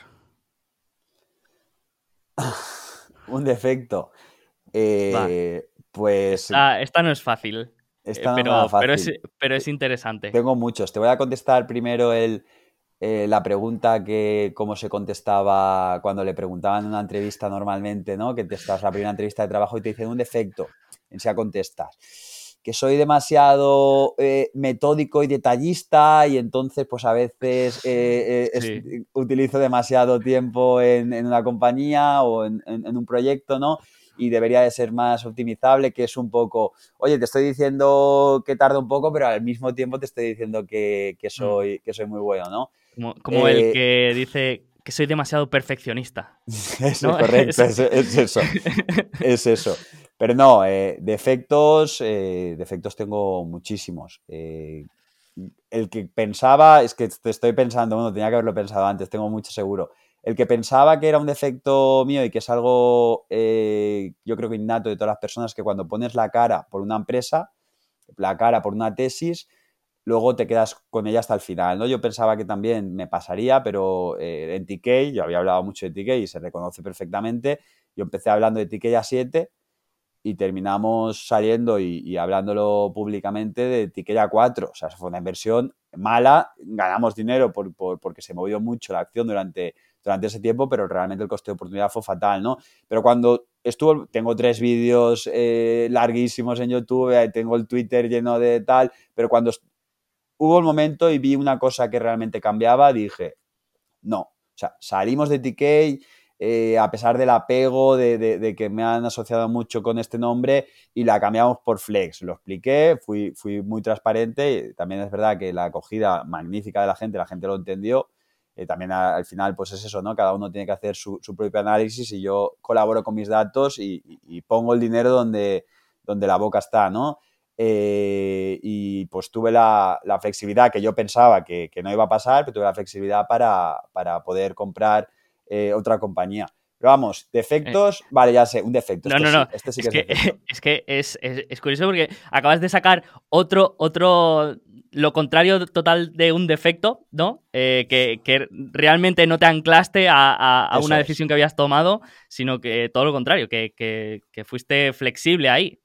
Un defecto. Eh, pues. Esta, no es fácil. Esta eh, no pero, es, pero es interesante. Tengo muchos. Te voy a contestar primero el, eh, la pregunta que cómo se contestaba cuando le preguntaban en una entrevista normalmente, ¿no? Que te estás la primera entrevista de trabajo y te dicen un defecto, en sea contestas que soy demasiado eh, metódico y detallista y entonces pues a veces eh, utilizo demasiado tiempo en, una compañía o en, un proyecto, ¿no? Y debería de ser más optimizable, que es un poco, oye, te estoy diciendo que tarda un poco, pero al mismo tiempo te estoy diciendo que, que mm. soy, que soy muy bueno, ¿no? Como, el eh, que dice que soy demasiado perfeccionista. Eso, correcto, es, eso. es eso. Pero no, eh, defectos, eh, defectos tengo muchísimos. el que pensaba, es que te estoy pensando, bueno, tenía que haberlo pensado antes, tengo mucho seguro. El que pensaba que era un defecto mío y que es algo, yo creo que innato de todas las personas, que cuando pones la cara por una empresa, la cara por una tesis, luego te quedas con ella hasta el final, ¿no? Yo pensaba que también me pasaría, pero eh, en TK, yo había hablado mucho de TK y se reconoce perfectamente, yo empecé hablando de TK a 7 y terminamos saliendo y, hablándolo públicamente de TK a 4, o sea, fue una inversión mala, ganamos dinero por, porque se movió mucho la acción durante, durante ese tiempo, pero realmente el coste de oportunidad fue fatal, ¿no? Pero cuando estuvo, tengo tres vídeos eh, larguísimos en YouTube, tengo el Twitter lleno de tal, pero cuando hubo el momento y vi una cosa que realmente cambiaba, dije, no, o sea, salimos de TK, eh, a pesar del apego de, que me han asociado mucho con este nombre y la cambiamos por Flex. Lo expliqué, fui, fui muy transparente. También es verdad que la acogida magnífica de la gente, la gente lo entendió. Eh, también al final, pues es eso, ¿no? Cada uno tiene que hacer su, propio análisis y yo colaboro con mis datos y, pongo el dinero donde, donde la boca está, ¿no? Eh, y pues tuve la, flexibilidad que yo pensaba que, no iba a pasar, pero tuve la flexibilidad para, para poder comprar eh, otra compañía. Pero vamos, defectos, eh. vale, ya sé, un defecto. No, no, no. este sí que es, que, es, curioso porque acabas de sacar otro, otro, lo contrario total de un defecto, ¿no? Eh, que, realmente no te anclaste a, una decisión que habías tomado, sino que todo lo contrario, que, que fuiste flexible ahí.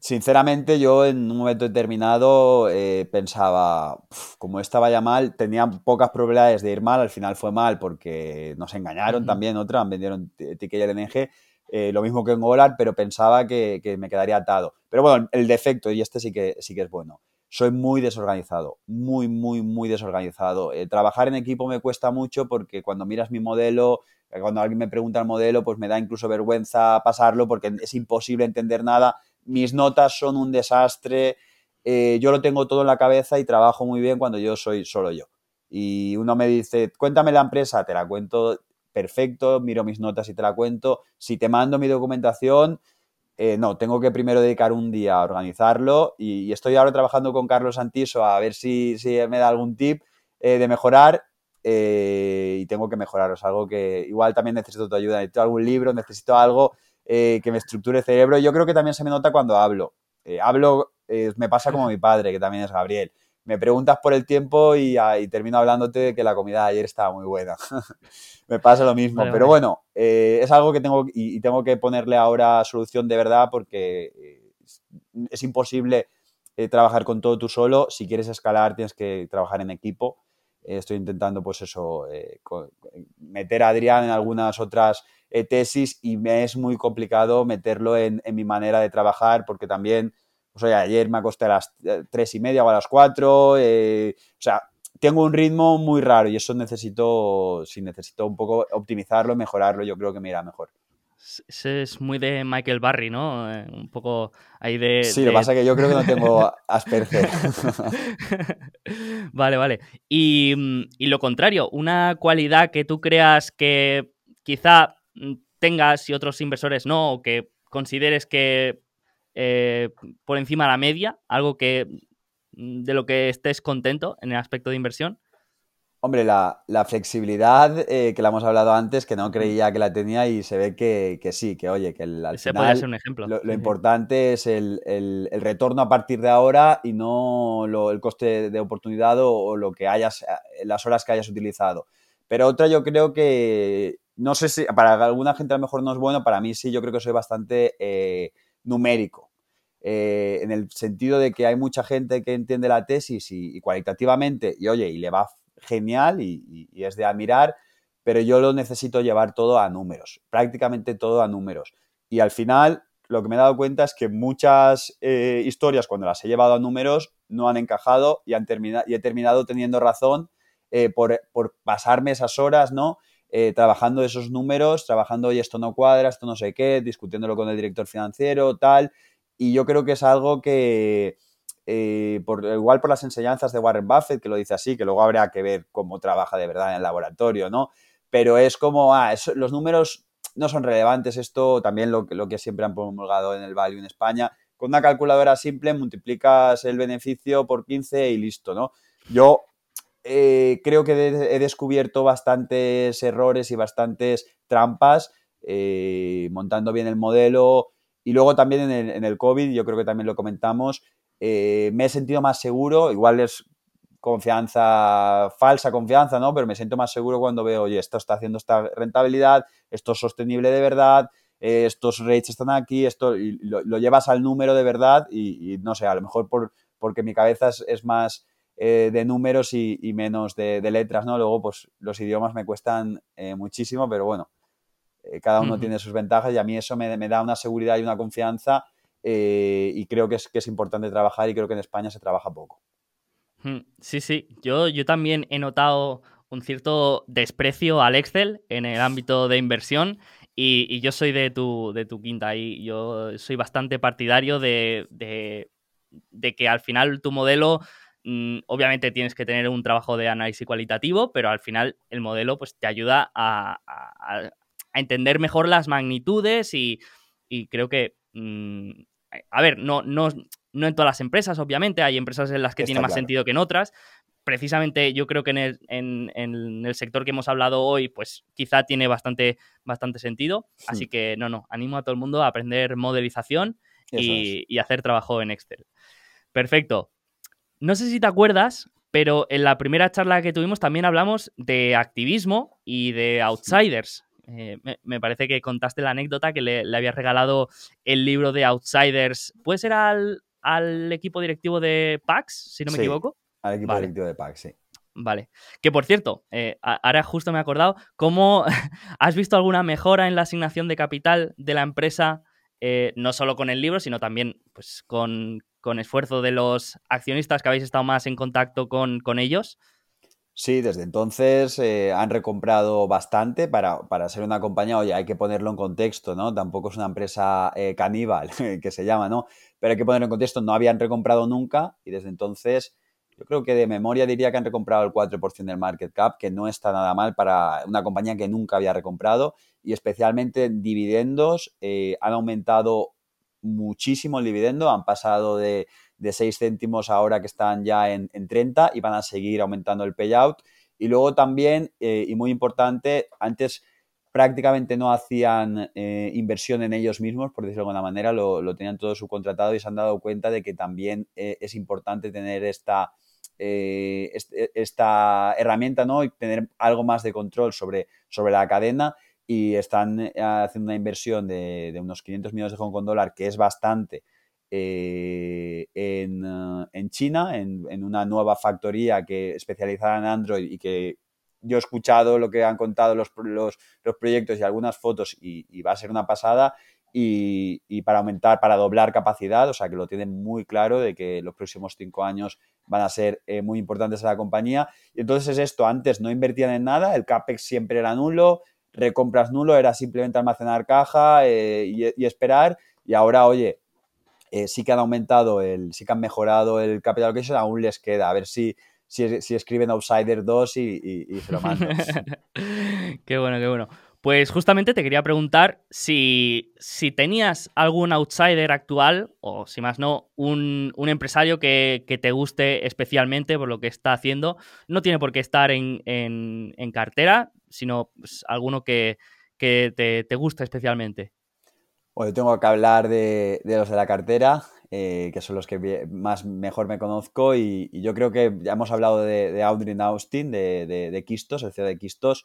Sinceramente, yo en un momento determinado eh, pensaba, como estaba ya mal, tenía pocas probabilidades de ir mal, al final fue mal porque nos engañaron también, otra, vendieron ticket y LNG, eh, lo mismo que en Golar, pero pensaba que, me quedaría atado. Pero bueno, el defecto, y este sí que, sí que es bueno, soy muy desorganizado, muy, muy, muy desorganizado. Eh, trabajar en equipo me cuesta mucho porque cuando miras mi modelo, cuando alguien me pregunta el modelo, pues me da incluso vergüenza pasarlo porque es imposible entender nada mis notas son un desastre, eh, yo lo tengo todo en la cabeza y trabajo muy bien cuando yo soy solo yo. Y uno me dice, cuéntame la empresa, te la cuento perfecto, miro mis notas y te la cuento. Si te mando mi documentación, eh, no, tengo que primero dedicar un día a organizarlo y, estoy ahora trabajando con Carlos Antiso a ver si, me da algún tip eh, de mejorar y tengo que mejorar. Algo que igual también necesito tu ayuda, necesito algún libro, necesito algo eh, que me estructure el cerebro. Yo creo que también se me nota cuando hablo. Eh, hablo, eh, me pasa como mi padre, que también es Gabriel. Me preguntas por el tiempo y, ah, termino hablándote de que la comida de ayer estaba muy buena. me pasa lo mismo. Pero bueno, es algo que tengo y, tengo que ponerle ahora solución de verdad porque es imposible trabajar con todo tú solo. Si quieres escalar, tienes que trabajar en equipo. estoy intentando, pues eso, meter a Adrián en algunas otras eh, tesis y me es muy complicado meterlo en, mi manera de trabajar porque también, pues oye, ayer me acosté a las eh, tres y media o a las cuatro, eh, o sea, tengo un ritmo muy raro y eso necesito, si necesito un poco optimizarlo, mejorarlo, yo creo que me irá mejor. Ese es muy de Michael Barry, ¿no? Un poco ahí de... Sí, lo que pasa es que yo creo que no tengo Asperger. vale, vale. Y, y, lo contrario, una cualidad que tú creas que quizá Mm, tengas y otros inversores no, o que consideres que eh, por encima de la media, algo que mm, de lo que estés contento en el aspecto de inversión? Hombre, la, flexibilidad eh, que la hemos hablado antes, que no creía que la tenía y se ve que, sí, que oye, que el, al final ser un ejemplo. Lo, importante es el, retorno a partir de ahora y no el coste de oportunidad o, o, lo que hayas, eh, las horas que hayas utilizado. Pero otra yo creo que no sé si para alguna gente a lo mejor no es bueno, para mí sí, yo creo que soy bastante eh, numérico. Eh, en el sentido de que hay mucha gente que entiende la tesis y, cualitativamente, y oye, y le va genial y, es de admirar, pero yo lo necesito llevar todo a números, prácticamente todo a números. Y al final, lo que me he dado cuenta es que muchas eh, historias, cuando las he llevado a números, no han encajado y, han y he terminado teniendo razón por, por pasarme esas horas, ¿no? Eh, trabajando esos números, trabajando, oye, esto no cuadra, esto no sé qué, discutiéndolo con el director financiero, tal. Y yo creo que es algo que, eh, por, igual por las enseñanzas de Warren Buffett, que lo dice así, que luego habrá que ver cómo trabaja de verdad en el laboratorio, ¿no? Pero es como, ah, los números no son relevantes, esto también lo, lo que siempre han promulgado en el Value en España. Con una calculadora simple multiplicas el beneficio por 15 y listo, ¿no? Yo eh, creo que he descubierto bastantes errores y bastantes trampas eh, montando bien el modelo. Y luego también en el, COVID, yo creo que también lo comentamos, eh, me he sentido más seguro, igual es confianza, falsa confianza, ¿no? Pero me siento más seguro cuando veo, oye, esto está haciendo esta rentabilidad, esto es sostenible de verdad, estos rates están aquí, esto lo, llevas al número de verdad y, no sé, a lo mejor por, porque mi cabeza es más eh, de números y, menos de, letras, ¿no? Luego, pues los idiomas me cuestan eh, muchísimo, pero bueno, cada uno tiene sus ventajas y a mí eso me, me, da una seguridad y una confianza y creo que es, que es importante trabajar y creo que en España se trabaja poco. Sí, sí, yo, yo también he notado un cierto desprecio al Excel en el ámbito de inversión y, yo soy de tu, de tu quinta y yo soy bastante partidario de, de, que al final tu modelo, mm, obviamente tienes que tener un trabajo de análisis cualitativo, pero al final el modelo pues, te ayuda a, a, entender mejor las magnitudes y, y creo que, mm, a ver, no, no, no en todas las empresas, obviamente, hay empresas en las que tiene más sentido que en otras. Precisamente yo creo que en el, en, el, sector que hemos hablado hoy, pues quizá tiene bastante, bastante sentido. Así que no, no, animo a todo el mundo a aprender modelización y, hacer trabajo en Excel. Perfecto. No sé si te acuerdas, pero en la primera charla que tuvimos también hablamos de activismo y de outsiders. Eh, me, parece que contaste la anécdota que le, le habías regalado el libro de Outsiders. ¿Puede ser al, al equipo directivo de PAX, si no me equivoco. Al equipo directivo de PAX, sí. Vale. Que por cierto, eh, ahora justo me he acordado, ¿cómo has visto alguna mejora en la asignación de capital de la empresa, eh, no solo con el libro, sino también pues, con, esfuerzo de los accionistas que habéis estado más en contacto con, con ellos? Sí, desde entonces eh, han recomprado bastante para, ser una compañía, oye, hay que ponerlo en contexto, ¿no? Tampoco es una empresa eh, caníbal, que se llama, ¿no? Pero hay que ponerlo en contexto, no habían recomprado nunca y desde entonces yo creo que de memoria diría que han recomprado el 4% del market cap, que no está nada mal para una compañía que nunca había recomprado y especialmente en dividendos eh, han aumentado muchísimo el dividendo, han pasado de de 6 céntimos ahora que están ya en, 30 y van a seguir aumentando el payout. Y luego también, eh, y muy importante, antes prácticamente no hacían eh, inversión en ellos mismos, por decirlo de alguna manera, lo, tenían todo subcontratado y se han dado cuenta de que también eh, es importante tener esta, esta herramienta ¿no? y tener algo más de control sobre, sobre la cadena y están haciendo una inversión de, de unos 500 millones de Hong Kong dólar, que es bastante eh, ah, en, China, en, una nueva factoría que especializada en Android y que yo he escuchado lo que han contado los, los, proyectos y algunas fotos y, va a ser una pasada y, para aumentar, para doblar capacidad, o sea que lo tienen muy claro de que los próximos cinco años van a ser eh, muy importantes a la compañía. Y entonces es esto, antes no invertían en nada, el CAPEX siempre era nulo, recompras nulo, era simplemente almacenar caja eh, y, y esperar y ahora, oye, eh, sí que han aumentado, el, sí que han mejorado el capital allocation, aún les queda. A ver si, si, escriben Outsider 2 y, mandan. qué bueno, qué bueno. Pues justamente te quería preguntar si, si tenías algún outsider actual, o si más no, un, empresario que, te guste especialmente por lo que está haciendo. No tiene por qué estar en, cartera, sino pues, alguno que, te, te guste especialmente. Bueno, tengo que hablar de, los de la cartera, eh, que son los que más mejor me conozco y, yo creo que ya hemos hablado de, de Audrey Austin, de, de, Quistos, el CEO de Quistos.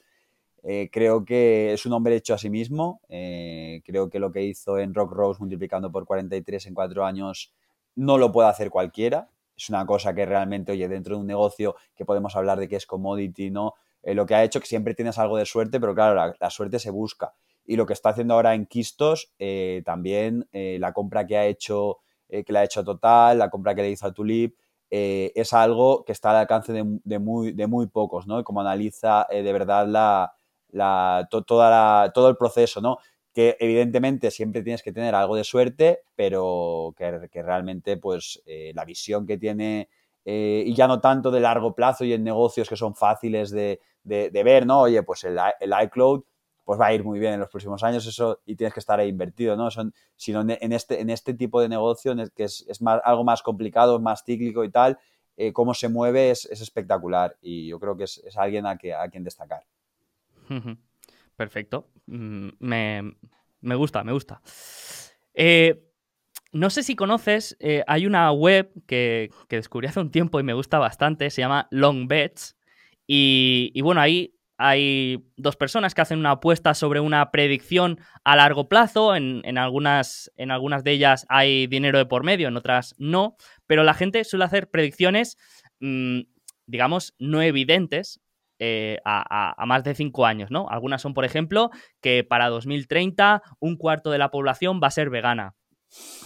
Eh, creo que es un hombre hecho a sí mismo. Eh, creo que lo que hizo en Rock Rose multiplicando por 43 en cuatro años no lo puede hacer cualquiera. Es una cosa que realmente, oye, dentro de un negocio que podemos hablar de que es commodity, ¿no? lo que ha hecho que siempre tienes algo de suerte, pero claro, la suerte se busca y lo que está haciendo ahora en Quistos, eh, también eh, la compra que ha hecho, eh, que le ha hecho Total, la compra que le hizo a Tulip, es algo que está al alcance de, muy, de muy pocos, ¿no? Como analiza de verdad la, la, toda todo el proceso, ¿no? Que evidentemente siempre tienes que tener algo de suerte, pero que, que realmente pues la visión que tiene, y ya no tanto de largo plazo y en negocios que son fáciles de, de, de ver, ¿no? Oye, pues el, el iCloud pues va a ir muy bien en los próximos años eso y tienes que estar ahí invertido, ¿no? Son, sino en este, en este tipo de negocio, que es, más, algo más complicado, más cíclico y tal, eh, cómo se mueve es, espectacular y yo creo que es, alguien a, que, a quien destacar. Perfecto. Mm, me, gusta, me gusta. Eh, no sé si conoces, eh, hay una web que, descubrí hace un tiempo y me gusta bastante, se llama Long Bets. Y, y bueno, ahí hay dos personas que hacen una apuesta sobre una predicción a largo plazo. En, algunas, en algunas de ellas hay dinero de por medio, en otras no. Pero la gente suele hacer predicciones, mm, digamos, no evidentes. eh, a, más de cinco años, ¿no? Algunas son, por ejemplo, que para 2030 un cuarto de la población va a ser vegana.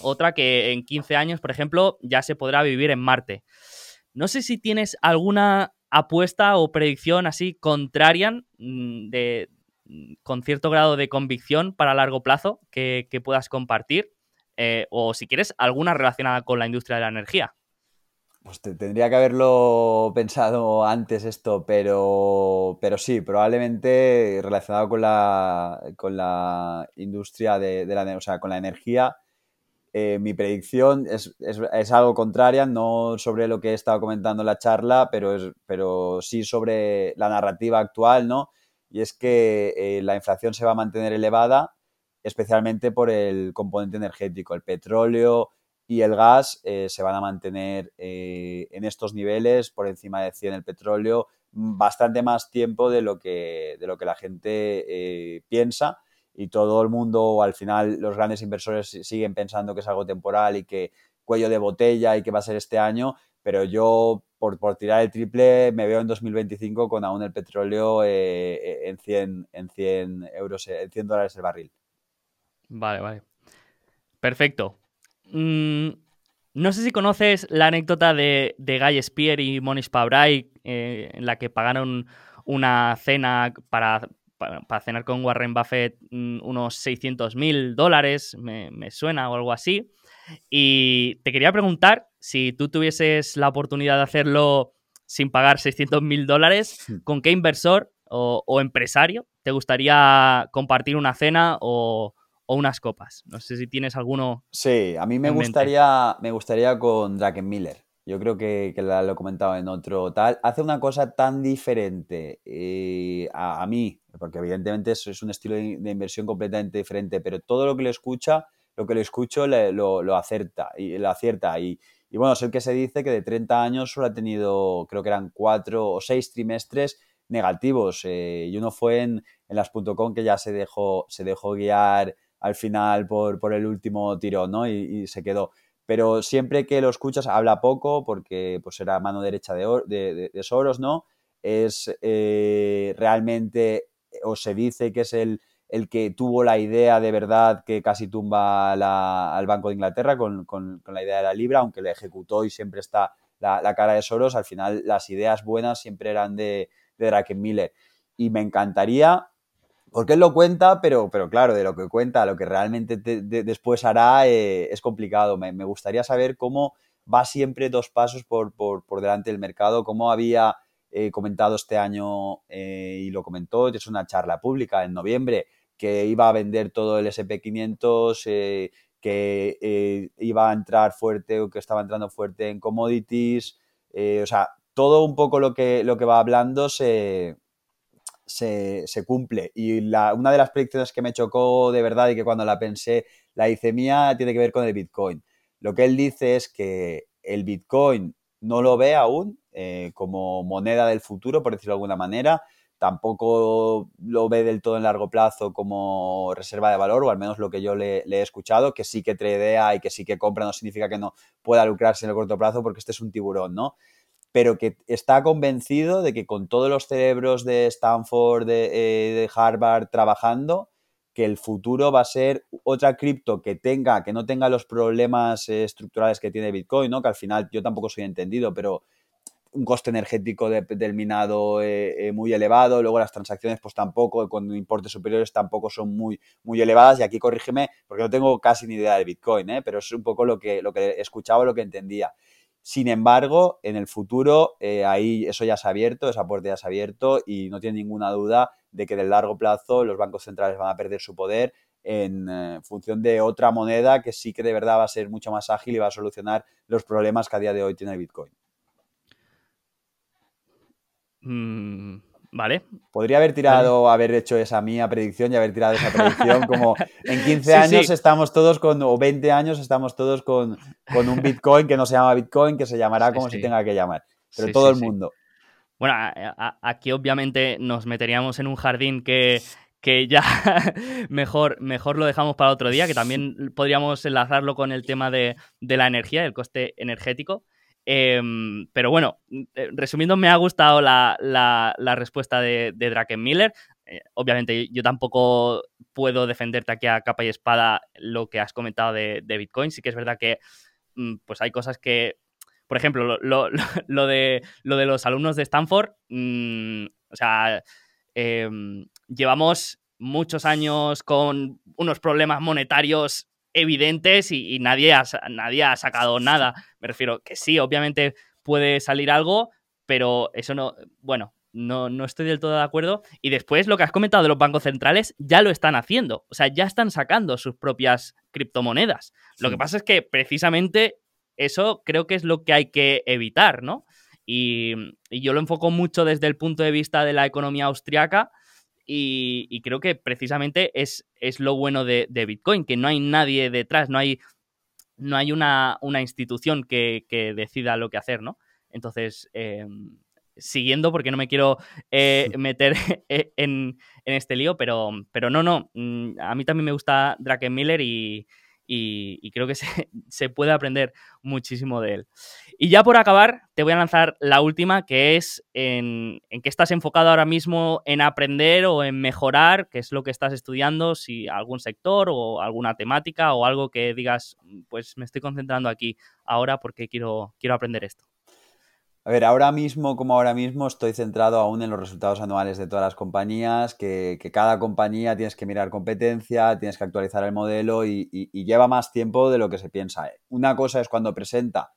Otra que en 15 años, por ejemplo, ya se podrá vivir en Marte. No sé si tienes alguna apuesta o predicción así contraria mm, de, mm, con cierto grado de convicción para largo plazo que, puedas compartir. Eh, o si quieres, alguna relacionada con la industria de la energía. Pues tendría que haberlo pensado antes esto, pero, pero sí, probablemente relacionado con la, con la industria de, la, o sea, con la energía. Eh, mi predicción es, algo contraria, no sobre lo que he estado comentando en la charla, pero, es, pero sí sobre la narrativa actual, ¿no? Y es que eh, la inflación se va a mantener elevada, especialmente por el componente energético, el petróleo, y el gas eh, se van a mantener en estos niveles, por encima de 100 el petróleo, bastante más tiempo de lo que, de lo que la gente piensa y todo el mundo, al final los grandes inversores siguen pensando que es algo temporal y que cuello de botella y que va a ser este año, pero yo por, por tirar el triple me veo en 2025 con aún el petróleo en, 100, en 100 euros, en 100 dólares el barril. Vale, vale. Perfecto. Mm, no sé si conoces la anécdota de, de Guy Spear y Monish Pabrai, eh, en la que pagaron una cena para, para, cenar con Warren Buffett mm, unos 600 mil dólares, me, suena o algo así. Y te quería preguntar si tú tuvieses la oportunidad de hacerlo sin pagar 600 mil dólares, ¿con qué inversor o, o, empresario te gustaría compartir una cena o, o unas copas. No sé si tienes alguno. Sí, a mí me gustaría, me gustaría con Miller. Yo creo que, lo he comentado en otro tal. Hace una cosa tan diferente eh, a, mí, porque evidentemente es un estilo de, inversión completamente diferente, pero todo lo que le escucha, lo que le escucho lo, lo, acerta y lo acierta. Y, y bueno, es el que se dice que de 30 años solo ha tenido, creo que eran cuatro o seis trimestres negativos. Eh, y uno fue en, en las .com que ya se dejó, se dejó guiar al final por, por el último tirón, ¿no? Y, se quedó. Pero siempre que lo escuchas habla poco porque pues era mano derecha de, de, Soros, ¿no? Es eh, realmente, o se dice que es el, el que tuvo la idea de verdad que casi tumba al Banco de Inglaterra con, con, la idea de la libra, aunque la ejecutó y siempre está la, la, cara de Soros, al final las ideas buenas siempre eran de, de Miller. Y me encantaría porque él lo cuenta, pero, pero claro, de lo que cuenta lo que realmente después hará eh, es complicado. Me, gustaría saber cómo va siempre dos pasos por, delante del mercado, cómo había eh, comentado este año eh, y lo comentó, es una charla pública en noviembre, que iba a vender todo el SP500, que iba a entrar fuerte o que estaba entrando fuerte en commodities, o sea, todo un poco lo que, lo que va hablando se, se, cumple. Y una de las predicciones que me chocó de verdad y que cuando la pensé la hice mía tiene que ver con el Bitcoin. Lo que él dice es que el Bitcoin no lo ve aún eh, como moneda del futuro, por decirlo de alguna manera. Tampoco lo ve del todo en largo plazo como reserva de valor, o al menos lo que yo le, le he escuchado, que sí que tradea y que sí que compra, no significa que no pueda lucrarse en el corto plazo porque este es un tiburón, ¿no? Pero que está convencido de que con todos los cerebros de Stanford, de, eh, Harvard trabajando, que el futuro va a ser otra cripto que tenga, que no tenga los problemas eh, estructurales que tiene Bitcoin, ¿no? Que al final yo tampoco soy entendido, pero un coste energético del minado eh, muy elevado, luego las transacciones pues tampoco, con importes superiores tampoco son muy, muy elevadas y aquí corrígeme porque no tengo casi ni idea de Bitcoin, pero es un poco lo que, lo que escuchaba, lo que entendía. Sin embargo, en el futuro, eh, ahí eso ya se ha abierto, esa puerta ya se ha abierto y no tiene ninguna duda de que de largo plazo los bancos centrales van a perder su poder en eh, función de otra moneda que sí que de verdad va a ser mucho más ágil y va a solucionar los problemas que a día de hoy tiene el Bitcoin. Mm, Vale. Podría haber tirado, haber hecho esa mía predicción y haber tirado esa predicción como en 15 años estamos todos con, o 20 años estamos todos con, un Bitcoin que no se llama Bitcoin, que se llamará como se tenga que llamar. Pero todo el mundo. Bueno, aquí obviamente nos meteríamos en un jardín que, que ya mejor, mejor lo dejamos para otro día, que también podríamos enlazarlo con el tema de, de la energía, el coste energético. Em, pero bueno, eh, resumiendo, me ha gustado la, respuesta de, de Drakenmiller. Eh, obviamente, yo tampoco puedo defenderte aquí a capa y espada lo que has comentado de, Bitcoin. Sí que es verdad que mm, pues hay cosas que. Por ejemplo, lo, de, lo de los alumnos de Stanford. Mm, o sea, em, llevamos muchos años con unos problemas monetarios evidentes y, nadie, ha, nadie ha sacado nada. Me refiero que sí, obviamente puede salir algo, pero eso no, bueno, no, no, estoy del todo de acuerdo. Y después lo que has comentado de los bancos centrales ya lo están haciendo. O sea, ya están sacando sus propias criptomonedas. Lo que pasa es que precisamente eso creo que es lo que hay que evitar, ¿no? Y, y yo lo enfoco mucho desde el punto de vista de la economía austriaca y, creo que precisamente es, es lo bueno de, Bitcoin, que no hay nadie detrás, no hay, no hay una, institución que, decida lo que hacer, ¿no? Entonces, em, siguiendo, porque no me quiero eh, meter e, en, este lío, pero, pero no, no, mm, a mí también me gusta Drakenmiller y, y, creo que se, puede aprender muchísimo de él. Y ya por acabar, te voy a lanzar la última, que es en, en qué estás enfocado ahora mismo en aprender o en mejorar, qué es lo que estás estudiando, si algún sector o alguna temática o algo que digas, pues me estoy concentrando aquí ahora porque quiero, quiero aprender esto. A ver, ahora mismo, como ahora mismo, estoy centrado aún en los resultados anuales de todas las compañías, que, cada compañía tienes que mirar competencia, tienes que actualizar el modelo y, lleva más tiempo de lo que se piensa. Una cosa es cuando presenta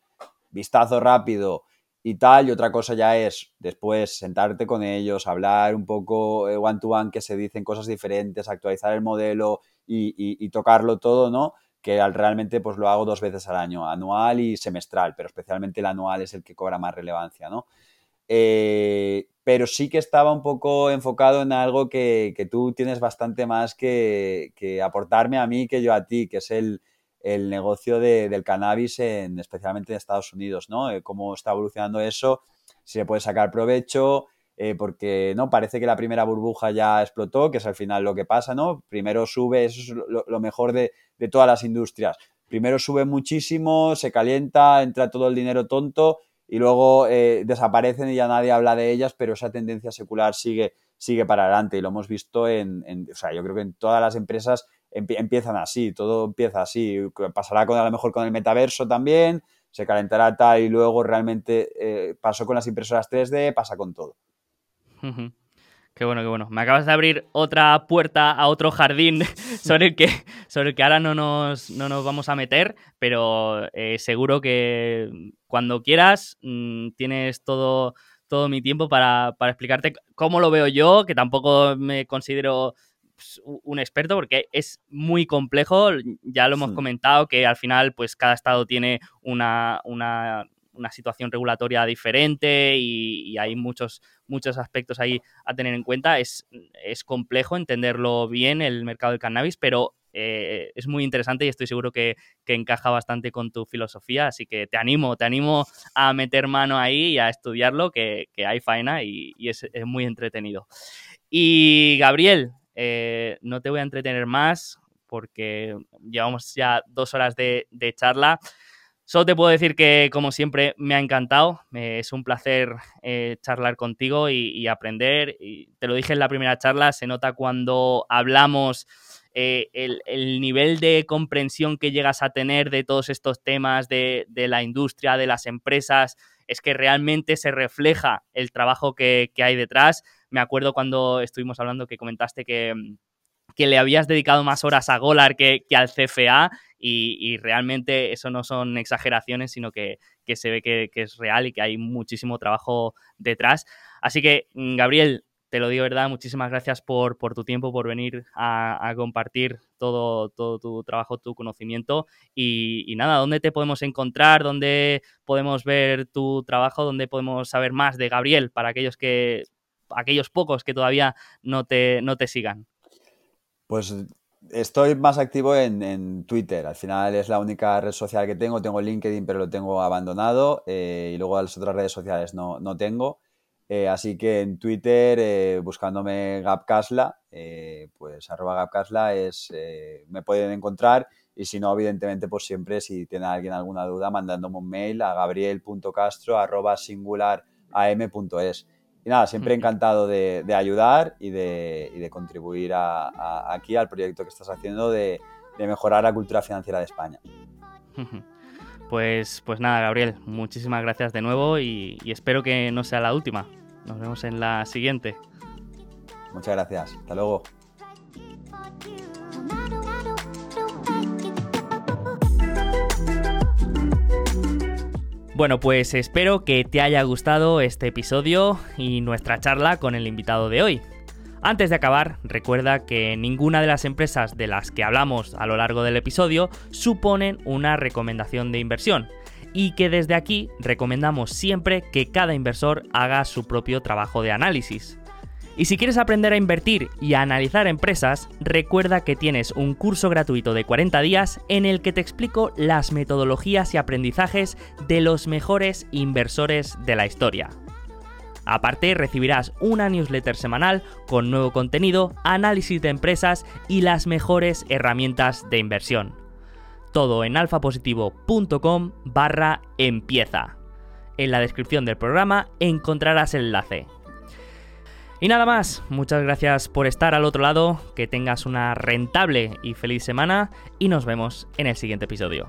vistazo rápido y tal, y otra cosa ya es después sentarte con ellos, hablar un poco one to one, que se dicen cosas diferentes, actualizar el modelo y tocarlo todo, ¿no? Que realmente pues lo hago dos veces al año, anual y semestral, pero especialmente el anual es el que cobra más relevancia, ¿no? Eh, pero sí que estaba un poco enfocado en algo que, tú tienes bastante más que, aportarme a mí que yo a ti, que es el, negocio del cannabis, en, especialmente en Estados Unidos, ¿no? Eh, cómo está evolucionando eso, si se puede sacar provecho, eh, porque no parece que la primera burbuja ya explotó, que es al final lo que pasa, ¿no? Primero sube, eso es lo, mejor de, todas las industrias. Primero sube muchísimo, se calienta, entra todo el dinero tonto y luego eh, desaparecen y ya nadie habla de ellas, pero esa tendencia secular sigue, sigue para adelante y lo hemos visto en, o sea, yo creo que en todas las empresas empiezan así, todo empieza así, pasará con, a lo mejor con el metaverso también, se calentará tal y luego realmente eh, pasó con las impresoras 3D, pasa con todo. Qué bueno, qué bueno. Me acabas de abrir otra puerta a otro jardín sobre el que, sobre el que ahora no nos, no nos vamos a meter, pero eh, seguro que cuando quieras mm, tienes todo, todo mi tiempo para, explicarte cómo lo veo yo, que tampoco me considero pues, un experto porque es muy complejo, ya lo hemos comentado, que al final pues cada estado tiene una, una una situación regulatoria diferente y, hay muchos, muchos aspectos ahí a tener en cuenta. Es, es complejo entenderlo bien el mercado del cannabis, pero eh, es muy interesante y estoy seguro que, encaja bastante con tu filosofía, así que te animo, te animo a meter mano ahí y a estudiarlo, que, hay faena y, es, muy entretenido. Y Gabriel, eh, no te voy a entretener más porque llevamos ya dos horas de, de charla. Solo te puedo decir que, como siempre, me ha encantado. es un placer eh, charlar contigo y, aprender. Y te lo dije en la primera charla, se nota cuando hablamos eh, el, nivel de comprensión que llegas a tener de todos estos temas de, la industria, de las empresas, es que realmente se refleja el trabajo que, hay detrás. Me acuerdo cuando estuvimos hablando que comentaste que, le habías dedicado más horas a Golar que, que al CFA y, realmente eso no son exageraciones, sino que, se ve que, es real y que hay muchísimo trabajo detrás. Así que, mm, Gabriel, te lo digo verdad, muchísimas gracias por, tu tiempo, por venir a, compartir todo, todo, tu trabajo, tu conocimiento. Y, nada, ¿dónde te podemos encontrar? ¿Dónde podemos ver tu trabajo? ¿Dónde podemos saber más de Gabriel para aquellos que aquellos pocos que todavía no te, no te sigan? Pues Estoy más activo en, Twitter. Al final es la única red social que tengo. Tengo LinkedIn, pero lo tengo abandonado. Eh, y luego las otras redes sociales no, tengo. Eh, así que en Twitter, eh, buscándome Gapcasla, pues arroba Gapcasla es, me pueden encontrar. y si no, evidentemente, pues siempre si tiene alguien alguna duda, mandándome un mail a gabriel.castro.singular.am.es. Y nada, siempre encantado de, ayudar y de, contribuir aquí al proyecto que estás haciendo de, mejorar la cultura financiera de España. Pues, pues nada, Gabriel, muchísimas gracias de nuevo y espero que no sea la última. Nos vemos en la siguiente. Muchas gracias. Hasta luego. Bueno, pues espero que te haya gustado este episodio y nuestra charla con el invitado de hoy. Antes de acabar, recuerda que ninguna de las empresas de las que hablamos a lo largo del episodio suponen una recomendación de inversión y que desde aquí recomendamos siempre que cada inversor haga su propio trabajo de análisis. Y si quieres aprender a invertir y a analizar empresas, recuerda que tienes un curso gratuito de 40 días en el que te explico las metodologías y aprendizajes de los mejores inversores de la historia. Aparte, recibirás una newsletter semanal con nuevo contenido, análisis de empresas y las mejores herramientas de inversión. Todo en alfapositivo.com barra empieza. En la descripción del programa encontrarás el enlace. Y nada más, muchas gracias por estar al otro lado, que tengas una rentable y feliz semana y nos vemos en el siguiente episodio.